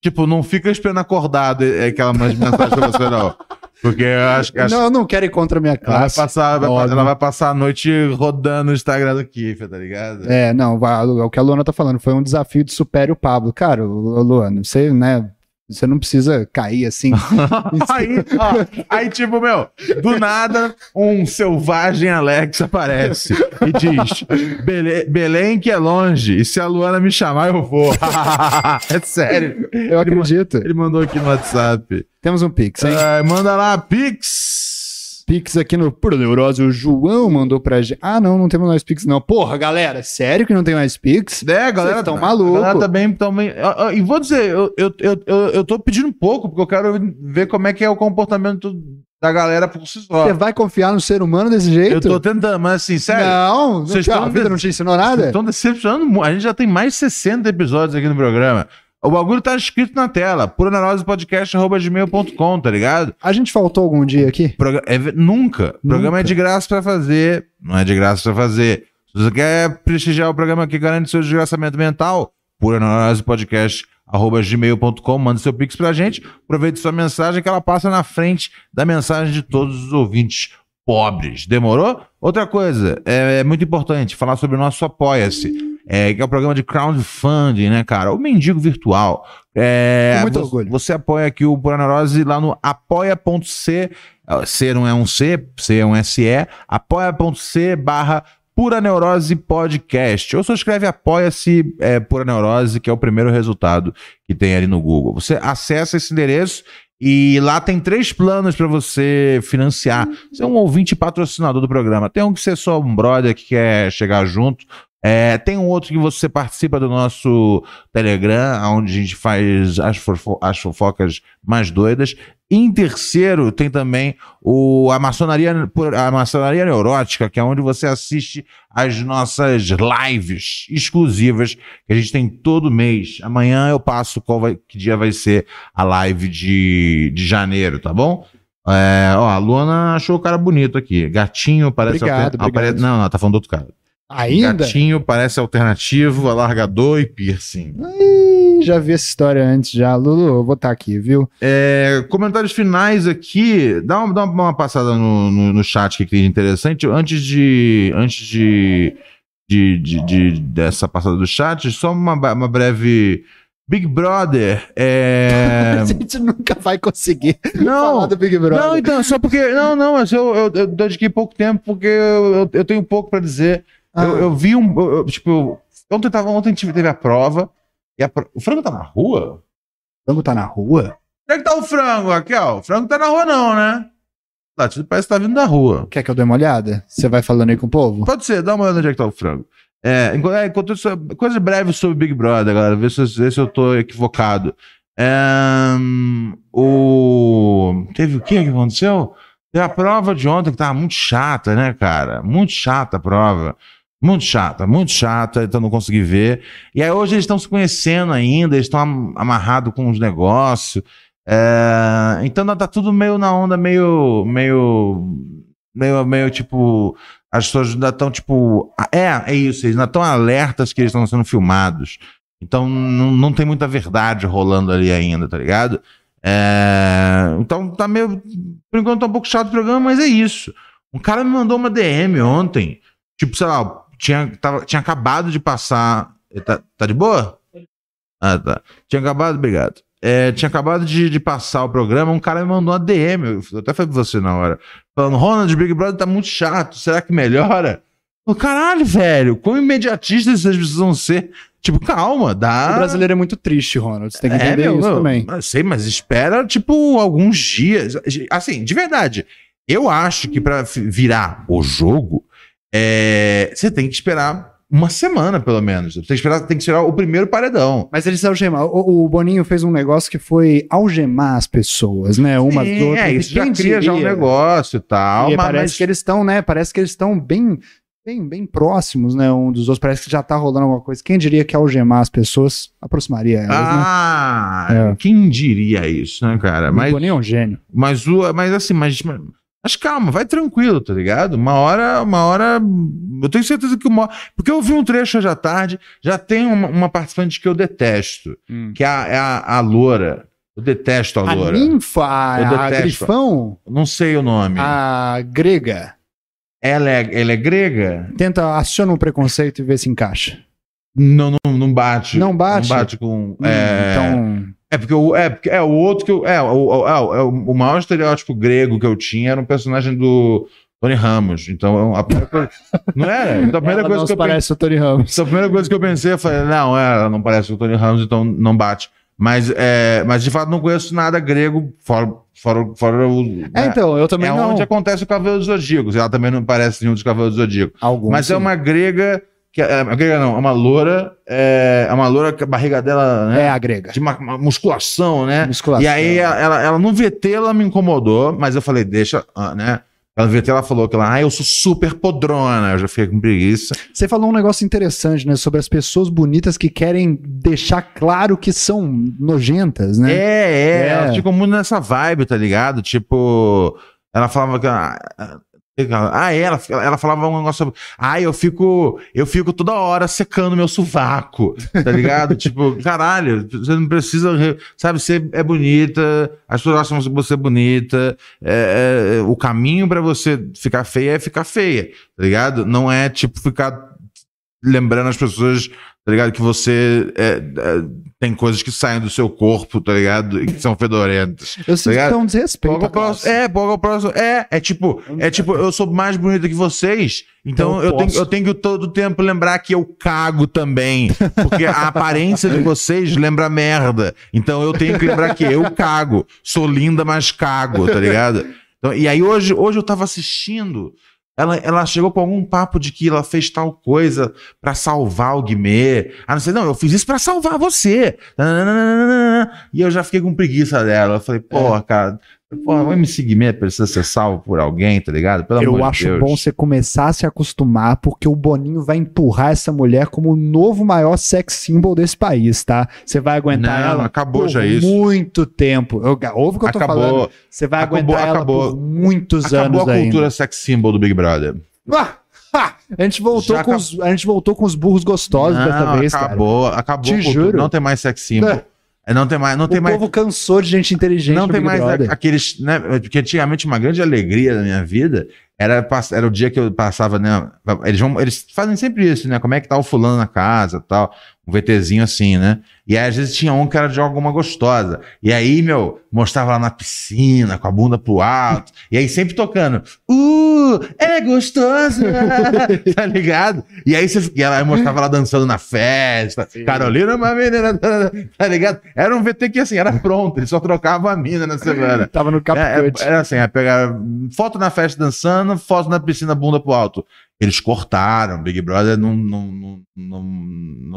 Tipo, não fica esperando acordado é que ela mande mensagem pra você, não. Porque eu acho que. acho Não, eu não quero ir contra a minha que ela, vai classe. passar, vai- ela vai passar a noite rodando o Instagram do Kiffer, tá ligado? É, não, é o que a Luana tá falando, foi um desafio de supere o Pablo. Cara, Lu- Luana, você, né, você não precisa cair assim. aí, ó, aí, tipo, meu, do nada, um selvagem Alex aparece e diz: "Bele- Belém que é longe, e se a Luana me chamar, eu vou. é sério. Eu acredito. Ele mandou aqui no WhatsApp. Temos um Pix, hein? Ah, manda lá, Pix. Pix aqui no Pro Neurose, o João mandou pra gente. Ah, não, não temos mais Pix, não. Porra, galera, sério que não tem mais Pix? É, a galera tão tá- maluco. A galera também, também. E vou dizer, eu, eu, eu, eu, tô pedindo um pouco, porque eu quero ver como é que é o comportamento da galera por si só. Você vai confiar no ser humano desse jeito? Eu tô tentando, mas assim, sério. Não, não Vocês te- a estão vida de- não te ensinou nada? estão decepcionando. A gente já tem mais de 60 episódios aqui no programa. O bagulho tá escrito na tela. puraneurospodcast.gmail.com, tá ligado? A gente faltou algum dia aqui? Progra- é ve- nunca. O programa é de graça pra fazer. Não é de graça pra fazer. Se você quer prestigiar o programa que garante seu desgraçamento mental, puraneurospodcast.gmail.com, manda seu pix pra gente. Aproveite sua mensagem que ela passa na frente da mensagem de todos os ouvintes pobres. Demorou? Outra coisa, é, é muito importante falar sobre o nosso Apoia-se. É, que é o programa de crowdfunding, né, cara? O mendigo virtual. É, Com muito você, orgulho. você apoia aqui o Pura Neurose lá no apoia.c. ah, C não é um C, C é um SE. Apoia.c barra Pura Neurose Podcast. Ou só escreve Apoia-se é, Pura Neurose, que é o primeiro resultado que tem ali no Google. Você acessa esse endereço E lá tem três planos pra você financiar. Você é um ouvinte patrocinador do programa. Tem um que você é só um brother que quer chegar junto. É, tem um outro que você participa do nosso Telegram, onde a gente faz as, fofo- as fofocas mais doidas. Em terceiro, tem também o, a, maçonaria, a Maçonaria Neurótica, que é onde você assiste as nossas lives exclusivas que a gente tem todo mês. Amanhã eu passo qual vai, que dia vai ser a live de, de janeiro, tá bom? É, ó, a Luana achou o cara bonito aqui. Gatinho parece. Obrigado, obrigado. apare- Não, não, tá falando do outro cara. Ainda? Gatinho parece alternativo, alargador e piercing. Ih, já vi essa história antes já. Lulu, eu vou estar aqui, viu? É, comentários finais aqui. Dá uma, dá uma passada no, no, no chat que tem de interessante. Antes de. Antes de, de, de, de- dessa passada do chat, só uma, uma breve. Big Brother. É. A gente nunca vai conseguir falar não. do Big Brother. Não, então, só porque. Não, não, mas eu, eu, eu dediquei pouco tempo porque eu, eu, tenho pouco pra dizer. Ah. Eu, eu vi um. eu- eu, tipo, ontem, tava, ontem teve a prova. E a pro- o frango tá na rua? O frango tá na rua? Onde é que tá o frango, Raquel? O frango tá na rua, não, né? Latido parece que tá vindo da rua. Quer que eu dê uma olhada? Você vai falando aí com o povo? Pode ser, dá uma olhada onde é que tá o frango. É, enquanto, é, isso, coisa breve sobre Big Brother, galera. Vê se, vê se eu tô equivocado. É, o... Teve o que que aconteceu? Teve a prova de ontem que tava muito chata, né, cara? Muito chata a prova. Muito chata, muito chata, então não consegui ver. E aí hoje eles estão se conhecendo ainda, eles estão am- amarrados com os negócios. É, então tá tudo meio na onda, meio. meio. meio, meio tipo. As pessoas ainda estão, tipo. É, é isso, eles ainda estão alertas que eles estão sendo filmados. Então não, não tem muita verdade rolando ali ainda, tá ligado? É, então tá meio. Por enquanto tá um pouco chato o programa, mas é isso. Um cara me mandou uma DM ontem. Tipo, sei lá, tinha, tava, tinha acabado de passar. Tá, tá de boa? Ah, tá. Tinha acabado, obrigado. É, tinha acabado de, de passar o programa, um cara me mandou uma DM, eu até falei pra você na hora, falando, Ronald, Big Brother tá muito chato, será que melhora? Eu, Caralho, velho, quão imediatistas vocês precisam ser? Tipo, calma, dá... O brasileiro é muito triste, Ronald. Você tem que entender meu, isso meu, também. Sei, mas espera, tipo, alguns dias. Assim, de verdade, eu acho que pra fi- virar o jogo, é, você tem que esperar uma semana, pelo menos. Você tem que esperar, tem que o primeiro paredão. Mas eles algemam. O, o Boninho fez um negócio que foi algemar as pessoas, né? Umas Sim, outras. é, isso já cria já um diria? negócio e tal. E mas- parece que eles estão, né? Parece que eles estão bem, bem, bem próximos, né? Um dos outros. Parece que já tá rolando alguma coisa. Quem diria que algemar as pessoas aproximaria elas, Ah, É. quem diria isso, né, cara? né? Mas, O Boninho é um gênio. mas, o, mas assim, mas, mas calma, vai tranquilo, tá ligado? Uma hora, uma hora. Eu tenho certeza que uma. Porque eu vi um trecho hoje à tarde, já tem uma, uma participante que eu detesto, que é a, é a, a Loura. Eu detesto a A Loura. ninfa, a, Eu a detesto. grifão, Não sei o nome. a grega. Ela, é, ela é grega? Tenta, aciona um preconceito e vê se encaixa. Não, não, não bate. Não bate? Não bate com. Hum, é... Então, É porque o, é, porque é o outro que eu. É, o, o, é, o- é o- o maior estereótipo grego que eu tinha era um personagem do Tony Ramos. Então, a primeira coisa. Não era? Então, a primeira ela coisa não que eu pensei. parece o Tony Ramos. Então, a primeira coisa que eu pensei, eu falei, não, é, ela não parece o Tony Ramos, então não bate. Mas, é, mas de fato, não conheço nada grego, fora, fora, fora o. É, então, eu também é não. onde acontece o Cavaleiro dos Zodíacos. Ela também não parece nenhum dos Cavaleiros do Zodíaco. Alguns, Mas é sim. uma grega. Que, é, uma grega não, é uma loura. É, é uma loura que a barriga dela. Né, É a grega. de uma, uma musculação, né? Musculação. E aí ela, ela, ela no VT ela me incomodou, mas eu falei, deixa, ah, né? Ela VT ela falou que ela, ah, eu sou super podrona. Eu já fiquei com preguiça. Você falou um negócio interessante, né? Sobre as pessoas bonitas que querem deixar claro que são nojentas, né? É, é, É. ela ficou muito nessa vibe, tá ligado? Tipo, ela falava que. ah, Ah, é, ela, ela falava um negócio sobre. Ah, eu fico, eu fico toda hora secando meu sovaco, tá ligado? tipo, caralho, você não precisa. re- Sabe, você é bonita, as pessoas acham você bonita. é, é, o caminho pra você ficar feia é ficar feia, tá ligado? Não é tipo ficar lembrando as pessoas tá ligado? Que você é, é, tem coisas que saem do seu corpo, tá ligado? E que são fedorentas. Eu sinto que ligado? é um desrespeito. Classe. próximo, é, pouco próximo. É, é tipo, é tipo, eu sou mais bonita que vocês, então Então eu eu tenho, eu tenho que todo tempo lembrar que eu cago também. Porque a aparência de vocês lembra merda. Então eu tenho que lembrar que eu cago. Sou linda, mas cago, tá ligado? Então, e aí hoje, hoje eu tava assistindo. Ela, ela chegou com algum papo de que ela fez tal coisa pra salvar o Guimê. Ah, não sei, não, eu fiz isso pra salvar você. E eu já fiquei com preguiça dela. Eu falei, porra, cara, porra, o MC Guimê precisa ser salvo por alguém, tá ligado? Pelo Eu acho bom você começar a se acostumar, porque o Boninho vai empurrar essa mulher como o novo maior sex symbol desse país, tá? Você vai aguentar Não, ela acabou por já isso. muito tempo. Eu, ouve o que eu tô falando. Acabou, Você vai Acabou, aguentar ela acabou. por muitos acabou anos a cultura ainda. sex symbol do Big Brother. Ah, ha! a, gente voltou Já com os, a gente voltou com os burros gostosos dessa Não, vez, cara. acabou, acabou. Te juro. Não tem mais sex symbol. É. Não tem mais, não tem o mais. povo cansou de gente inteligente Não tem mais Brother. aqueles, né? Porque antigamente uma grande alegria da minha vida era, era o dia que eu passava, né? Eles vão, eles fazem sempre isso, né? Como é que tá o fulano na casa, tal, um VTzinho assim, né? E aí às vezes tinha um que era de alguma gostosa. E aí, meu, mostrava lá na piscina, com a bunda pro alto. E aí sempre tocando, uh, é gostosa, tá ligado? E aí você, e ela mostrava lá dançando na festa. Carolina, é uma menina, tá ligado? Era um VT que assim, era pronto, ele só trocava a mina na semana. Tava no É, CapCut. é, era assim, é pegar foto na festa dançando, foto na piscina, bunda pro alto. Eles cortaram, Big Brother não, não, não,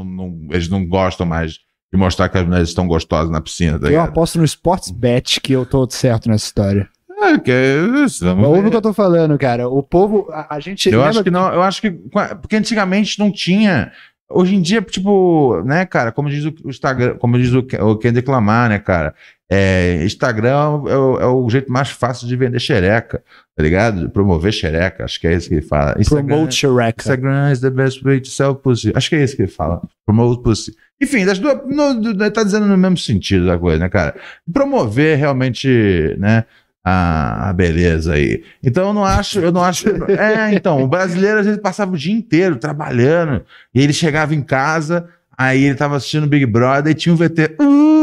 não, eles não gostam mais de mostrar que as mulheres estão gostosas na piscina, tá eu aposto no Sportsbet que eu tô certo nessa história. É, que é isso, Ouve o que eu tô falando, cara. O povo, a, gente. Eu acho que não, eu acho que. Porque antigamente não tinha. Hoje em dia, tipo, né, cara, como diz o o Instagram, como diz o, o Kendrick Lamar, né, cara? É, Instagram é o, é o jeito mais fácil de vender xereca, tá ligado? Promover xereca, acho que é isso que ele fala. Instagram, Promote Shrek. Instagram is the best way to sell pussy. Acho que é isso que ele fala. Promote pussy. Enfim, das duas, no, do- tá dizendo no mesmo sentido da coisa, né, cara? Promover realmente, né, a, a beleza aí. Então eu não acho, eu não acho. É, então, o brasileiro às vezes passava o dia inteiro trabalhando, e ele chegava em casa, aí ele tava assistindo Big Brother e tinha um VT. Uh,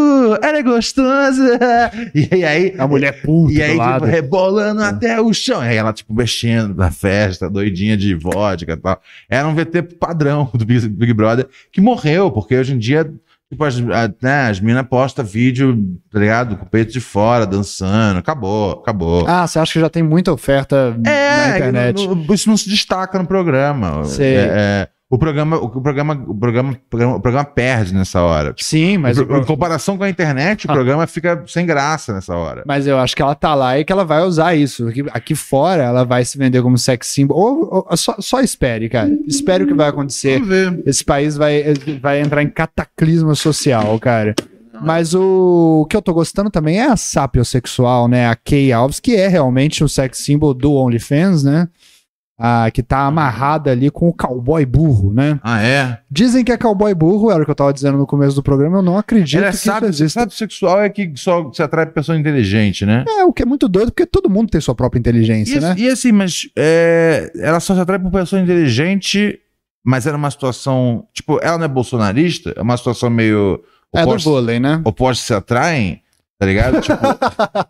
ela é gostosa! E aí. A mulher puta E aí, tipo, lado. rebolando até o chão. E aí ela, tipo, mexendo na festa, doidinha de vodka e tal. Era um VT padrão do Big, Big Brother, que morreu, porque hoje em dia, tipo, as, a- né, as minas postam vídeo, tá ligado? Com o peito de fora, dançando. Acabou, acabou. Ah, você acha que já tem muita oferta na é, internet? no- no- isso não se destaca no programa. Sei. É, é, o programa, o programa, o programa, o programa, o programa perde nessa hora. Sim, mas, Em comparação com a internet, o Ah. programa fica sem graça nessa hora. mas eu acho que ela tá lá e que ela vai usar isso. Aqui, aqui fora ela vai se vender como sex symbol. Ou, ou- só, só espere, cara. Espere o que vai acontecer. Vamos ver. Esse país vai, vai entrar em cataclisma social, cara. Mas o, que eu tô gostando também é a sapiosexual, né? A Kay Alves, que é realmente o sex symbol do OnlyFans, né? Ah, que tá amarrada ali com o cowboy burro, né? Ah, é? Dizem que é cowboy burro, era o que eu tava dizendo no começo do programa, eu não acredito Ele é que isso sábio, exista. sábio sexual é que só se atrai pessoa inteligente, né? É, o que é muito doido, porque todo mundo tem sua própria inteligência, E, né? e assim, mas é, ela só se atrai por pessoa inteligente, mas era uma situação. Tipo, ela não é bolsonarista, é uma situação meio. É do vôlei, né? opostos se atraem, tá ligado? Tipo,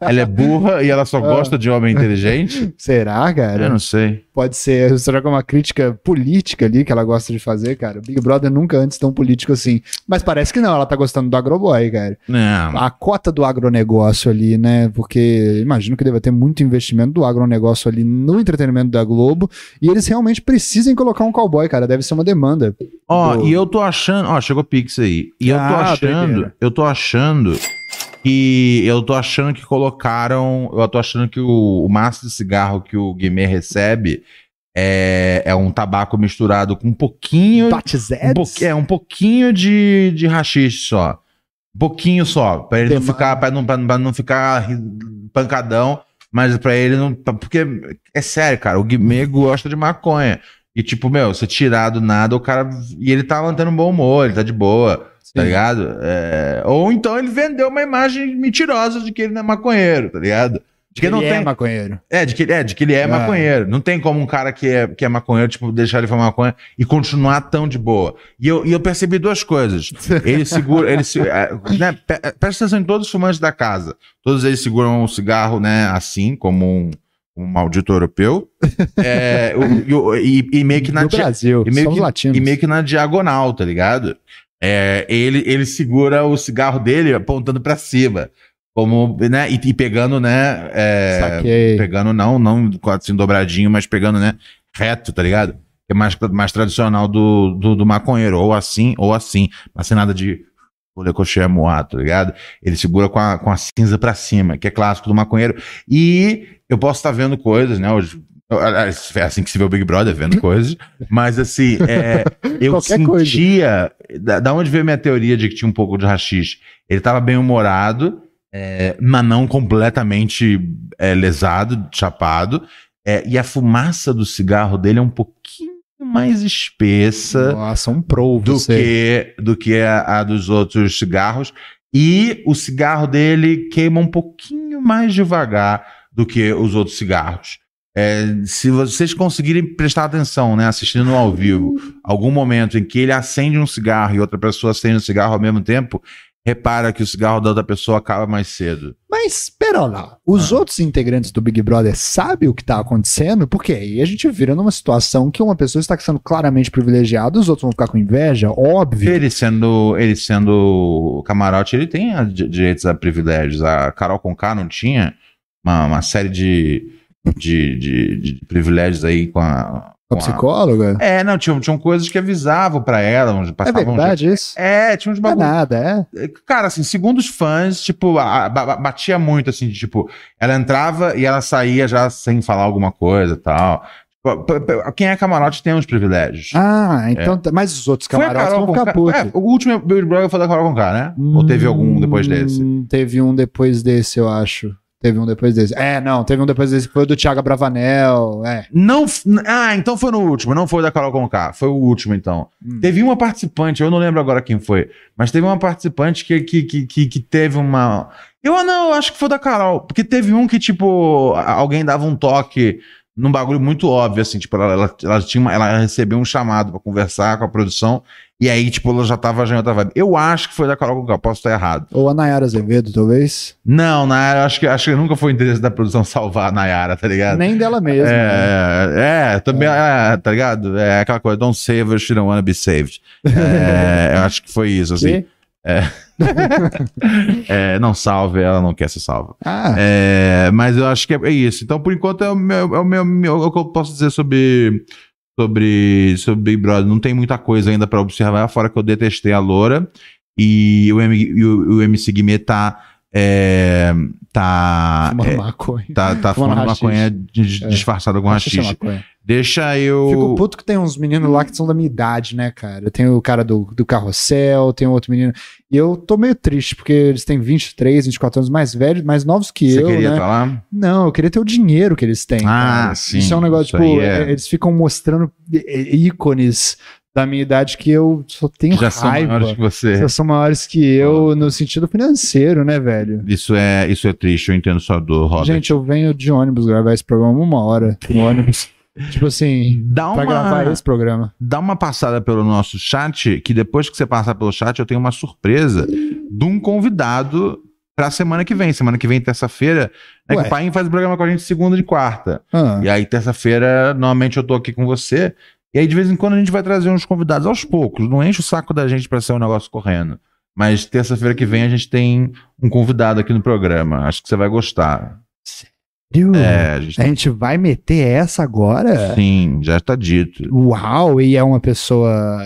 ela é burra e ela só gosta de homem inteligente. Será, cara? Eu não sei. Pode ser. Será que é uma crítica política ali que ela gosta de fazer, cara? Big Brother nunca antes tão político assim. Mas parece que não, ela tá gostando do agroboy, cara. Não. A cota do agronegócio ali, né? Porque imagino que deve ter muito investimento do agronegócio ali no entretenimento da Globo. E eles realmente precisam colocar um cowboy, cara. Deve ser uma demanda. Ó, do- e eu tô achando. Ó, chegou Pix aí. E eu tô Ah, achando. Eu tô achando que. Eu tô achando que colocaram. Eu tô achando que o, o maço de cigarro que o Guimê recebe é, é um tabaco misturado com um pouquinho. Um pouqui- é, um pouquinho de, de rachixe só. Um pouquinho só. Pra ele não ficar. Pra não, pra, pra não ficar pancadão. Mas pra ele não. Porque é sério, cara. O Guimê gosta de maconha. E tipo, meu, você tirar do nada, o cara. E ele tá mantendo um bom humor, ele tá de boa, tá ligado? É, Ou então ele vendeu uma imagem mentirosa de que ele não é maconheiro, tá ligado? De que não Ele tem. é maconheiro. É, de que, é, de que ele é Ah. maconheiro. Não tem como um cara que é, que é maconheiro, tipo, deixar ele fumar maconha e continuar tão de boa. E eu, e eu percebi duas coisas. Ele segura, ele se, é, né, pe- presta atenção em todos os fumantes da casa. Todos eles seguram um cigarro, né, assim, como um, um maldito europeu. É, o- e, e- meio que na Do Brasil. e meio, que, e meio que na diagonal, tá ligado? É, ele, ele segura o cigarro dele apontando pra cima. Como, né? E, e pegando, né? é, Saquei. pegando não, não assim dobradinho, mas pegando, né? Reto, tá ligado? Que é mais, mais tradicional do, do, do maconheiro. Ou assim, ou assim. Mas sem nada de colecochê moar, tá ligado? Ele segura com a, com a cinza pra cima, que é clássico do maconheiro. E eu posso estar vendo coisas, né? É assim que se vê o Big Brother, vendo coisas. Mas assim, é, eu coisa. sentia. Da, da onde veio minha teoria de que tinha um pouco de rachixe? Ele tava bem humorado, é, mas não completamente é, lesado, chapado. É, e a fumaça do cigarro dele é um pouquinho mais espessa Nossa, um pro do você. que, do que a, a dos outros cigarros. E o cigarro dele queima um pouquinho mais devagar do que os outros cigarros. É, se vocês conseguirem prestar atenção, né, assistindo ao vivo, algum momento em que ele acende um cigarro e outra pessoa acende um cigarro ao mesmo tempo, repara que o cigarro da outra pessoa acaba mais cedo. Mas, pera lá, os Ah. outros integrantes do Big Brother sabem o que tá acontecendo? Porque aí a gente vira numa situação que uma pessoa está sendo claramente privilegiada, os outros vão ficar com inveja, óbvio. Ele sendo, ele sendo camarote, ele tem a di- direitos a privilégios. A Carol Conká não tinha uma, uma série de, de, de, de privilégios aí com a. A com a- psicóloga? É, não, tinham, tinham coisas que avisavam pra ela, onde É passavam. verdade isso? É, tinha uns é bagulho. nada, é. Cara, assim, segundo os fãs, tipo, a- a- ba- batia muito, assim, de, tipo, ela entrava e ela saía já sem falar alguma coisa e tal. Tipo, Quem é camarote tem uns privilégios. Ah, então. tá- Mas os outros É. Camarotes vão ficar putos. É, o último Big Brother foi da Carol Conká, né? Ou teve algum depois desse? Hum, Teve um depois desse, eu acho. Teve um depois desse. É, não, teve um depois desse que foi o do Thiago Bravanel. É. Não. Ah, então foi no último, não foi da Carol Conká. Foi o último, então. Hum. Teve uma participante, eu não lembro agora quem foi, mas teve uma participante que, que, que, que, que teve uma. Eu ah, não, eu acho que foi da Carol. Porque teve um que, tipo, alguém dava um toque num bagulho muito óbvio, assim, tipo, ela, ela, ela tinha uma- ela recebeu um chamado pra conversar com a produção, e aí, tipo, ela já tava já em outra vibe. Eu acho que foi da Carol Conká, posso estar errado. Ou a Nayara Azevedo, talvez. Não, Nayara, acho que, acho que nunca foi interesse da produção salvar a Nayara, tá ligado? Nem dela mesma. né? É, é, também, é, tá ligado? É aquela coisa, don't save us, you don't wanna be saved. É, eu acho que foi isso, assim. Que? É, não salve, ela não quer ser salva. Ah, É, mas eu acho que é, é isso. Então, por enquanto, é o, meu, é o, meu, meu- é o que eu posso dizer sobre, sobre, sobre Big Brother. Não tem muita coisa ainda pra observar, fora que eu detestei a Loura e o, M, e o, o MC Guimê tá. É, tá, fumando é, maconha. tá, tá Fumando fumando maconha dis- É. disfarçada com é rachixe. maconha. Deixa eu. Fico puto que tem uns meninos lá que são da minha idade, né, cara? Tem o cara do, do carrossel, tem outro menino. E eu tô meio triste, porque eles têm 23, 24 anos mais velhos, mais novos que Você eu, queria né? estar lá? Não, eu queria ter o dinheiro que eles têm. Ah, cara. sim, Isso é um negócio, tipo, é. é- eles ficam mostrando é, ícones da minha idade que eu só tenho Já são raiva. maiores que você. Já são maiores que eu no sentido financeiro, né, velho? Isso é, isso é triste, eu entendo sua dor, Robert. Gente, eu venho de ônibus gravar esse programa uma hora no ônibus. tipo assim, dá pra gravar uma, esse programa. dá uma passada pelo nosso chat, que depois que você passar pelo chat, eu tenho uma surpresa de um convidado pra semana que vem. Semana que vem, terça-feira, né, que o Pai faz o programa com a gente segunda e quarta. Ah, E aí, terça-feira, normalmente eu tô aqui com você. E aí, de vez em quando, a gente vai trazer uns convidados aos poucos. Não enche o saco da gente pra ser um negócio correndo. Mas terça-feira que vem a gente tem um convidado aqui no programa. Acho que você vai gostar. Sério? É, a gente A gente vai meter essa agora? Sim, já está dito. Uau, e é uma pessoa.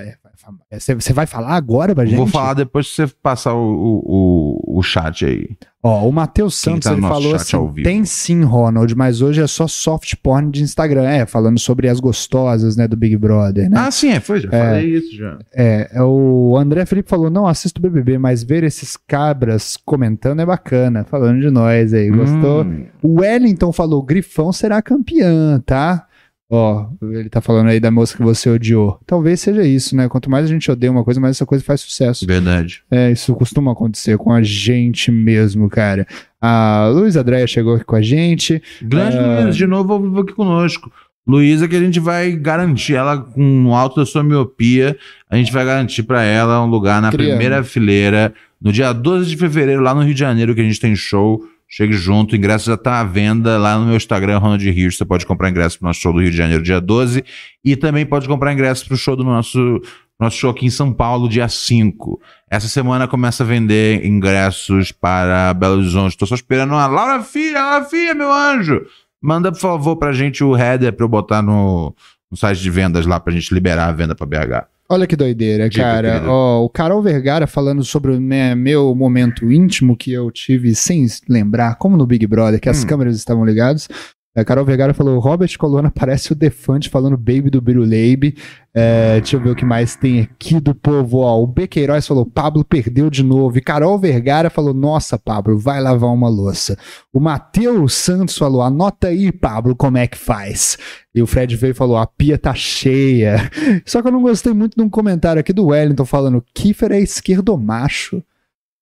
É, Você você vai falar agora pra gente? Vou falar depois que você passar o, o, o, chat aí. Ó, o Matheus Quem Santos tá no ele falou assim: tem sim, Ronald, mas hoje é só soft porn de Instagram. É, falando sobre as gostosas, né, do Big Brother, né? Ah, sim, é, foi, já falei isso já. É, é, o André Felipe falou: não assisto o BBB, mas ver esses cabras comentando é bacana. Falando de nós aí, gostou? Hum, O Wellington falou: Grifão será campeã, tá? Ó, ele tá falando aí da moça que você odiou. Talvez seja isso, né? Quanto mais a gente odeia uma coisa, mais essa coisa faz sucesso. verdade. É, isso costuma acontecer com a gente mesmo, cara. A Luiz Andréia chegou aqui com a gente. Grande Ah. Luiz, de novo, aqui conosco. Luísa, que a gente vai garantir ela com o alto da sua miopia. A gente vai garantir pra ela um lugar na Criando. primeira fileira, no dia 12 de fevereiro, lá no Rio de Janeiro, que a gente tem show. Chegue junto, o ingresso já tá à venda lá no meu Instagram, Ronald Hirsch. Você pode comprar ingresso pro nosso show do Rio de Janeiro, dia 12. E também pode comprar ingresso pro show do nosso, nosso show aqui em São Paulo, dia 5. Essa semana começa a vender ingressos para Belo Horizonte. Tô só esperando uma Laura Filha, Laura Filha, meu anjo! Manda, por favor, pra gente o header pra eu botar no, no site de vendas lá pra gente liberar a venda pra BH. Olha que doideira, Diga, cara. Ó, o Carol Vergara falando sobre o me- meu momento íntimo que eu tive sem lembrar, como no Big Brother, que as Hum. câmeras estavam ligadas. A Carol Vergara falou: Robert Colonna parece o Defante falando Baby do Biruleibe. É, deixa eu ver o que mais tem aqui do povo. Ó, o Bequeiroz falou: Pablo perdeu de novo. E Carol Vergara falou: Nossa, Pablo, vai lavar uma louça. O Matheus Santos falou: Anota aí, Pablo, como é que faz. E o Fred veio e falou: A pia tá cheia. Só que eu não gostei muito de um comentário aqui do Wellington falando: Kiefer é esquerdomacho.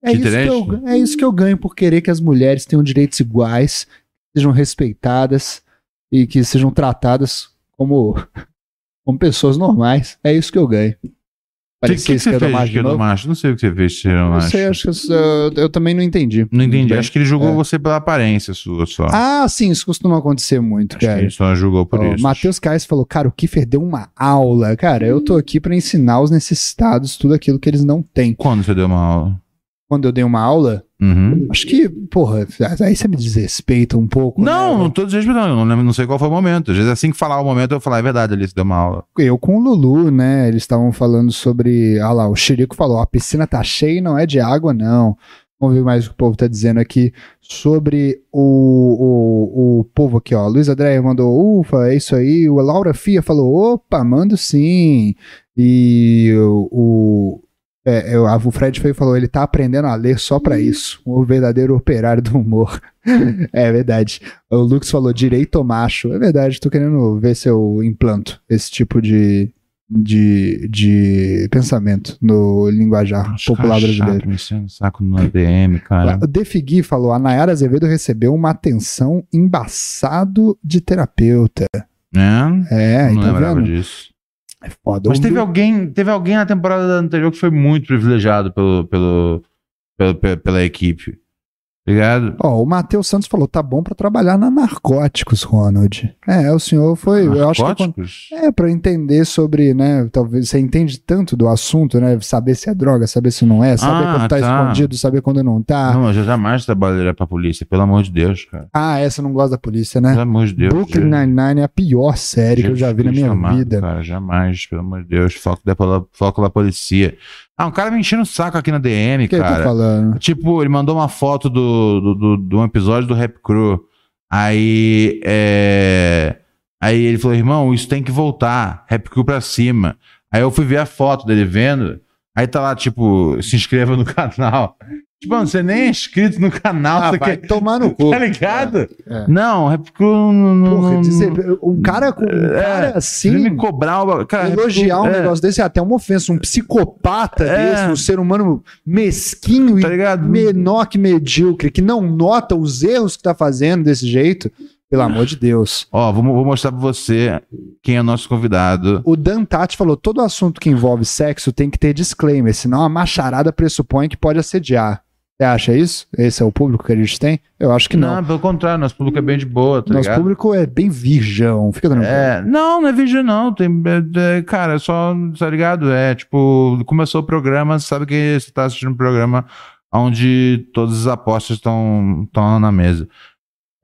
É isso, eu, é isso que eu ganho por querer que as mulheres tenham direitos iguais, sejam respeitadas e que sejam tratadas como, como pessoas normais. É isso que eu ganho. O que, Parecia que, que você fez de novo? macho? Não sei o que você fez de Não macho. sei, acho que eu, eu- eu também não entendi. Não entendi. Acho que ele julgou É. você pela aparência sua só. Ah, sim, isso costuma acontecer muito, Acho que cara. ele só julgou por Ó, isso. Matheus Caes falou, cara, o Kiefer deu uma aula. Cara, eu tô aqui pra ensinar os necessitados tudo aquilo que eles não têm. Quando você deu uma aula? Quando eu dei uma aula, Uhum. acho que, porra, aí você me desrespeita um pouco. Não, né? não tô desrespeitando. Não, não sei qual foi o momento. Às vezes, assim que falar o momento, eu falar, é verdade, ali você deu uma aula. Eu com o Lulu, né? Eles estavam falando sobre. Ah lá, o Chirico falou: a piscina tá cheia e não é de água, não. Vamos ver mais o que o povo tá dizendo aqui sobre o, o, o povo aqui, ó. Luiz André mandou, ufa, é isso aí. O Laura Fia falou, opa, mando sim. E o. o é, é, o Fred Feio falou, ele tá aprendendo a ler só pra isso. O verdadeiro operário do humor. é verdade. O Lux falou, direito macho. É verdade, tô querendo ver se eu implanto esse tipo de, de, de pensamento no linguajar popular Cara brasileiro. Me enchendo saco no ADM, cara. O Defigui falou: a Nayara Azevedo recebeu uma atenção embaçado de terapeuta. É? É, não tá lembrava vendo? disso. É foda. Mas teve alguém, teve alguém na temporada anterior que foi muito privilegiado pelo, pelo, pelo- pe- pela equipe. Ligado? Ó, o Matheus Santos falou: tá bom pra trabalhar na Narcóticos, Ronald. É, o senhor foi. Eu acho que Narcóticos? É, pra entender sobre, né? Talvez você entende tanto do assunto, né? Saber se é droga, saber se não é, saber Ah, quando tá, tá. escondido, saber quando não tá. Não, eu jamais trabalharia pra polícia, pelo amor de Deus, cara. Ah, essa não gosta da polícia, né? Pelo amor de Deus. Brooklyn Nine-Nine é a pior série que eu já vi na Jesus minha amado, vida. Cara, jamais, pelo amor de Deus. Foco da, foco da polícia. Ah, um cara me enchendo o saco aqui na DM, O que eu tô cara. falando? Tipo, ele mandou uma foto do, do, do, de um episódio do Rap Crew. Aí, é... Aí ele falou, irmão, isso tem que voltar. Rap Crew pra cima. Aí eu fui ver a foto dele vendo. Aí tá lá, tipo, se inscreva no canal. Tipo, mano, você nem é inscrito no canal. Ah, você vai quer... tomar no cu. Tá ligado? É. Não, Rap Crew não... não- Porra, não- dizer, um cara com um É, cara Você me assim. cobrar o... Cara, Rap Elogiar um Crew- é, negócio desse é até uma ofensa. Um psicopata É. desse, um ser humano mesquinho Tá e menor que medíocre, que não nota os erros que tá fazendo desse jeito. Pelo amor de Deus. Ó, vou, vou mostrar pra você quem é o nosso convidado. O Dan Tati falou: todo assunto que envolve sexo tem que ter disclaimer, senão a macharada pressupõe que pode assediar. Você acha isso? Esse é o público que a gente tem? Eu acho que não. Não, pelo contrário, nosso público é bem de boa, tá Nosso ligado? público é bem virgão. Fica tranquilo. É, não, não é vídeo não, tem, é, é, cara, é só, tá ligado? É, tipo, começou o programa, sabe que você tá assistindo um programa onde todas as apostas estão na mesa.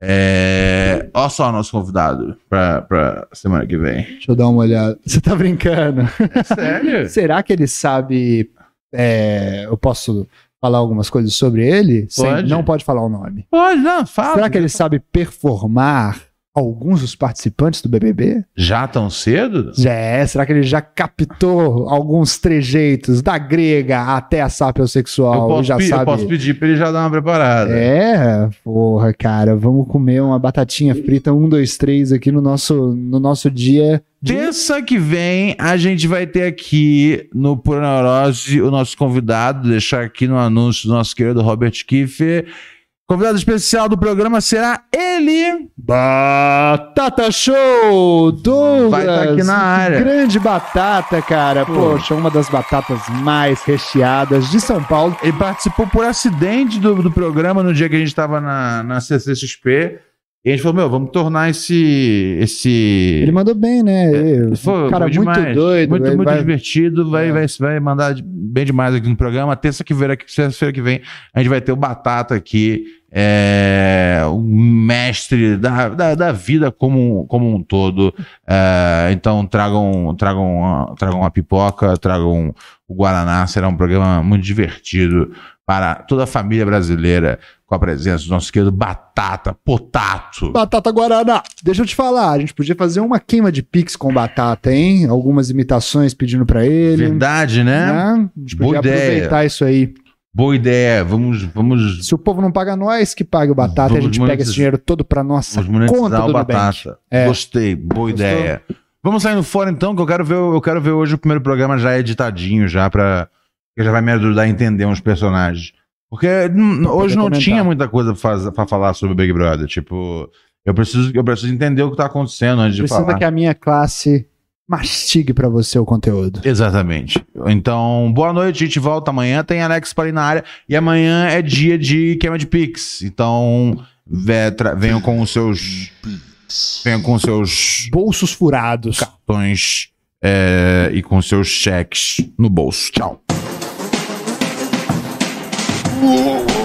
É, olha só o nosso convidado pra, pra semana que vem. Deixa eu dar uma olhada. Você tá brincando? Sério? Será que ele sabe. é, eu posso falar algumas coisas sobre ele? Sem- Pode. não pode falar o nome. Pode, não, fala. Será que ele sabe performar alguns dos participantes do BBB? Já tão cedo? É. Será que ele já captou alguns trejeitos da grega até a sapiosexual? Eu e posso, já pe- eu sabe. posso pedir pra ele já dar uma preparada. É, porra, cara, vamos comer uma batatinha frita, um, dois, três aqui no nosso, no nosso dia. de- Terça que vem a gente vai ter aqui no Pura Neurose o nosso convidado, deixar aqui no anúncio do nosso querido Robert Kiefer. Convidado especial do programa será ele. Batata Show! Douglas! Vai tá aqui na área. Grande batata, cara. Poxa, uma das batatas mais recheadas de São Paulo. Ele participou por acidente do, do programa no dia que a gente estava na, na CCXP. E a gente falou, meu, vamos tornar esse. esse... Ele mandou bem, né? É, Foi, um cara foi muito doido. Muito, muito vai- divertido. Vai, É. vai, vai mandar de- bem demais aqui no programa. Terça que terça-feira que vem, a gente vai ter o Batata aqui. É, o mestre da, da, da vida como, como um todo. É, então tragam, tragam, tragam uma pipoca, tragam o Guaraná. Será um programa muito divertido para toda a família brasileira, com a presença do nosso querido Batata, Potato. Batata Guaraná. Deixa eu te falar, a gente podia fazer uma queima de pix com batata, hein? Algumas imitações pedindo pra ele. Verdade, né? né? A gente Boa podia ideia. aproveitar isso aí. Boa ideia. Vamos, vamos Se o povo não paga nós, que pague o batata, Vamos a gente pega esse dinheiro todo pra nossa Vamos monetizar conta o do Nubank. batata. É. Gostei, boa Gostou? ideia. Vamos saindo fora então, que eu quero ver, eu quero ver hoje o primeiro programa já editadinho, já pra. que já vai me ajudar a entender uns personagens. Porque hoje não comentar. tinha muita coisa pra falar sobre o Big Brother. Tipo, eu preciso, eu preciso entender o que tá acontecendo antes de Precisa falar. que a minha classe mastigue pra você o conteúdo. Exatamente. Então, boa noite, a gente volta amanhã. Tem Alex Pari na área. E amanhã é dia de queima de Pix. Então, venham com os seus. Venham com os seus Bolsos furados. cartões é, e com seus cheques no bolso. Tchau. Uh,